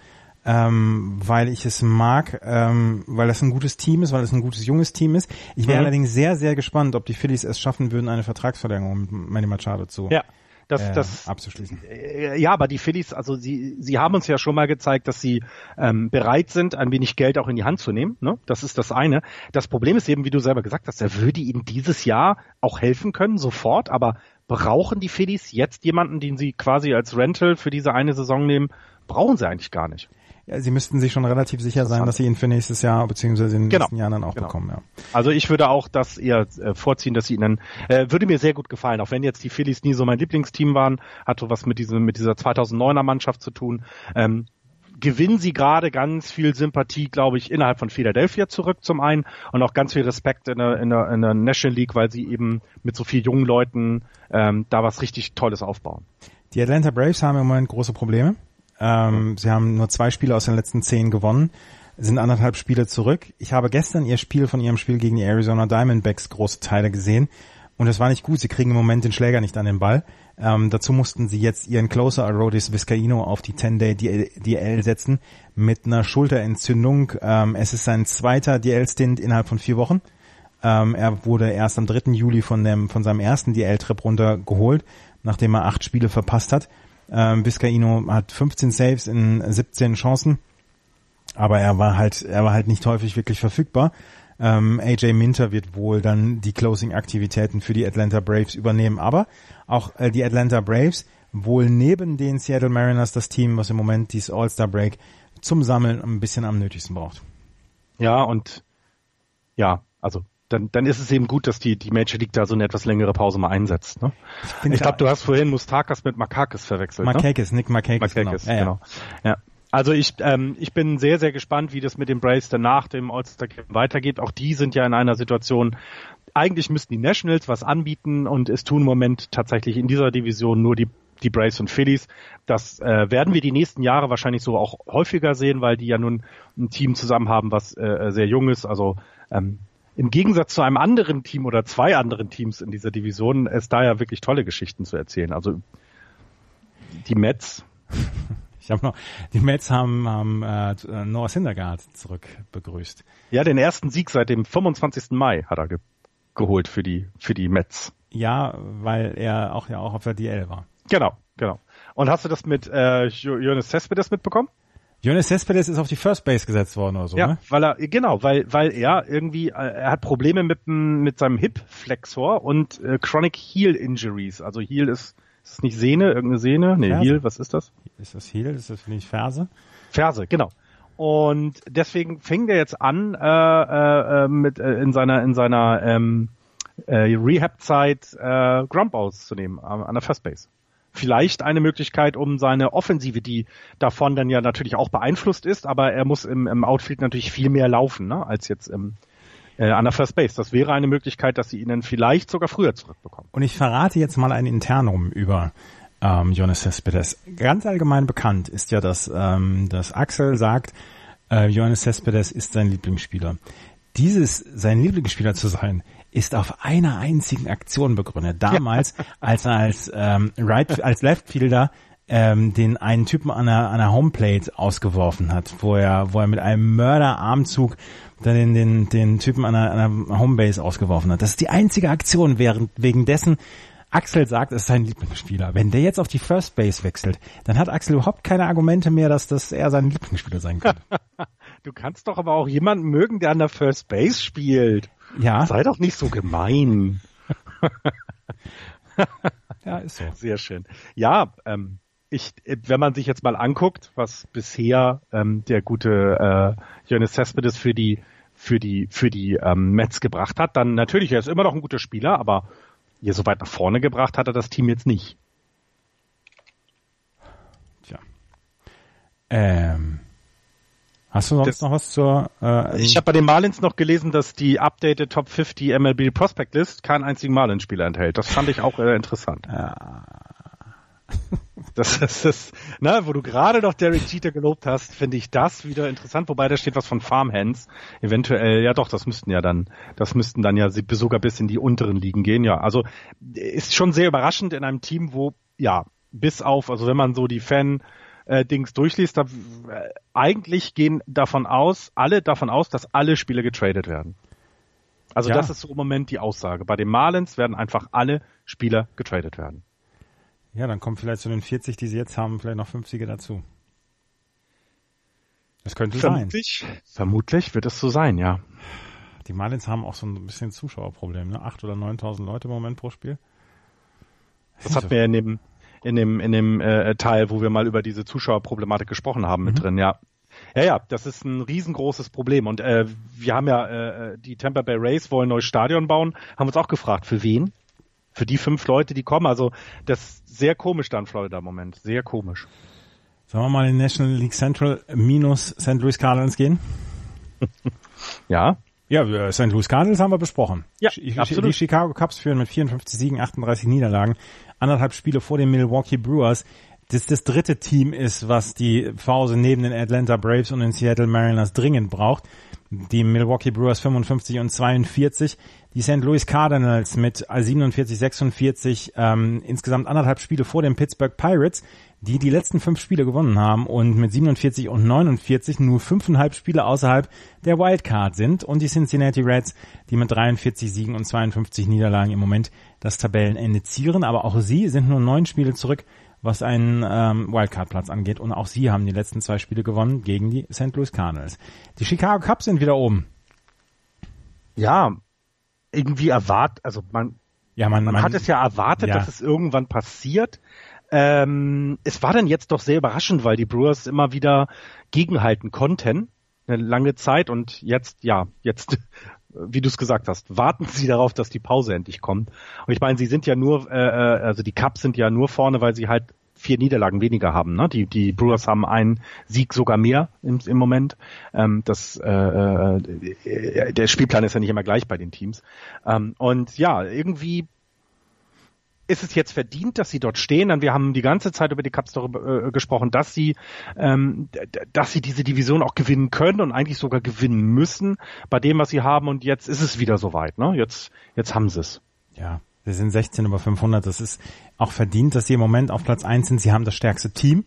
Ähm, weil ich es mag, ähm, weil das ein gutes Team ist, weil es ein gutes junges Team ist. Ich wäre Mhm. allerdings sehr, sehr gespannt, ob die Phillies es schaffen würden, eine Vertragsverlängerung mit Manny Machado zu Ja. Das, äh, das, abzuschließen. äh, ja, aber die Phillies, also sie, sie haben uns ja schon mal gezeigt, dass sie ähm, bereit sind, ein wenig Geld auch in die Hand zu nehmen. Ne? Das ist das eine. Das Problem ist eben, wie du selber gesagt hast, er würde ihnen dieses Jahr auch helfen können, sofort, aber brauchen die Phillies jetzt jemanden, den sie quasi als Rental für diese eine Saison nehmen? Brauchen sie eigentlich gar nicht. Ja, sie müssten sich schon relativ sicher sein, dass sie ihn für nächstes Jahr beziehungsweise in den genau. nächsten Jahren dann auch genau. bekommen. Ja. Also ich würde auch das eher äh, vorziehen, dass sie ihnen äh, würde mir sehr gut gefallen, auch wenn jetzt die Phillies nie so mein Lieblingsteam waren, hatte was mit diesem mit dieser 2009er Mannschaft zu tun. Ähm, gewinnen sie gerade ganz viel Sympathie, glaube ich, innerhalb von Philadelphia zurück zum einen und auch ganz viel Respekt in der, in der, in der National League, weil sie eben mit so vielen jungen Leuten ähm, da was richtig Tolles aufbauen. Die Atlanta Braves haben im Moment große Probleme. Ähm, sie haben nur zwei Spiele aus den letzten zehn gewonnen, sind anderthalb Spiele zurück. Ich habe gestern ihr Spiel von ihrem Spiel gegen die Arizona Diamondbacks große Teile gesehen und es war nicht gut. Sie kriegen im Moment den Schläger nicht an den Ball. Ähm, dazu mussten sie jetzt ihren Closer Arodis Vizcaino auf die 10-Day DL setzen mit einer Schulterentzündung. Ähm, es ist sein zweiter DL-Stint innerhalb von vier Wochen. Ähm, er wurde erst am 3. Juli von, dem, von seinem ersten DL-Trip runtergeholt, nachdem er acht Spiele verpasst hat. Ähm, Vizcaino hat 15 Saves in 17 Chancen, aber er war halt, er war halt nicht häufig wirklich verfügbar. Ähm, AJ Minter wird wohl dann die Closing-Aktivitäten für die Atlanta Braves übernehmen, aber auch äh, die Atlanta Braves wohl neben den Seattle Mariners das Team, was im Moment dieses All-Star Break zum Sammeln ein bisschen am nötigsten braucht. Ja, und ja, also dann, dann ist es eben gut, dass die, die Major League da so eine etwas längere Pause mal einsetzt. Ne? Ich, ich glaube, du hast vorhin Mustakas mit Makakis verwechselt. Makakis, ne? Nick Makakis, Makakis genau. Ja, genau. Ja. Also ich, ähm, ich bin sehr, sehr gespannt, wie das mit den Braves danach dem All-Star Game weitergeht. Auch die sind ja in einer Situation, eigentlich müssten die Nationals was anbieten und es tun im Moment tatsächlich in dieser Division nur die die Braves und Phillies. Das äh, werden wir die nächsten Jahre wahrscheinlich so auch häufiger sehen, weil die ja nun ein Team zusammen haben, was äh, sehr jung ist. Also ähm, im Gegensatz zu einem anderen Team oder zwei anderen Teams in dieser Division ist da ja wirklich tolle Geschichten zu erzählen. Also die Mets. <laughs> Ich habe noch, die Mets haben, haben äh, Noah Syndergaard zurück begrüßt. Ja, den ersten Sieg seit dem 25. Mai hat er ge geholt für die für die Mets. Ja, weil er auch ja auch auf der DL war. Genau, genau. Und hast du das mit äh, Jonas Cespedes mitbekommen? Jonas Cespedes ist auf die First Base gesetzt worden oder so, ja, ne? weil er genau, weil weil er irgendwie äh, er hat Probleme mit mit seinem Hip Flexor und äh, Chronic Heel Injuries. Also Heel ist ist das nicht Sehne, irgendeine Sehne? Nee, Ferse. Heel, was ist das? Ist das Heel? Ist das nicht Ferse? Ferse, genau. Und deswegen fing der jetzt an äh, äh, äh mit äh, in seiner in seiner ähm, äh, Rehab-Zeit äh, Grump auszunehmen äh, an der First Base. Vielleicht eine Möglichkeit, um seine Offensive, die davon dann ja natürlich auch beeinflusst ist, aber er muss im, im Outfield natürlich viel mehr laufen, ne, als jetzt im, äh, an der First Base. Das wäre eine Möglichkeit, dass sie ihn dann vielleicht sogar früher zurückbekommen. Und ich verrate jetzt mal ein Internum über ähm, Jonas Cespedes. Ganz allgemein bekannt ist ja, dass, ähm, dass Axel sagt, äh, Jonas Cespedes ist sein Lieblingsspieler. Dieses, sein Lieblingsspieler zu sein, ist auf einer einzigen Aktion begründet. Damals, ja. als er als, ähm, right, als Leftfielder ähm, den einen Typen an der, an der Homeplate ausgeworfen hat, wo er, wo er mit einem Mörderarmzug dann den, den, den Typen an der, an der Homebase ausgeworfen hat. Das ist die einzige Aktion, während, wegen dessen Axel sagt, es ist sein Lieblingsspieler. Wenn der jetzt auf die First Base wechselt, dann hat Axel überhaupt keine Argumente mehr, dass das er sein Lieblingsspieler sein könnte. <laughs> du kannst doch aber auch jemanden mögen, der an der First Base spielt. Ja. Sei doch nicht so gemein. ja, ist so. Sehr schön. Ja, ähm, ich, wenn man sich jetzt mal anguckt, was bisher ähm, der gute äh, Jonas Cespedes für die für die für die ähm, Mets gebracht hat, dann natürlich er ist immer noch ein guter Spieler, aber hier so weit nach vorne gebracht hat er das Team jetzt nicht. Tja. Ähm, hast du sonst das, noch was zur? Äh, ich habe bei den Marlins noch gelesen, dass die updated Top 50 MLB Prospect List keinen einzigen Marlins-Spieler enthält. Das fand ich auch äh, interessant. Ja. <laughs> Das ist das, ne, wo du gerade noch Derek Jeter gelobt hast, finde ich das wieder interessant, wobei da steht was von Farmhands. Eventuell, ja doch, das müssten ja dann, das müssten dann ja sogar bis in die unteren Ligen gehen, ja. Also ist schon sehr überraschend in einem Team, wo, ja, bis auf, also wenn man so die Fan, äh, Dings durchliest, da, äh, eigentlich gehen davon aus, alle davon aus, dass alle Spiele getradet werden. Also ja. das ist so im Moment die Aussage. Bei den Marlins werden einfach alle Spieler getradet werden. Ja, dann kommen vielleicht zu den 40, die sie jetzt haben, vielleicht noch 50er dazu. Das könnte vermutlich, sein. Vermutlich wird es so sein, ja. Die Marlins haben auch so ein bisschen Zuschauerproblem, ne? Acht oder 9.000 Leute im Moment pro Spiel. Das hatten wir in dem, in dem, in dem äh, Teil, wo wir mal über diese Zuschauerproblematik gesprochen haben, mit mhm. drin, ja. Ja, ja, das ist ein riesengroßes Problem. Und äh, wir haben ja, äh, die Tampa Bay Rays wollen ein neues Stadion bauen, haben uns auch gefragt, für wen? Für die fünf Leute, die kommen. Also das ist sehr komisch da in Florida im Moment. Sehr komisch. Sollen wir mal in National League Central minus St. Louis Cardinals gehen? <laughs> ja. Ja, St. Louis Cardinals haben wir besprochen. Ja, absolut. Die Chicago Cubs führen mit 54 Siegen, 38 Niederlagen, anderthalb Spiele vor den Milwaukee Brewers das das dritte Team ist, was die Pause neben den Atlanta Braves und den Seattle Mariners dringend braucht. Die Milwaukee Brewers 55 und 42, die St. Louis Cardinals mit 47, 46, ähm, insgesamt anderthalb Spiele vor den Pittsburgh Pirates, die die letzten fünf Spiele gewonnen haben und mit 47 und 49 nur fünfeinhalb Spiele außerhalb der Wildcard sind und die Cincinnati Reds, die mit 43 Siegen und 52 Niederlagen im Moment das Tabellenende zieren, aber auch sie sind nur neun Spiele zurück was einen ähm, Wildcard-Platz angeht. Und auch sie haben die letzten zwei Spiele gewonnen gegen die St. Louis Cardinals. Die Chicago Cubs sind wieder oben. Ja, irgendwie erwartet, also man, ja, man, man, man hat es ja erwartet, ja. dass es irgendwann passiert. Ähm, es war dann jetzt doch sehr überraschend, weil die Brewers immer wieder gegenhalten konnten, eine lange Zeit und jetzt, ja, jetzt <laughs> wie du es gesagt hast, warten <laughs> sie darauf, dass die Pause endlich kommt. Und ich meine, sie sind ja nur, äh, äh, also die Cups sind ja nur vorne, weil sie halt vier Niederlagen weniger haben. Ne? Die, die Brewers haben einen Sieg sogar mehr im, im Moment. Ähm, das, äh, äh, der Spielplan ist ja nicht immer gleich bei den Teams. Ähm, und ja, irgendwie ist es jetzt verdient, dass sie dort stehen? Dann wir haben die ganze Zeit über die Cups darüber äh, gesprochen, dass sie, ähm, dass sie diese Division auch gewinnen können und eigentlich sogar gewinnen müssen bei dem, was sie haben. Und jetzt ist es wieder soweit. Ne? Jetzt, jetzt haben sie es. Ja, sie sind 16 über 500. Das ist auch verdient, dass sie im Moment auf Platz 1 sind. Sie haben das stärkste Team,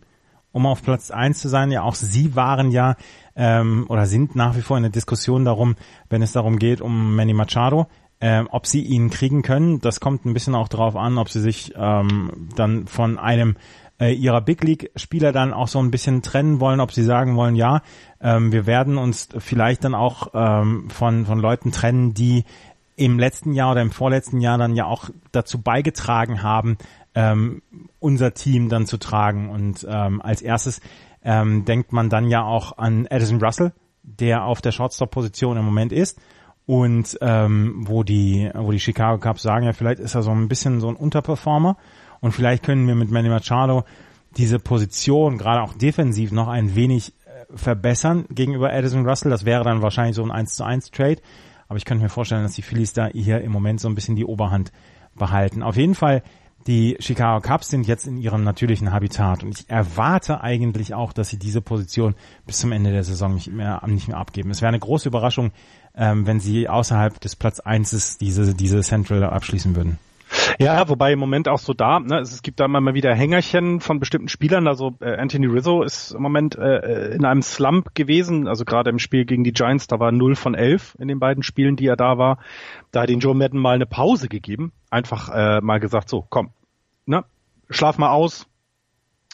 um auf Platz 1 zu sein. Ja, auch sie waren ja ähm, oder sind nach wie vor in der Diskussion darum, wenn es darum geht, um Manny Machado. Ähm, ob sie ihn kriegen können, das kommt ein bisschen auch darauf an, ob sie sich ähm, dann von einem äh, ihrer Big League Spieler dann auch so ein bisschen trennen wollen, ob sie sagen wollen, ja, ähm, wir werden uns vielleicht dann auch ähm, von, von Leuten trennen, die im letzten Jahr oder im vorletzten Jahr dann ja auch dazu beigetragen haben, ähm, unser Team dann zu tragen. Und ähm, als erstes ähm, denkt man dann ja auch an Addison Russell, der auf der Shortstop-Position im Moment ist und ähm, wo die wo die Chicago Cubs sagen, ja vielleicht ist er so ein bisschen so ein Unterperformer und vielleicht können wir mit Manny Machado diese Position gerade auch defensiv noch ein wenig äh, verbessern gegenüber Addison Russell. Das wäre dann wahrscheinlich so ein 1 zu 1 Trade. Aber ich könnte mir vorstellen, dass die Phillies da hier im Moment so ein bisschen die Oberhand behalten. Auf jeden Fall, die Chicago Cubs sind jetzt in ihrem natürlichen Habitat und ich erwarte eigentlich auch, dass sie diese Position bis zum Ende der Saison nicht mehr, nicht mehr abgeben. Es wäre eine große Überraschung, ähm, wenn sie außerhalb des Platz 1 diese, diese Central abschließen würden. Ja, wobei im Moment auch so da, ne, es gibt da immer mal wieder Hängerchen von bestimmten Spielern. Also äh, Anthony Rizzo ist im Moment äh, in einem Slump gewesen, also gerade im Spiel gegen die Giants, da war 0 von 11 in den beiden Spielen, die er da war. Da hat ihn Joe Madden mal eine Pause gegeben, einfach äh, mal gesagt, so, komm, ne, schlaf mal aus,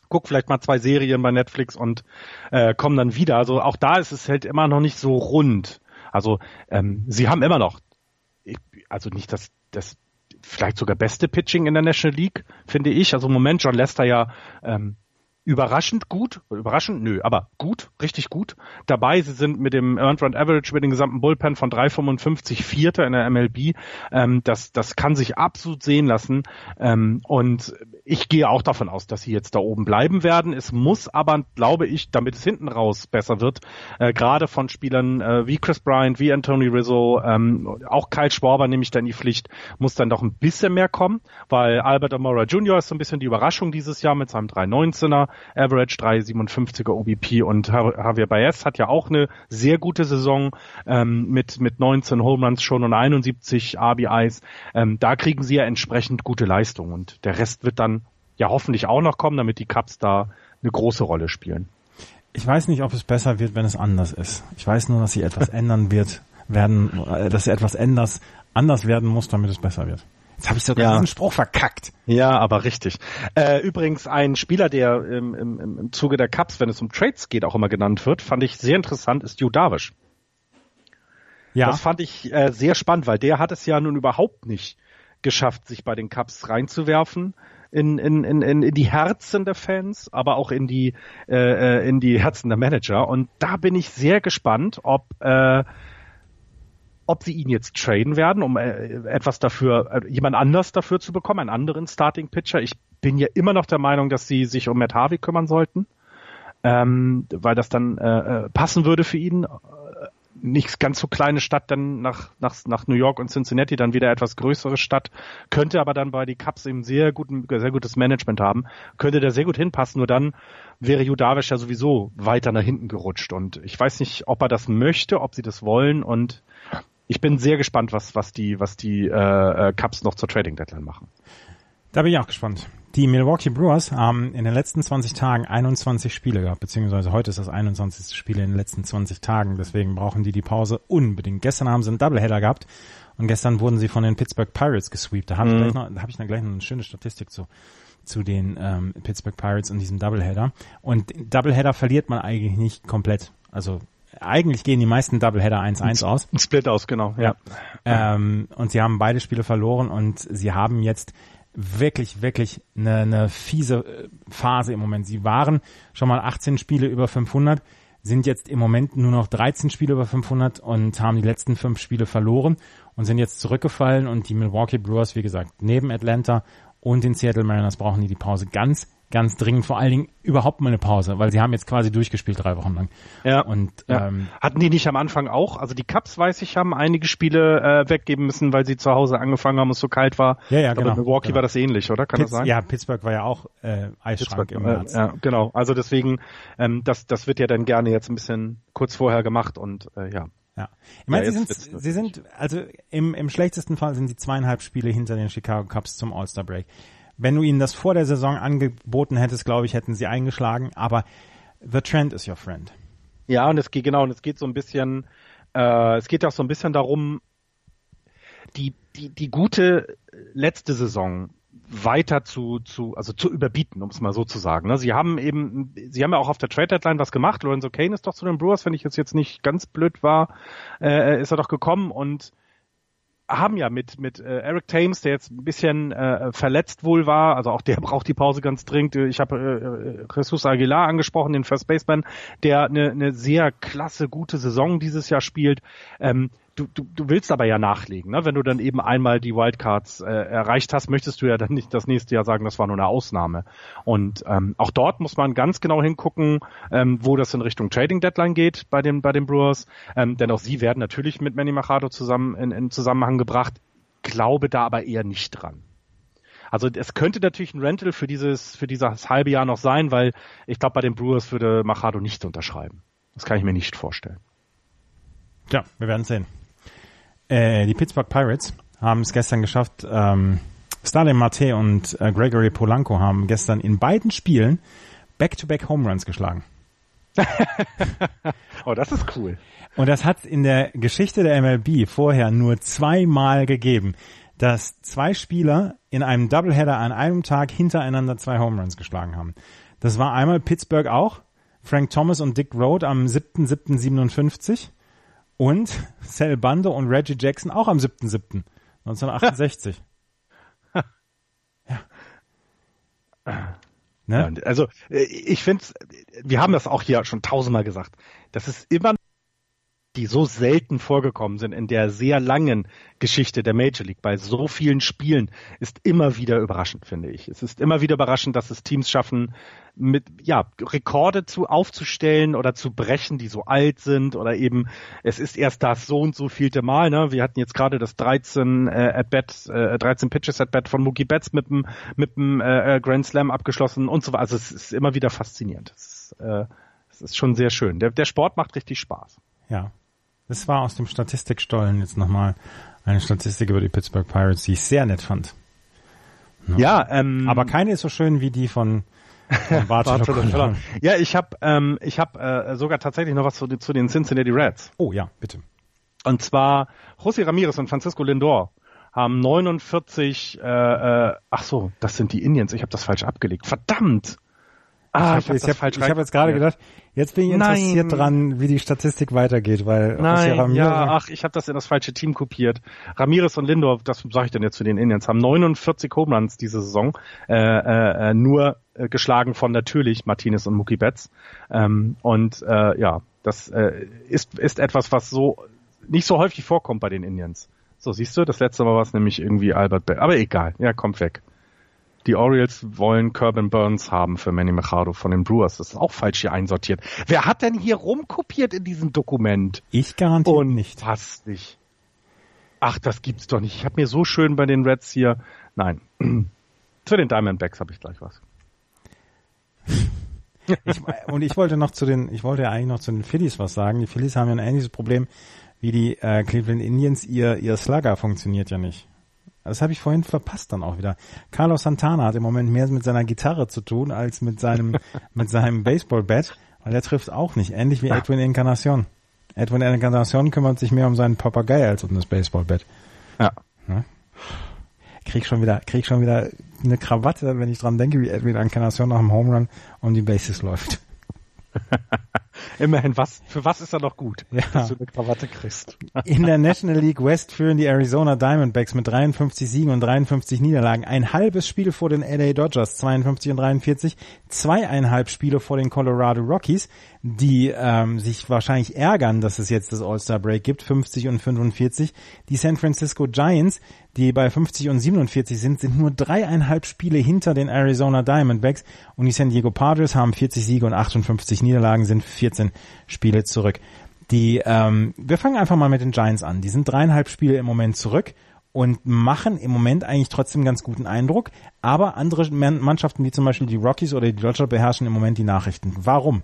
guck vielleicht mal zwei Serien bei Netflix und äh, komm dann wieder. Also auch da ist es halt immer noch nicht so rund. Also ähm, sie haben immer noch, ich, also nicht das, das vielleicht sogar beste Pitching in der National League, finde ich. Also im Moment John Lester ja ähm, überraschend gut, überraschend, nö, aber gut, richtig gut dabei. Sie sind mit dem Earned Run Average mit dem gesamten Bullpen von 3,55 Vierter in der MLB. Ähm, das, das kann sich absolut sehen lassen. Ähm, und ich gehe auch davon aus, dass sie jetzt da oben bleiben werden. Es muss aber, glaube ich, damit es hinten raus besser wird, äh, gerade von Spielern äh, wie Chris Bryant, wie Anthony Rizzo, ähm, auch Kyle Schwarber nehme ich da in die Pflicht, muss dann doch ein bisschen mehr kommen, weil Albert Amora Jr. ist so ein bisschen die Überraschung dieses Jahr mit seinem 319er. Average 3,57er OBP und Javier Baez hat ja auch eine sehr gute Saison ähm, mit, mit 19 Home Runs schon und 71 RBIs. Ähm, da kriegen sie ja entsprechend gute Leistung und der Rest wird dann ja hoffentlich auch noch kommen, damit die Cups da eine große Rolle spielen. Ich weiß nicht, ob es besser wird, wenn es anders ist. Ich weiß nur, dass sie etwas ändern wird, werden, äh, dass sie etwas anders, anders werden muss, damit es besser wird. Jetzt habe ich sogar ja. diesen Spruch verkackt. Ja, aber richtig. Äh, übrigens ein Spieler, der im, im, im Zuge der Cups, wenn es um Trades geht, auch immer genannt wird, fand ich sehr interessant, ist Yu Darvish. Ja. Das fand ich äh, sehr spannend, weil der hat es ja nun überhaupt nicht geschafft, sich bei den Cups reinzuwerfen. in, in, in, in die Herzen der Fans, aber auch in die, äh, äh, in die Herzen der Manager. Und da bin ich sehr gespannt, ob, äh, ob sie ihn jetzt traden werden, um äh, etwas dafür, äh, jemand anders dafür zu bekommen, einen anderen Starting Pitcher. Ich bin ja immer noch der Meinung, dass sie sich um Matt Harvey kümmern sollten, ähm, weil das dann äh, äh passen würde für ihn. Nicht ganz so kleine Stadt dann nach, nach, nach New York und Cincinnati, dann wieder etwas größere Stadt, könnte aber dann bei die Cubs eben sehr guten, sehr gutes Management haben, könnte da sehr gut hinpassen, nur dann wäre Judavish ja sowieso weiter nach hinten gerutscht. Und ich weiß nicht, ob er das möchte, ob sie das wollen. Und ich bin sehr gespannt, was, was die, was die äh, äh Cubs noch zur Trading Deadline machen. Da bin ich auch gespannt. Die Milwaukee Brewers haben in den letzten 20 Tagen 21 Spiele gehabt, beziehungsweise heute ist das 21. Spiel in den letzten 20 Tagen, deswegen brauchen die die Pause unbedingt. Gestern haben sie einen Doubleheader gehabt und gestern wurden sie von den Pittsburgh Pirates gesweept. Da habe ich, mhm. gleich noch, da hab ich dann gleich noch eine schöne Statistik zu zu den ähm, Pittsburgh Pirates und diesem Doubleheader. Und Doubleheader verliert man eigentlich nicht komplett. Also eigentlich gehen die meisten Doubleheader 1-1 aus. Ein Split aus, genau, ja. Ähm, und sie haben beide Spiele verloren und sie haben jetzt wirklich, wirklich eine, eine fiese äh, Phase im Moment. Sie waren schon mal 18 Spiele über 500, sind jetzt im Moment nur noch 13 Spiele über 500 und haben die letzten fünf Spiele verloren und sind jetzt zurückgefallen und die Milwaukee Brewers, wie gesagt, neben Atlanta und den Seattle Mariners brauchen die die Pause ganz, ganz dringend, vor allen Dingen überhaupt mal eine Pause, weil sie haben jetzt quasi durchgespielt drei Wochen lang. Ja. Und ja. Ähm, hatten die nicht am Anfang auch? Also die Cubs, weiß ich, haben einige Spiele äh, weggeben müssen, weil sie zu Hause angefangen haben, es so kalt war. Ja, ja, genau. Aber Milwaukee genau. war das ähnlich, oder? Kann Pitts, das sein? Ja, Pittsburgh war ja auch äh, Eisschrank Pittsburgh, im März. Äh, ja, genau. Also deswegen, ähm, das, das wird ja dann gerne jetzt ein bisschen kurz vorher gemacht und äh, ja. Ja. Ich meine, ja, sie, sind, sie sind, also im, im schlechtesten Fall sind sie zweieinhalb Spiele hinter den Chicago Cubs zum All-Star Break. Wenn du ihnen das vor der Saison angeboten hättest, glaube ich, hätten sie eingeschlagen. Aber the trend is your friend. Ja, und es geht genau, und es geht so ein bisschen, äh, es geht auch so ein bisschen darum, die, die, die gute letzte Saison weiter zu, zu, also zu überbieten, um es mal so zu sagen. Ne? Sie haben eben, sie haben ja auch auf der Trade Deadline was gemacht. Lorenzo Kane ist doch zu den Brewers, wenn ich jetzt jetzt nicht ganz blöd war, äh, ist er doch gekommen und haben ja mit mit äh, Eric Thames, der jetzt ein bisschen äh, verletzt wohl war, also auch der <laughs> braucht die Pause ganz dringend. Ich habe äh, äh, Jesus Aguilar angesprochen, den First Baseman, der eine, eine sehr klasse, gute Saison dieses Jahr spielt. Ähm, du, du, du willst aber ja nachlegen, ne? Wenn du dann eben einmal die Wildcards äh, erreicht hast, möchtest du ja dann nicht das nächste Jahr sagen, das war nur eine Ausnahme. Und ähm, auch dort muss man ganz genau hingucken, ähm, wo das in Richtung Trading Deadline geht bei den bei den Brewers. Ähm, denn auch sie werden natürlich mit Manny Machado zusammen in, in Zusammenhang gebracht. Glaube da aber eher nicht dran. Also es könnte natürlich ein Rental für dieses für dieses halbe Jahr noch sein, weil ich glaube, bei den Brewers würde Machado nicht unterschreiben. Das kann ich mir nicht vorstellen. Ja, wir werden sehen. Äh, die Pittsburgh Pirates haben es gestern geschafft. Ähm, Starling Mate und äh, Gregory Polanco haben gestern in beiden Spielen Back-to-Back Home Runs geschlagen. <laughs> oh, das ist cool. Und das hat in der Geschichte der MLB vorher nur zweimal gegeben, dass zwei Spieler in einem Doubleheader an einem Tag hintereinander zwei Home Runs geschlagen haben. Das war einmal Pittsburgh auch, Frank Thomas und Dick Road am 7.7.57 und Sal Bando und Reggie Jackson auch am 7.7. 1968. ja. Ne? Ja, also äh, ich finde, wir haben das auch hier schon tausendmal gesagt. Das ist immer die so selten vorgekommen sind in der sehr langen Geschichte der Major League. Bei so vielen Spielen ist immer wieder überraschend, finde ich. Es ist immer wieder überraschend, dass es Teams schaffen, mit ja Rekorde zu aufzustellen oder zu brechen, die so alt sind oder eben es ist erst das so und so vielte Mal. Ne? Wir hatten jetzt gerade das 13 äh, at bat, äh, 13 Pitches at bat von Mookie Betts mit dem mit dem äh, äh, Grand Slam abgeschlossen und so weiter. Also es ist immer wieder faszinierend. Es ist, äh, es ist schon sehr schön. Der, der Sport macht richtig Spaß. Ja, das war aus dem Statistikstollen jetzt nochmal eine Statistik über die Pittsburgh Pirates, die ich sehr nett fand. Ja, ja ähm, aber keine ist so schön wie die von, von <laughs> Bartolo Ja, ich habe ähm, ich hab, äh, sogar tatsächlich noch was zu, zu, den Cincinnati Reds. Oh ja, bitte. Und zwar José Ramirez und Francisco Lindor haben 49, äh, äh, ach so, das sind die Indians, ich habe das falsch abgelegt. Verdammt! Ah, ich habe hab, hab, hab jetzt gerade gedacht, jetzt bin ich interessiert Nein. dran, wie die Statistik weitergeht, weil Nein, ja, ach, ich habe das in das falsche Team kopiert. Ramirez und Lindor, das sage ich denn jetzt zu den Indians, haben 49 Home Runs diese Saison, äh, äh, nur äh, geschlagen von natürlich Martinez und Mookie Betts. Ähm, und äh, ja, das äh, ist, ist etwas, was so nicht so häufig vorkommt bei den Indians. So, siehst du, das letzte Mal war es nämlich irgendwie Albert Bell. Aber egal, ja, kommt weg. Die Orioles wollen Corbin Burns haben für Manny Machado von den Brewers. Das ist auch falsch hier einsortiert. Wer hat denn hier rumkopiert in diesem Dokument? Ich garantiere Und nicht. Fast nicht. Ach, das gibt's doch nicht. Ich habe mir so schön bei den Reds hier. Nein. <clears throat> zu den Diamondbacks habe ich gleich was. <laughs> Ich, und ich wollte noch zu den, ich wollte ja eigentlich noch zu den Phillies was sagen. Die Phillies haben ja ein ähnliches Problem wie die äh, Cleveland Indians. Ihr, ihr Slugger funktioniert ja nicht. Das habe ich vorhin verpasst dann auch wieder. Carlos Santana hat im Moment mehr mit seiner Gitarre zu tun als mit seinem <laughs> mit seinem Baseballbat, weil er trifft auch nicht. Ähnlich wie Edwin Encarnacion. Edwin Encarnacion kümmert sich mehr um seinen Papagei als um das Baseballbat. Ja. ja. Krieg schon wieder, krieg schon wieder eine Krawatte, wenn ich dran denke, wie Edwin Encarnacion nach dem Home Run um die Bases läuft. <laughs> Immerhin, was, für was ist er noch gut, ja. dass du eine Krawatte kriegst? In der National League West führen die Arizona Diamondbacks mit 53 Siegen und 53 Niederlagen. Ein halbes Spiel vor den LA Dodgers, 52 und 43. Zweieinhalb Spiele vor den Colorado Rockies, die ähm, sich wahrscheinlich ärgern, dass es jetzt das All-Star Break gibt, 50 und 45. Die San Francisco Giants, die bei 50 und 47 sind, sind nur dreieinhalb Spiele hinter den Arizona Diamondbacks und die San Diego Padres haben 40 Siege und 58 Niederlagen, sind 14 Spiele zurück. Die, ähm, wir fangen einfach mal mit den Giants an. Die sind dreieinhalb Spiele im Moment zurück und machen im Moment eigentlich trotzdem ganz guten Eindruck, aber andere Mannschaften wie zum Beispiel die Rockies oder die Dodgers beherrschen im Moment die Nachrichten. Warum?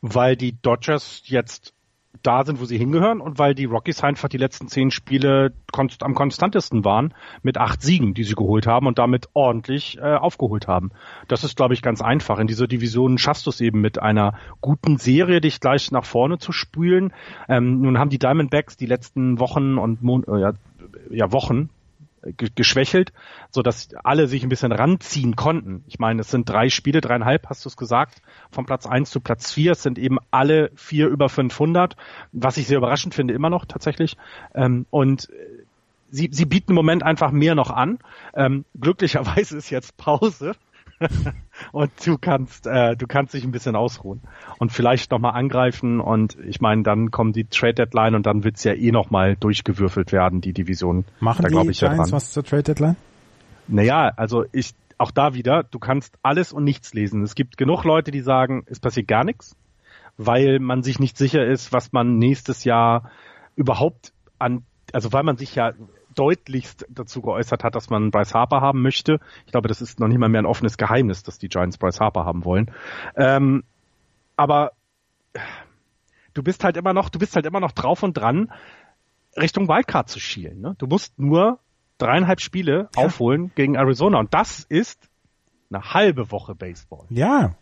Weil die Dodgers jetzt da sind, wo sie hingehören und weil die Rockies einfach die letzten zehn Spiele konst am konstantesten waren mit acht Siegen, die sie geholt haben und damit ordentlich äh, aufgeholt haben. Das ist, glaube ich, ganz einfach. In dieser Division schaffst du es eben mit einer guten Serie, dich gleich nach vorne zu spülen. Ähm, nun haben die Diamondbacks die letzten Wochen und Mon äh, ja, ja, Wochen geschwächelt, so dass alle sich ein bisschen ranziehen konnten. Ich meine, es sind drei Spiele, dreieinhalb hast du es gesagt, von Platz eins zu Platz vier. Es sind eben alle vier über 500, was ich sehr überraschend finde, immer noch tatsächlich. Ähm, und sie, sie bieten im Moment einfach mehr noch an. Ähm, glücklicherweise ist jetzt Pause. <laughs> und du kannst, äh, du kannst dich ein bisschen ausruhen und vielleicht nochmal angreifen und ich meine, dann kommt die Trade Deadline und dann wird's ja eh nochmal durchgewürfelt werden, die Division. Machen da, die ich, Giants ja was zur Trade Deadline? Naja, also ich, auch da wieder, du kannst alles und nichts lesen. Es gibt genug Leute, die sagen, es passiert gar nichts, weil man sich nicht sicher ist, was man nächstes Jahr überhaupt an, also weil man sich ja deutlichst dazu geäußert hat, dass man Bryce Harper haben möchte. Ich glaube, das ist noch nicht mal mehr ein offenes Geheimnis, dass die Giants Bryce Harper haben wollen. Ähm, aber du bist halt immer noch, du bist halt immer noch drauf und dran, Richtung Wildcard zu schielen. Ne? Du musst nur dreieinhalb Spiele ja. aufholen gegen Arizona und das ist eine halbe Woche Baseball. Ja.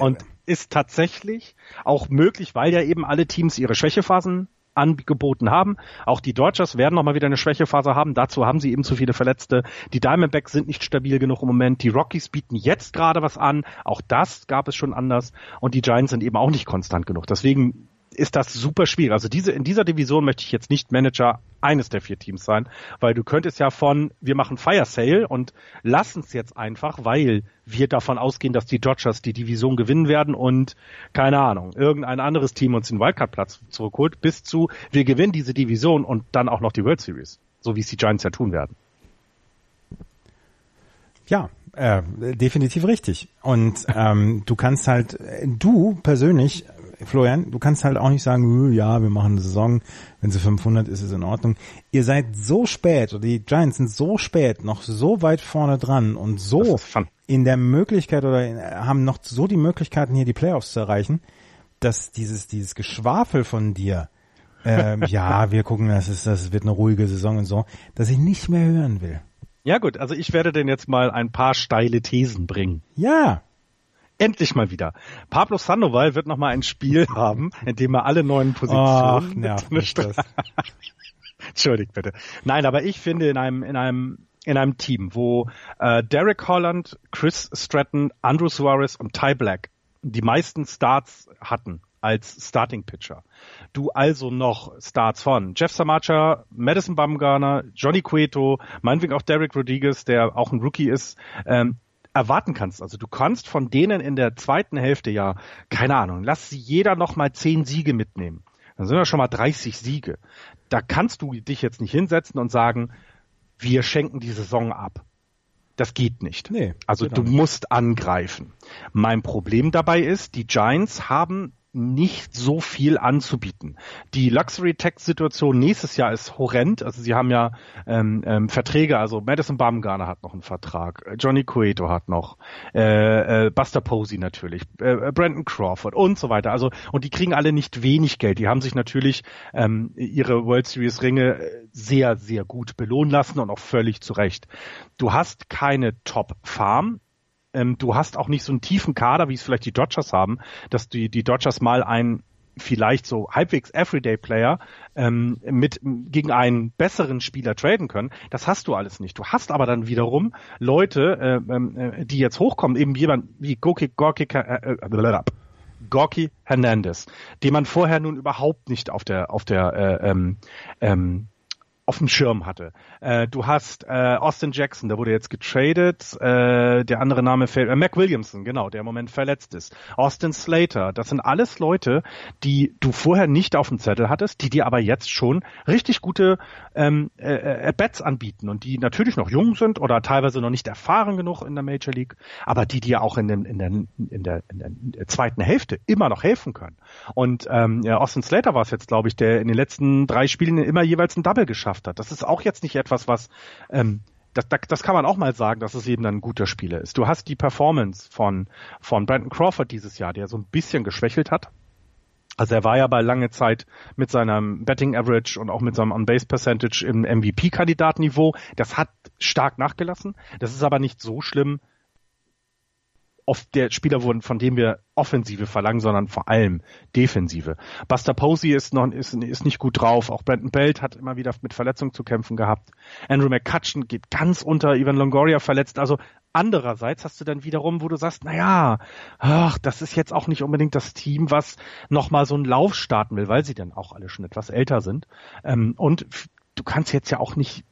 Und ist tatsächlich auch möglich, weil ja eben alle Teams ihre Schwächephasen angeboten haben. Auch die Dodgers werden nochmal wieder eine Schwächephase haben. Dazu haben sie eben zu viele Verletzte. Die Diamondbacks sind nicht stabil genug im Moment. Die Rockies bieten jetzt gerade was an. Auch das gab es schon anders. Und die Giants sind eben auch nicht konstant genug. Deswegen ist das super schwierig. Also diese, in dieser Division möchte ich jetzt nicht Manager eines der vier Teams sein, weil du könntest ja von, wir machen Fire Sale und lassen es jetzt einfach, weil wir davon ausgehen, dass die Dodgers die Division gewinnen werden und, keine Ahnung, irgendein anderes Team uns den Wildcard-Platz zurückholt, bis zu, wir gewinnen diese Division und dann auch noch die World Series. So wie es die Giants ja tun werden. Ja, äh, definitiv richtig. Und ähm, du kannst halt, du persönlich Florian, du kannst halt auch nicht sagen, ja, wir machen eine Saison, wenn sie 500 ist, ist in Ordnung. Ihr seid so spät, oder die Giants sind so spät, noch so weit vorne dran und so in der Möglichkeit oder in, haben noch so die Möglichkeiten hier die Playoffs zu erreichen, dass dieses dieses Geschwafel von dir, ähm, <laughs> ja, wir gucken, das ist das wird eine ruhige Saison und so, dass ich nicht mehr hören will. Ja gut, also ich werde denn jetzt mal ein paar steile Thesen bringen. Ja. Endlich mal wieder. Pablo Sandoval wird noch mal ein Spiel <laughs> haben, in dem er alle neuen Positionen. Ach, nervt mich das. <laughs> Entschuldigt bitte. Nein, aber ich finde in einem in einem in einem Team, wo äh, Derek Holland, Chris Stratton, Andrew Suarez und Ty Black die meisten Starts hatten als Starting Pitcher. Du also noch Starts von Jeff Samacha, Madison Bumgarner, Johnny Cueto, meinetwegen auch Derek Rodriguez, der auch ein Rookie ist, ähm, erwarten kannst. Also du kannst von denen in der zweiten Hälfte ja, keine Ahnung, lass sie jeder noch mal zehn Siege mitnehmen. Dann sind ja schon mal 30 Siege. Da kannst du dich jetzt nicht hinsetzen und sagen, wir schenken die Saison ab. Das geht nicht. Nee, also du nicht. musst angreifen. Mein Problem dabei ist, die Giants haben nicht so viel anzubieten. Die Luxury Tax Situation nächstes Jahr ist horrend. Also sie haben ja ähm, ähm, Verträge. Also Madison Bumgarner hat noch einen Vertrag, Johnny Cueto hat noch, äh, äh, Buster Posey natürlich, äh, äh, Brandon Crawford und so weiter. Also und die kriegen alle nicht wenig Geld. Die haben sich natürlich ähm, ihre World Series Ringe sehr sehr gut belohnen lassen und auch völlig zu Recht. Du hast keine Top Farm ähm, du hast auch nicht so einen tiefen Kader, wie es vielleicht die Dodgers haben, dass die, die Dodgers mal einen vielleicht so halbwegs Everyday-Player ähm, mit gegen einen besseren Spieler traden können. Das hast du alles nicht. Du hast aber dann wiederum Leute, äh, äh, die jetzt hochkommen, eben jemand wie Gorky, Gorky, äh, äh, Gorky Hernandez, den man vorher nun überhaupt nicht auf der auf der äh, ähm, ähm, auf dem Schirm hatte. Äh, du hast äh, Austin Jackson, der wurde jetzt getradet, äh, der andere Name fällt, äh, Mac Williamson, genau, der im Moment verletzt ist. Austin Slater, das sind alles Leute, die du vorher nicht auf dem Zettel hattest, die dir aber jetzt schon richtig gute ähm, äh, äh, Bats anbieten und die natürlich noch jung sind oder teilweise noch nicht erfahren genug in der Major League, aber die dir auch in, den, in, der, in, der, in der zweiten Hälfte immer noch helfen können. Und ähm, ja, Austin Slater war es jetzt, glaube ich, der in den letzten drei Spielen immer jeweils ein Double geschafft hat. Das ist auch jetzt nicht etwas, was ähm, das, das, kann man auch mal sagen, dass es eben dann ein guter Spieler ist. Du hast die Performance von, von Brandon Crawford dieses Jahr, der so ein bisschen geschwächelt hat. Also er war ja bei lange Zeit mit seinem Betting Average und auch mit seinem On-Base Percentage im MVP-Kandidatenniveau. Das hat stark nachgelassen. Das ist aber nicht so schlimm, oft der Spieler wurden, von dem wir Offensive verlangen, sondern vor allem Defensive. Buster Posey ist noch ist, ist nicht gut drauf. Auch Brandon Belt hat immer wieder mit Verletzungen zu kämpfen gehabt. Andrew McCutcheon geht ganz unter. Ivan Longoria verletzt. Also andererseits hast du dann wiederum, wo du sagst, na ja, ach, das ist jetzt auch nicht unbedingt das Team, was nochmal so einen Lauf starten will, weil sie dann auch alle schon etwas älter sind. Ähm, und du kannst jetzt ja auch nicht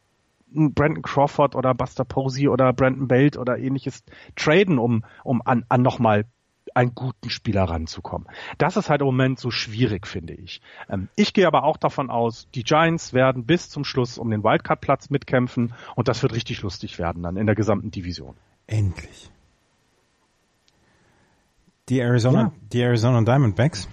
Brandon Crawford oder Buster Posey oder Brandon Belt oder ähnliches traden, um, um an, an nochmal einen guten Spieler ranzukommen. Das ist halt im Moment so schwierig, finde ich. Ähm, ich gehe aber auch davon aus, die Giants werden bis zum Schluss um den Wildcard-Platz mitkämpfen und das wird richtig lustig werden dann in der gesamten Division. Endlich. Die Arizona, ja. die Arizona Diamondbacks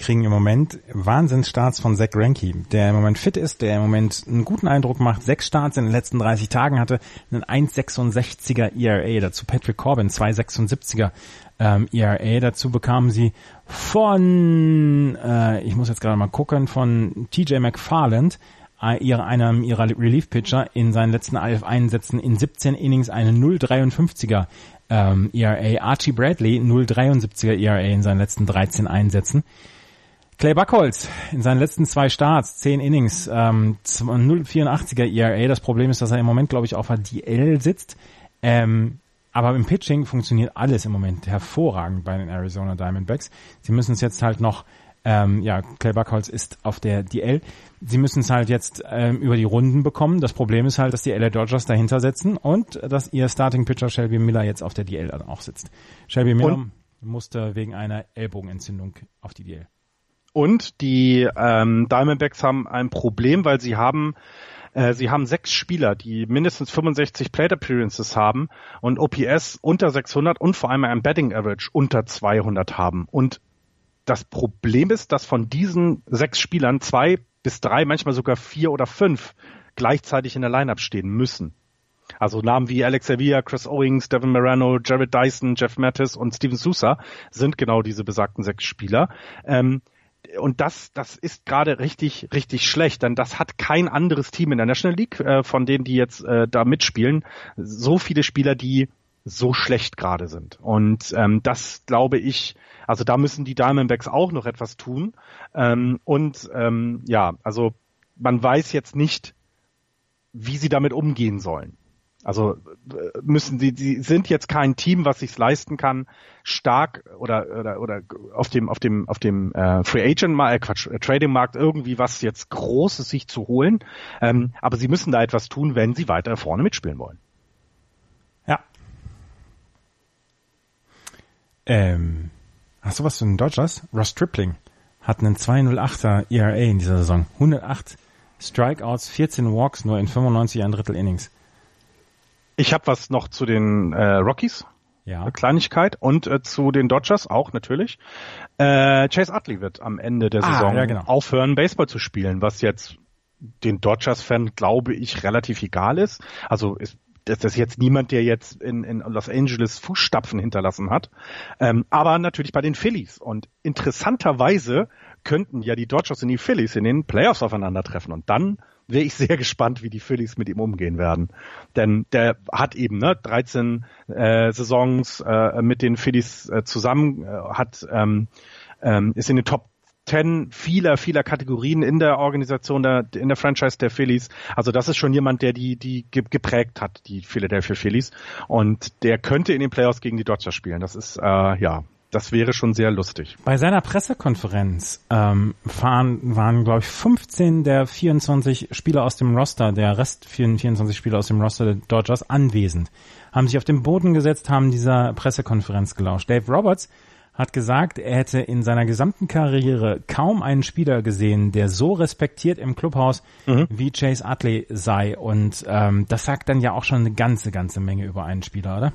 kriegen im Moment Wahnsinnsstarts von Zach Ranky, der im Moment fit ist, der im Moment einen guten Eindruck macht, sechs Starts in den letzten 30 Tagen hatte, einen 1,66er ERA, dazu Patrick Corbin, 2,76er ähm, ERA, dazu bekamen sie von, äh, ich muss jetzt gerade mal gucken, von TJ McFarland, äh, ihre, einem ihrer Relief-Pitcher in seinen letzten elf Einsätzen in 17 Innings eine 0,53er ähm, ERA. Archie Bradley 0,73er ERA in seinen letzten 13 Einsätzen. Clay Buckholz in seinen letzten zwei Starts, zehn Innings, ähm, 0,84er ERA. Das Problem ist, dass er im Moment, glaube ich, auf der DL sitzt. Ähm, aber im Pitching funktioniert alles im Moment hervorragend bei den Arizona Diamondbacks. Sie müssen es jetzt halt noch, ähm, ja, Clay Buckholz ist auf der DL. Sie müssen es halt jetzt ähm, über die Runden bekommen. Das Problem ist halt, dass die LA Dodgers dahinter sitzen und dass ihr Starting Pitcher Shelby Miller jetzt auf der DL auch sitzt. Shelby Miller und? musste wegen einer Ellbogenentzündung auf die DL. Und die ähm, Diamondbacks haben ein Problem, weil sie haben äh, sie haben sechs Spieler, die mindestens 65 Plate Appearances haben und OPS unter 600 und vor allem ein Betting Average unter 200 haben. Und das Problem ist, dass von diesen sechs Spielern zwei bis drei, manchmal sogar vier oder fünf gleichzeitig in der Lineup stehen müssen. Also Namen wie Alex Sevilla, Chris Owings, Devin Morano, Jared Dyson, Jeff Mattis und Steven Sousa sind genau diese besagten sechs Spieler. Ähm, und das, das ist gerade richtig, richtig schlecht, denn das hat kein anderes Team in der National League, äh, von denen die jetzt äh, da mitspielen, so viele Spieler, die so schlecht gerade sind. Und ähm, das glaube ich, also da müssen die Diamondbacks auch noch etwas tun. Ähm, und ähm, ja, also man weiß jetzt nicht, wie sie damit umgehen sollen. Also müssen sie, sie sind jetzt kein Team, was sich leisten kann, stark oder oder oder auf dem auf dem auf dem äh, Free Agent Markt, äh, Quatsch, äh, Trading Markt irgendwie was jetzt Großes sich zu holen. Ähm, aber sie müssen da etwas tun, wenn sie weiter vorne mitspielen wollen. Ja. Ähm, hast du was zu den Dodgers? Ross Tripling hat einen 208er ERA in dieser Saison. 108 Strikeouts, 14 Walks nur in 95 ein Drittel Innings. Ich habe was noch zu den äh, Rockies. Ja. Eine Kleinigkeit. Und äh, zu den Dodgers auch natürlich. Äh, Chase Utley wird am Ende der Ah, Saison ja, genau. aufhören, Baseball zu spielen, was jetzt den Dodgers-Fan, glaube ich, relativ egal ist. Also ist das ist jetzt niemand, der jetzt in, in Los Angeles Fußstapfen hinterlassen hat. Ähm, aber natürlich bei den Phillies. Und interessanterweise könnten ja die Dodgers und die Phillies in den Playoffs aufeinandertreffen. Und dann wäre ich sehr <laughs> gespannt, wie die Phillies mit ihm umgehen werden. Denn der hat eben ne, 13 äh, Saisons äh, mit den Phillies äh, zusammen, äh, hat ähm, ähm, ist in den Top 10 vieler, vieler Kategorien in der Organisation, der, in der Franchise der Phillies. Also das ist schon jemand, der die, die ge- geprägt hat, die Philadelphia Phillies. Und der könnte in den Playoffs gegen die Dodgers spielen. Das ist, äh, ja, das wäre schon sehr lustig. Bei seiner Pressekonferenz ähm, waren, waren glaube ich, 15 der 24 Spieler aus dem Roster, der Rest 24 Spieler aus dem Roster der Dodgers anwesend, haben sich auf den Boden gesetzt, haben dieser Pressekonferenz gelauscht. Dave Roberts hat gesagt, er hätte in seiner gesamten Karriere kaum einen Spieler gesehen, der so respektiert im Clubhaus wie Chase Utley sei. Und ähm, das sagt dann ja auch schon eine ganze, ganze Menge über einen Spieler, oder?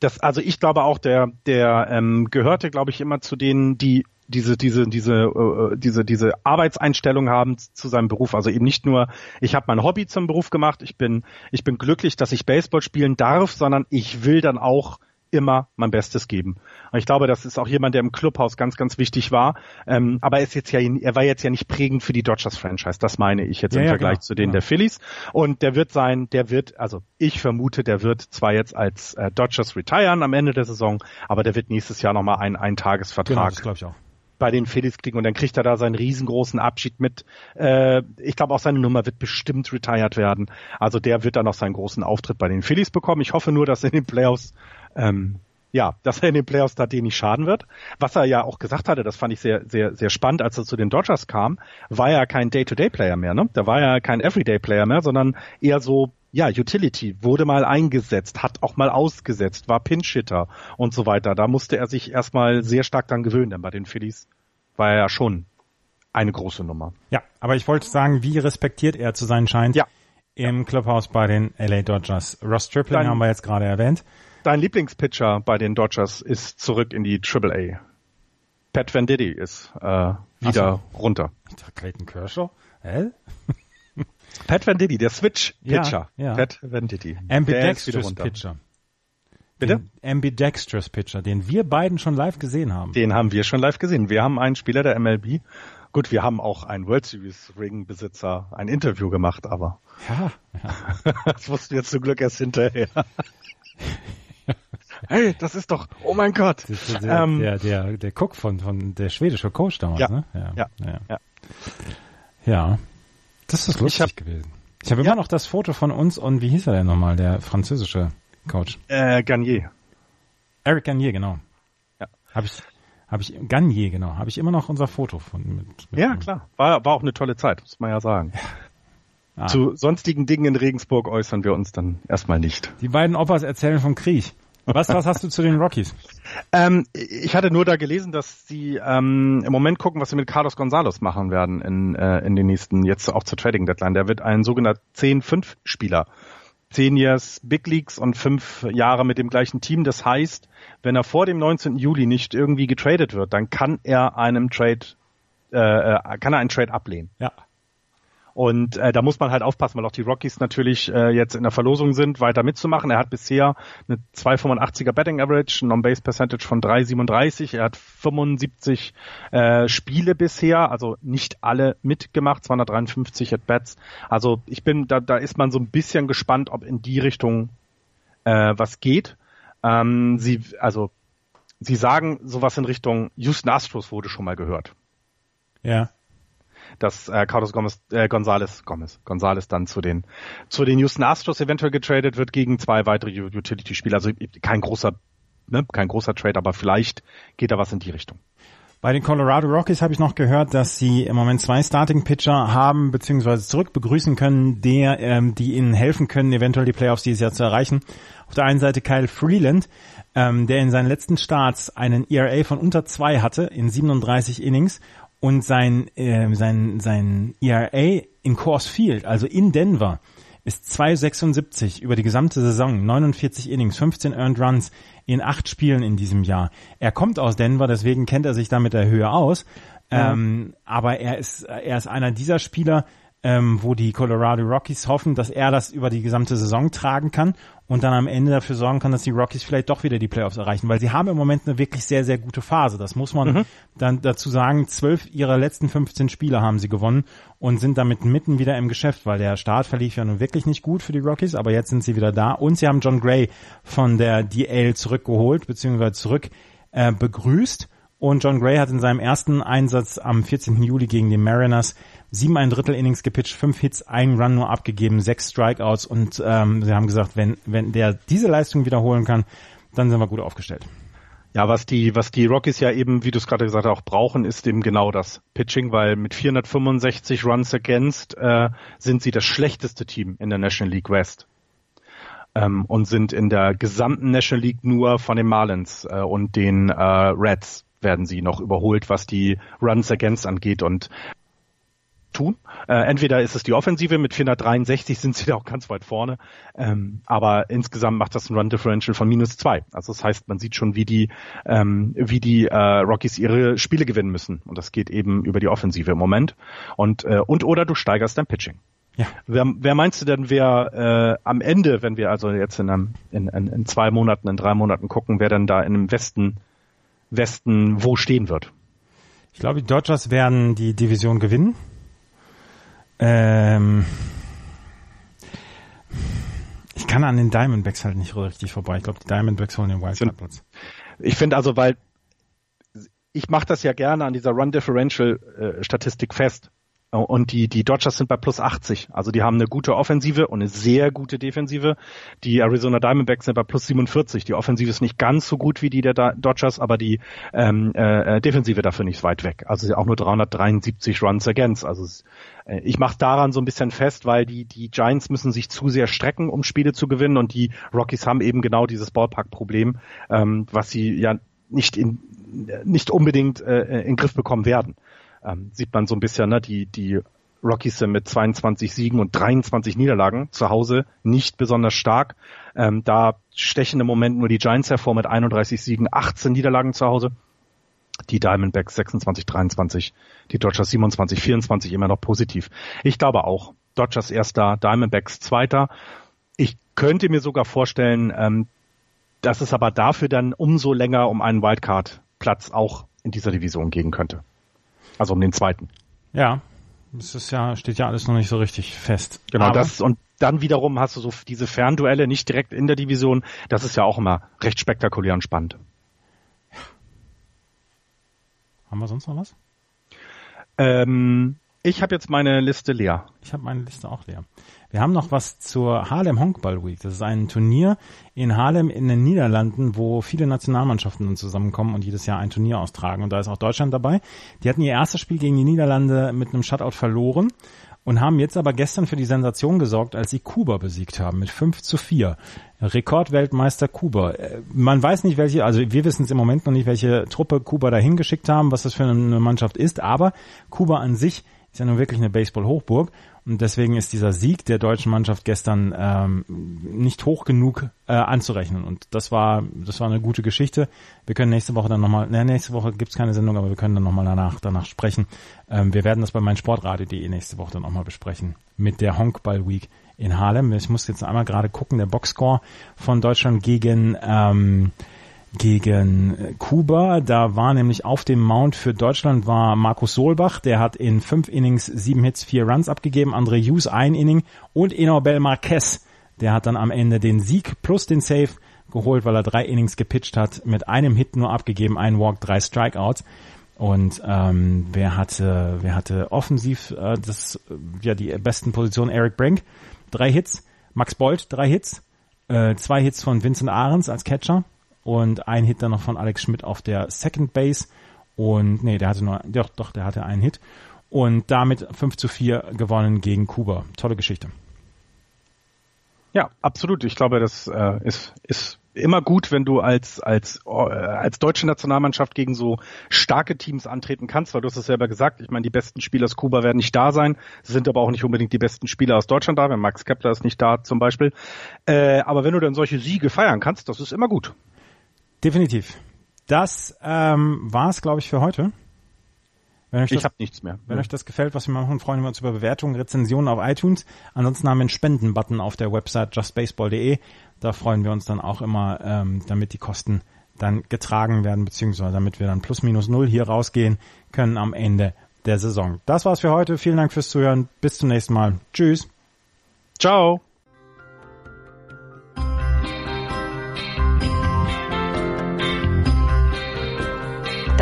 Das, also ich glaube auch, der, der ähm, gehörte, glaube ich, immer zu denen, die diese diese diese äh, diese diese Arbeitseinstellung haben zu seinem Beruf. Also eben nicht nur ich habe mein Hobby zum Beruf gemacht ich bin ich bin glücklich dass ich Baseball spielen darf sondern ich will dann auch immer mein Bestes geben. Und ich glaube, das ist auch jemand, der im Clubhaus ganz, ganz wichtig war. Ähm, aber er ist jetzt ja, er war jetzt ja nicht prägend für die Dodgers-Franchise. Das meine ich jetzt Ja, im ja, Vergleich genau, zu denen genau. der Phillies. Und der wird sein, der wird, also ich vermute, der wird zwar jetzt als äh, Dodgers retiren am Ende der Saison, aber der wird nächstes Jahr nochmal einen Eintagesvertrag glaube ich auch. Bei den Phillies kriegen und dann kriegt er da seinen riesengroßen Abschied mit. Äh, ich glaube auch seine Nummer wird bestimmt retired werden. Also der wird dann noch seinen großen Auftritt bei den Phillies bekommen. Ich hoffe nur, dass er in den Playoffs ähm, ja, dass er in den Playoffs da denen nicht schaden wird. Was er ja auch gesagt hatte, das fand ich sehr, sehr, sehr spannend, als er zu den Dodgers kam, war er kein Day-to-Day-Player mehr, ne? Da war er kein Everyday-Player mehr, sondern eher so, ja, Utility, wurde mal eingesetzt, hat auch mal ausgesetzt, war Pinch-Hitter und so weiter. Da musste er sich erstmal sehr stark dran gewöhnen, denn bei den Phillies war er ja schon eine große Nummer. Ja, aber ich wollte sagen, wie respektiert er zu sein scheint Ja. im Clubhaus bei den LA Dodgers. Ross Stripling haben wir jetzt gerade erwähnt. Dein Lieblingspitcher bei den Dodgers ist zurück in die Triple A. Pat Venditti ist äh, wieder runter. Ich dachte, Clayton Kershaw. Hä? <laughs> Pat Venditti, der Switch-Pitcher. Ja, ja. Pat Venditti. Der ist wieder Ambidextrous runter. Pitcher. Bitte? Den Ambidextrous Pitcher, den wir beiden schon live gesehen haben. Den haben wir schon live gesehen. Wir haben einen Spieler der MLB. Gut, wir haben auch einen World Series Ring Besitzer ein Interview gemacht, aber Ja, ja. <laughs> das wussten wir zum Glück erst hinterher. <laughs> hey, das ist doch, oh mein Gott. Der, Ähm, der, der, der Cook von, von der schwedische Coach damals, Ja, ne? ja, ja. ja. Ja. Das ist lustig hab- gewesen. Ich habe immer noch das Foto von uns und wie hieß er denn nochmal, der französische Coach? Äh, Garnier. Eric Garnier, genau. Ja. Habe ich, habe ich, Garnier, genau. Habe ich immer noch unser Foto von mit, mit Ja, klar. War, war auch eine tolle Zeit, muss man ja sagen. Ah. Zu sonstigen Dingen in Regensburg äußern wir uns dann erstmal nicht. Die beiden Opas erzählen vom Krieg. Was, was hast du zu den Rockies? Ähm, ich hatte nur da gelesen, dass sie ähm, im Moment gucken, was sie mit Carlos Gonzalez machen werden in, äh, in den nächsten, jetzt auch zur Trading Deadline. Der wird ein sogenannter 10-5-Spieler. Zehn Years Big Leagues und fünf Jahre mit dem gleichen Team. Das heißt, wenn er vor dem 19. Juli nicht irgendwie getradet wird, dann kann er einem Trade, äh, äh, kann er einen Trade ablehnen. Ja. Und äh, da muss man halt aufpassen, weil auch die Rockies natürlich äh, jetzt in der Verlosung sind, weiter mitzumachen. Er hat bisher eine 2,85er Betting Average, ein On-Base Percentage von 3,37. Er hat 75 äh, Spiele bisher, also nicht alle mitgemacht, 253 At-Bats. Also ich bin, da, da ist man so ein bisschen gespannt, ob in die Richtung äh, was geht. Ähm, sie, also sie sagen sowas in Richtung Houston Astros wurde schon mal gehört. Ja. Dass äh, Carlos Gomez, äh, Gonzalez, Gomez, Gonzalez dann zu den zu den Houston Astros eventuell getradet wird gegen zwei weitere Utility-Spieler. Also kein großer, ne, kein großer Trade, aber vielleicht geht da was in die Richtung. Bei den Colorado Rockies habe ich noch gehört, dass sie im Moment zwei Starting Pitcher haben bzw. zurück begrüßen können, der, ähm, die ihnen helfen können, eventuell die Playoffs dieses Jahr zu erreichen. Auf der einen Seite Kyle Freeland, ähm, der in seinen letzten Starts einen ERA von unter zwei hatte in 37 Innings und sein äh, sein sein ERA in Coors Field, also in Denver, ist 2,76 über die gesamte Saison, 49 Innings, 15 Earned Runs in acht Spielen in diesem Jahr. Er kommt aus Denver, deswegen kennt er sich da mit der Höhe aus. Ja. Ähm, aber er ist, er ist einer dieser Spieler, ähm, wo die Colorado Rockies hoffen, dass er das über die gesamte Saison tragen kann und dann am Ende dafür sorgen kann, dass die Rockies vielleicht doch wieder die Playoffs erreichen, weil sie haben im Moment eine wirklich sehr, sehr gute Phase. Das muss man mhm. dann dazu sagen. Zwölf ihrer letzten 15 Spiele haben sie gewonnen und sind damit mitten wieder im Geschäft, weil der Start verlief ja nun wirklich nicht gut für die Rockies, aber jetzt sind sie wieder da und sie haben John Gray von der DL zurückgeholt, beziehungsweise zurück äh, begrüßt und John Gray hat in seinem ersten Einsatz am 14. Juli gegen die Mariners sieben ein Drittel Innings gepitcht, fünf Hits, einen Run nur abgegeben, sechs Strikeouts und ähm, sie haben gesagt, wenn, wenn der diese Leistung wiederholen kann, dann sind wir gut aufgestellt. Ja, was die, was die Rockies ja eben, wie du es gerade gesagt hast, auch brauchen, ist eben genau das Pitching, weil mit 465 Runs against äh, sind sie das schlechteste Team in der National League West ähm, und sind in der gesamten National League nur von den Marlins äh, und den äh, Reds werden sie noch überholt, was die Runs against angeht. Und tun. Äh, entweder ist es die Offensive, mit 463 sind sie da auch ganz weit vorne, ähm, aber insgesamt macht das ein Run Differential von minus zwei. Also das heißt, man sieht schon, wie die, ähm, wie die äh, Rockies ihre Spiele gewinnen müssen. Und das geht eben über die Offensive im Moment. Und, äh, und oder du steigerst dein Pitching. Ja. Wer, wer meinst du denn, wer äh, am Ende, wenn wir also jetzt in, einem, in, in, in zwei Monaten, in drei Monaten gucken, wer denn da in dem Westen, Westen wo stehen wird? Ich glaube, die Dodgers werden die Division gewinnen. Ähm, ich kann an den Diamondbacks halt nicht richtig vorbei. Ich glaube, die Diamondbacks holen den Wildcard-Platz. Ich finde also, weil ich mache das ja gerne an dieser Run Differential äh, Statistik fest. Und die, die Dodgers sind bei plus 80. Also die haben eine gute Offensive und eine sehr gute Defensive. Die Arizona Diamondbacks sind bei plus 47. Die Offensive ist nicht ganz so gut wie die der Dodgers, aber die ähm, äh, äh, Defensive dafür nicht weit weg. Also auch nur 373 Runs against. Also äh, ich mache daran so ein bisschen fest, weil die, die Giants müssen sich zu sehr strecken, um Spiele zu gewinnen und die Rockies haben eben genau dieses Ballpark-Problem, ähm, was sie ja nicht in nicht unbedingt äh, in den Griff bekommen werden ähm, sieht man so ein bisschen, ne, die, die Rockies sind mit 22 Siegen und 23 Niederlagen zu Hause nicht besonders stark. Ähm, da stechen im Moment nur die Giants hervor mit 31 Siegen, 18 Niederlagen zu Hause. Die Diamondbacks 26, 23, die Dodgers 27, 24 immer noch positiv. Ich glaube auch. Dodgers erster, Diamondbacks zweiter. Ich könnte mir sogar vorstellen, ähm, dass es aber dafür dann umso länger um einen Wildcard-Platz auch in dieser Division gehen könnte. Also um den zweiten. Ja, das ist ja, steht ja alles noch nicht so richtig fest. Genau, Aber das und dann wiederum hast du so diese Fernduelle nicht direkt in der Division. Das ist ja auch immer recht spektakulär und spannend. Haben wir sonst noch was? Ähm, ich habe jetzt meine Liste leer. Ich habe meine Liste auch leer. Wir haben noch was zur Harlem Honkball Week. Das ist ein Turnier in Harlem in den Niederlanden, wo viele Nationalmannschaften zusammenkommen und jedes Jahr ein Turnier austragen. Und da ist auch Deutschland dabei. Die hatten ihr erstes Spiel gegen die Niederlande mit einem Shutout verloren und haben jetzt aber gestern für die Sensation gesorgt, als sie Kuba besiegt haben mit 5 zu 4. Rekordweltmeister Kuba. Äh, man weiß nicht welche, also wir wissen es im Moment noch nicht, welche Truppe Kuba dahin geschickt haben, was das für eine Mannschaft ist, aber Kuba an sich ist ja nun wirklich eine Baseball-Hochburg und deswegen ist dieser Sieg der deutschen Mannschaft gestern ähm, nicht hoch genug äh, anzurechnen. Und das war, das war eine gute Geschichte. Wir können nächste Woche dann nochmal, ne, nächste Woche gibt's keine Sendung, aber wir können dann nochmal danach, danach sprechen. Ähm, wir werden das bei meinsportradio.de nächste Woche dann auch mal besprechen mit der Honkball Week in Harlem. Ich muss jetzt einmal gerade gucken, der Boxscore von Deutschland gegen ähm, gegen Kuba. Da war nämlich auf dem Mount für Deutschland war Markus Solbach, der hat in fünf Innings sieben Hits, vier Runs abgegeben, André Hughes ein Inning und Enobel Marquez, der hat dann am Ende den Sieg plus den Save geholt, weil er drei Innings gepitcht hat, mit einem Hit nur abgegeben, ein Walk, drei Strikeouts. Und ähm, wer hatte, wer hatte offensiv äh, das ja die besten Positionen? Eric Brink, drei Hits, Max Bolt, drei Hits, äh, zwei Hits von Vincent Ahrens als Catcher und ein Hit dann noch von Alex Schmidt auf der Second Base. Und nee, der hatte nur, doch, doch, der hatte einen Hit. Und damit 5 zu 4 gewonnen gegen Kuba. Tolle Geschichte. Ja, absolut. Ich glaube, das äh, ist, ist immer gut, wenn du als, als, äh, als deutsche Nationalmannschaft gegen so starke Teams antreten kannst, weil du hast es selber gesagt, ich meine, die besten Spieler aus Kuba werden nicht da sein, sind aber auch nicht unbedingt die besten Spieler aus Deutschland da, wenn Max Kepler ist nicht da zum Beispiel. Äh, aber wenn du dann solche Siege feiern kannst, das ist immer gut. Definitiv. Das ähm, war es, glaube ich, für heute. Wenn euch ich habe nichts mehr. Wenn ja. euch das gefällt, was wir machen, freuen wir uns über Bewertungen, Rezensionen auf iTunes. Ansonsten haben wir einen Spenden-Button auf der Website justbaseball.de. Da freuen wir uns dann auch immer, ähm, damit die Kosten dann getragen werden, beziehungsweise damit wir dann plus minus null hier rausgehen können am Ende der Saison. Das war's für heute. Vielen Dank fürs Zuhören. Bis zum nächsten Mal. Tschüss. Ciao.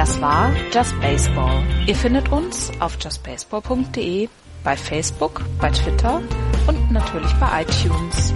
Das war Just Baseball. Ihr findet uns auf justbaseball.de, bei Facebook, bei Twitter und natürlich bei iTunes.